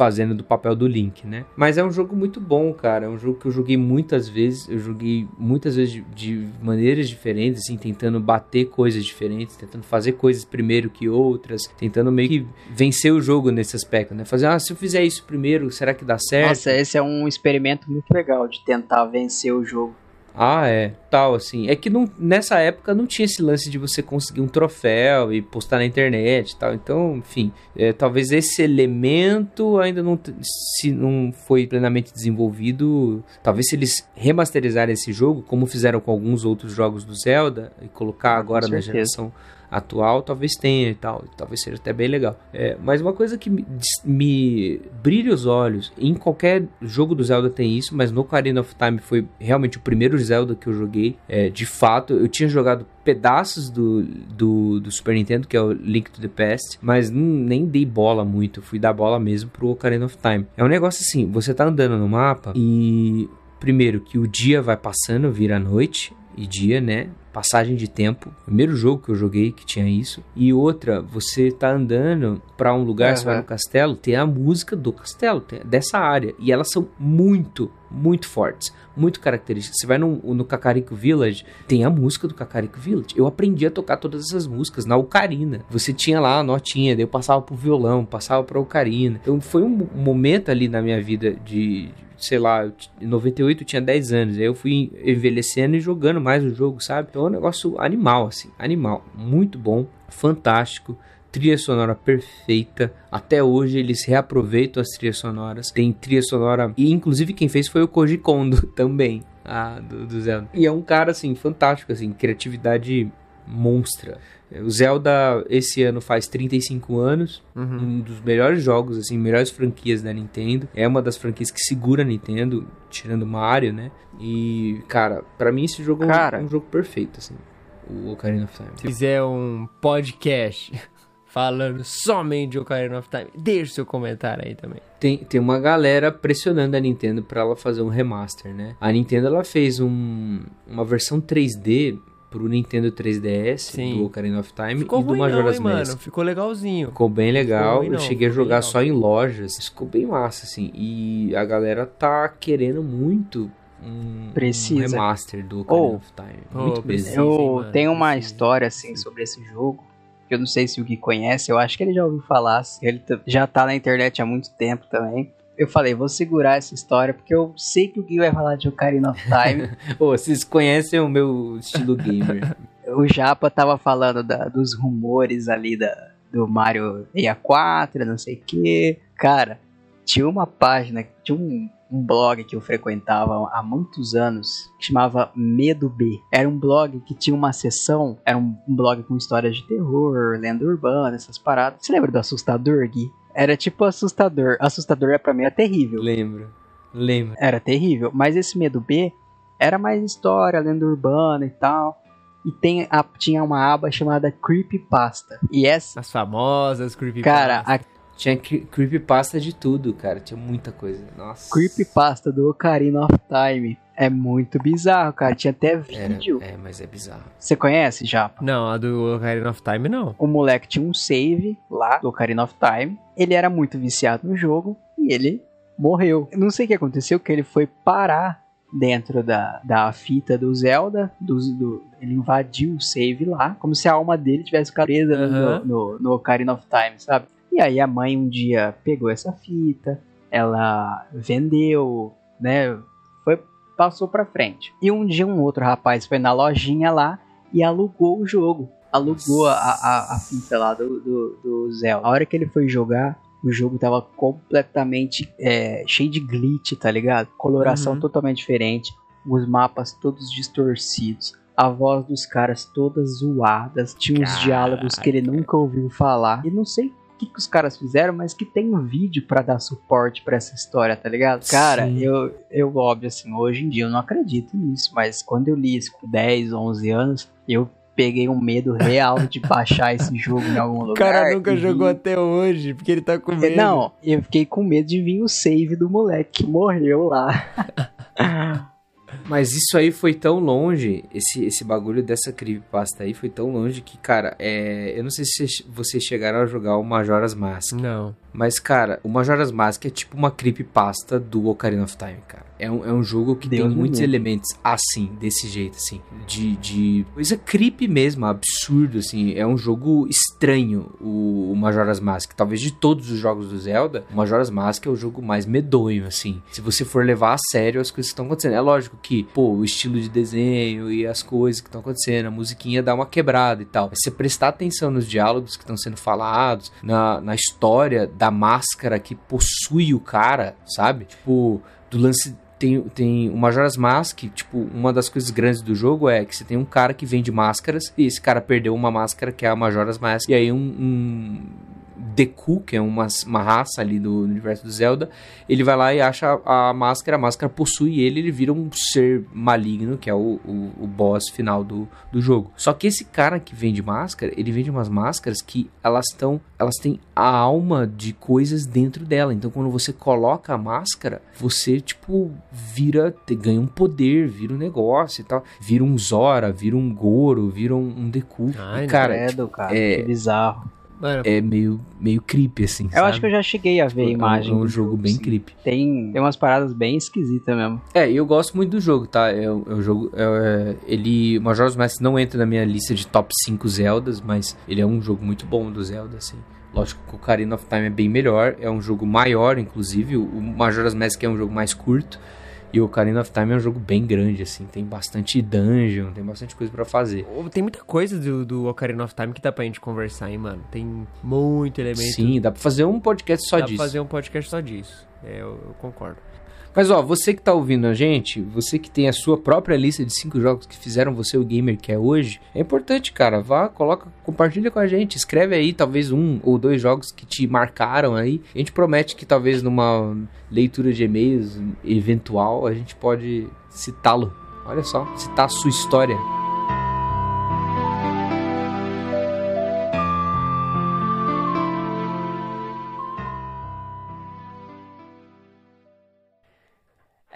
fazendo do papel do Link, né? Mas é um jogo muito bom, cara. É um jogo que eu joguei muitas vezes. Eu joguei muitas vezes de, de maneiras diferentes, assim, tentando bater coisas diferentes, tentando fazer coisas primeiro que outras, tentando meio que vencer o jogo nesse aspecto, né? Fazer, ah, se eu fizer isso primeiro, será que dá certo? Nossa, esse é um experimento muito legal de tentar vencer o jogo. Ah, é. Tal, assim. É que não, nessa época não tinha esse lance de você conseguir um troféu e postar na internet e tal. Então, enfim, é, talvez esse elemento ainda não, se não foi plenamente desenvolvido. Talvez se eles remasterizarem esse jogo, como fizeram com alguns outros jogos do Zelda, e colocar agora na geração atual, talvez tenha e tal. Talvez seja até bem legal. É, mas uma coisa que me, me brilha os olhos, em qualquer jogo do Zelda tem isso, mas no Ocarina of Time foi realmente o primeiro Zelda que eu joguei. É, de fato, eu tinha jogado pedaços do, do, do Super Nintendo, que é o Link to the Past, mas nem dei bola muito, fui dar bola mesmo pro Ocarina of Time. É um negócio assim, você tá andando no mapa e primeiro que o dia vai passando, vira noite e dia, né? Passagem de tempo. Primeiro jogo que eu joguei que tinha isso. E outra, você tá andando pra um lugar, você vai no castelo, tem a música do castelo, dessa área. E elas são muito, muito fortes, muito características. Você vai no, no Kakariko Village, tem a música do Kakariko Village. Eu aprendi a tocar todas essas músicas na ocarina. Você tinha lá a notinha, daí eu passava pro violão, passava pra ocarina. Então foi um momento ali na minha vida de sei lá, em 98 eu tinha 10 anos, aí eu fui envelhecendo e jogando mais o jogo, sabe? Então é um negócio animal, assim, animal, muito bom, fantástico, trilha sonora perfeita, até hoje eles reaproveitam as trilhas sonoras, tem trilha sonora, e inclusive quem fez foi o Koji Kondo (laughs) também, ah, do, do Zelda. E é um cara, assim, fantástico, assim, criatividade monstra. O Zelda esse ano faz 35 anos, um dos melhores jogos, assim, melhores franquias da Nintendo. É uma das franquias que segura a Nintendo, tirando Mario, né? E, cara, pra mim esse jogo é um- Cara. é um jogo perfeito, assim. O Ocarina of Time. Se fizer um podcast (laughs) falando somente de Ocarina of Time, deixa seu comentário aí também. Tem, tem uma galera pressionando a Nintendo pra ela fazer um remaster, né? A Nintendo ela fez um, uma versão 3D pro Nintendo 3DS Sim. do Ocarina of Time Ficou e do ruim não, Majora's hein, Mask. mano? Ficou legalzinho. Ficou bem legal. ruim, eu não, cheguei a ficou jogar só em lojas. Ficou bem massa, assim. E a galera tá querendo muito um, Precisa. um remaster do Ocarina Ou- of Time. Pô, Muito precisa. Eu mano, tenho uma história assim sobre esse jogo. que Eu não sei se o Gui conhece, eu acho que ele já ouviu falar. Ele já tá na internet há muito tempo também. Eu falei, vou segurar essa história porque eu sei que o Gui vai falar de Ocarina of Time. (laughs) Ô, vocês conhecem o meu estilo gamer. (laughs) o Japa tava falando da- dos rumores ali da, do Mario 64, não sei o que. Cara, tinha uma página, tinha um, um blog que eu frequentava há muitos anos, que chamava Medo B. Era um blog que tinha uma seção, era um, um blog com histórias de terror, lenda urbana, essas paradas. Você lembra do Assustador, Gui? Era tipo assustador. Assustador é pra mim é terrível. Lembro. Lembro. Era terrível. Mas esse medo B era mais história, lenda urbana e tal. E tem a- tinha uma aba chamada Creepypasta. E essa, As famosas creepypasta. cara, a Tinha cre- creepypasta de tudo, cara. Tinha muita coisa. Nossa. Creepypasta do Ocarina of Time é muito bizarro, cara. Tinha até Era, vídeo. é, mas é bizarro. Você conhece, Japa? Não, a do Ocarina of Time não. O moleque tinha um save lá do Ocarina of Time. Ele era muito viciado no jogo e ele morreu. Eu Não sei o que aconteceu, que ele foi parar dentro da, da fita do Zelda. Do, do- ele invadiu o save lá, como se a alma dele tivesse ficado presa no- Aham. no, no Ocarina of Time, sabe? E aí a mãe um dia pegou essa fita, ela vendeu, né? Foi, passou pra frente. E um dia um outro rapaz foi na lojinha lá e alugou o jogo. Alugou a, a, a fita lá do, do, do Zelda. A hora que ele foi jogar, o jogo tava completamente é, cheio de glitch, tá ligado? Coloração Uhum. totalmente diferente. Os mapas todos distorcidos. A voz dos caras todas zoadas. Tinha uns diálogos que ele nunca ouviu falar. E não sei que, que os caras fizeram, mas que tem um vídeo pra dar suporte pra essa história, tá ligado? Cara, Sim. eu, eu, óbvio, assim, hoje em dia eu não acredito nisso, mas quando eu li isso com 10, 11 anos, eu peguei um medo real de (laughs) baixar esse jogo em algum O lugar. cara nunca e jogou até hoje, porque ele tá com É, medo. Não, eu fiquei com medo de vir o save do moleque que morreu lá. (laughs) Mas isso aí foi tão longe, esse, esse bagulho dessa creepypasta aí foi tão longe que, cara, é, eu não sei se vocês chegaram a jogar o Majora's Mask. Não. Mas, cara, o Majora's Mask é tipo uma creepypasta do Ocarina of Time, cara. É um, é um jogo que Deus tem muitos livre. elementos assim, desse jeito, assim. De, de coisa creepy mesmo, absurdo, assim. É um jogo estranho, o, o Majora's Mask. Talvez de todos os jogos do Zelda, o Majora's Mask é o jogo mais medonho, assim. Se você for levar a sério as coisas que estão acontecendo. É lógico que, pô, o estilo de desenho e as coisas que estão acontecendo, a musiquinha dá uma quebrada e tal. Mas você prestar atenção nos diálogos que estão sendo falados, na, na história da máscara que possui o cara, sabe? Tipo, do lance. Tem, tem o Majora's Mask, tipo, uma das coisas grandes do jogo é que você tem um cara que vende máscaras, e esse cara perdeu uma máscara que é a Majora's Mask, e aí um, um Deku, que é uma, uma raça ali do universo do Zelda, ele vai lá e acha a máscara, a máscara possui ele, ele vira um ser maligno, que é o, o, o boss final do, do jogo. Só que esse cara que vende máscara, ele vende umas máscaras que elas estão, elas têm a alma de coisas dentro dela. Então quando você coloca a máscara, você tipo vira, ganha um poder, vira um negócio e tal, vira um Zora, vira um Goro, vira um, um Deku. Ai, E, cara, Credo, cara, é- que bizarro. Mano, é meio meio creepy assim, Eu acho que eu já cheguei a ver a é imagem. É um jogo bem sim. creepy. Tem, tem umas paradas bem esquisitas mesmo. É, e eu gosto muito do jogo, tá? É, um- é um jogo. é, ele. Majora's Mask não entra na minha lista de top 5 Zeldas, mas ele é um jogo muito bom do Zelda, assim. Lógico que o Ocarina of Time é bem melhor, é um jogo maior, inclusive. O Majora's Mask é um jogo mais curto. E o Ocarina of Time é um jogo bem grande, assim. Tem bastante dungeon, tem bastante coisa pra fazer. tem muita coisa do, do Ocarina of Time que dá pra gente conversar, hein, mano. Tem muito elemento. Sim, dá pra fazer um podcast só dá disso. pra fazer um podcast só disso. É, eu, eu concordo. Mas ó, você que tá ouvindo a gente, você que tem a sua própria lista de cinco jogos que fizeram você o gamer que é hoje, é importante, cara, vá, coloca, compartilha com a gente, escreve aí talvez um ou dois jogos que te marcaram aí. A gente promete que talvez numa leitura de e-mails eventual a gente pode citá-lo. Olha só, citar a sua história.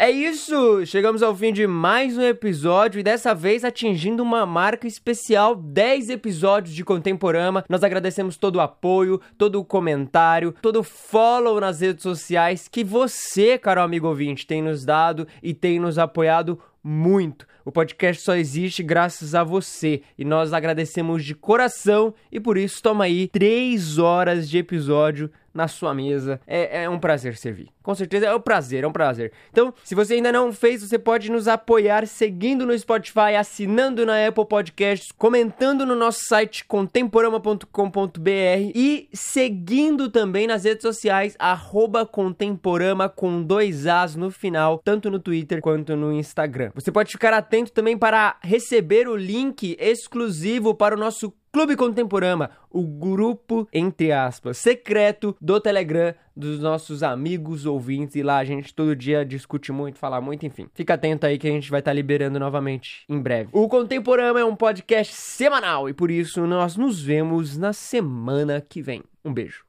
É isso chegamos ao fim de mais um episódio e dessa vez atingindo uma marca especial, 10 episódios de Contemporama. Nós agradecemos todo o apoio, todo o comentário, todo o follow nas redes sociais que você, caro amigo ouvinte, tem nos dado e tem nos apoiado muito. O podcast só existe graças a você e nós agradecemos de coração e por isso toma aí três horas de episódio na sua mesa. É, é um prazer servir. Com certeza é um prazer, é um prazer. Então, se você ainda não fez, você pode nos apoiar seguindo no Spotify, assinando na Apple Podcasts, comentando no nosso site contemporama.com.br e seguindo também nas redes sociais arroba contemporama com dois As no final, tanto no Twitter quanto no Instagram. Você pode ficar atento também para receber o link exclusivo para o nosso Clube Contemporama, o grupo, entre aspas, secreto do Telegram dos nossos amigos ouvintes. E lá a gente todo dia discute muito, fala muito, enfim. Fica atento aí que a gente vai estar liberando novamente em breve. O Contemporama é um podcast semanal e por isso nós nos vemos na semana que vem. Um beijo.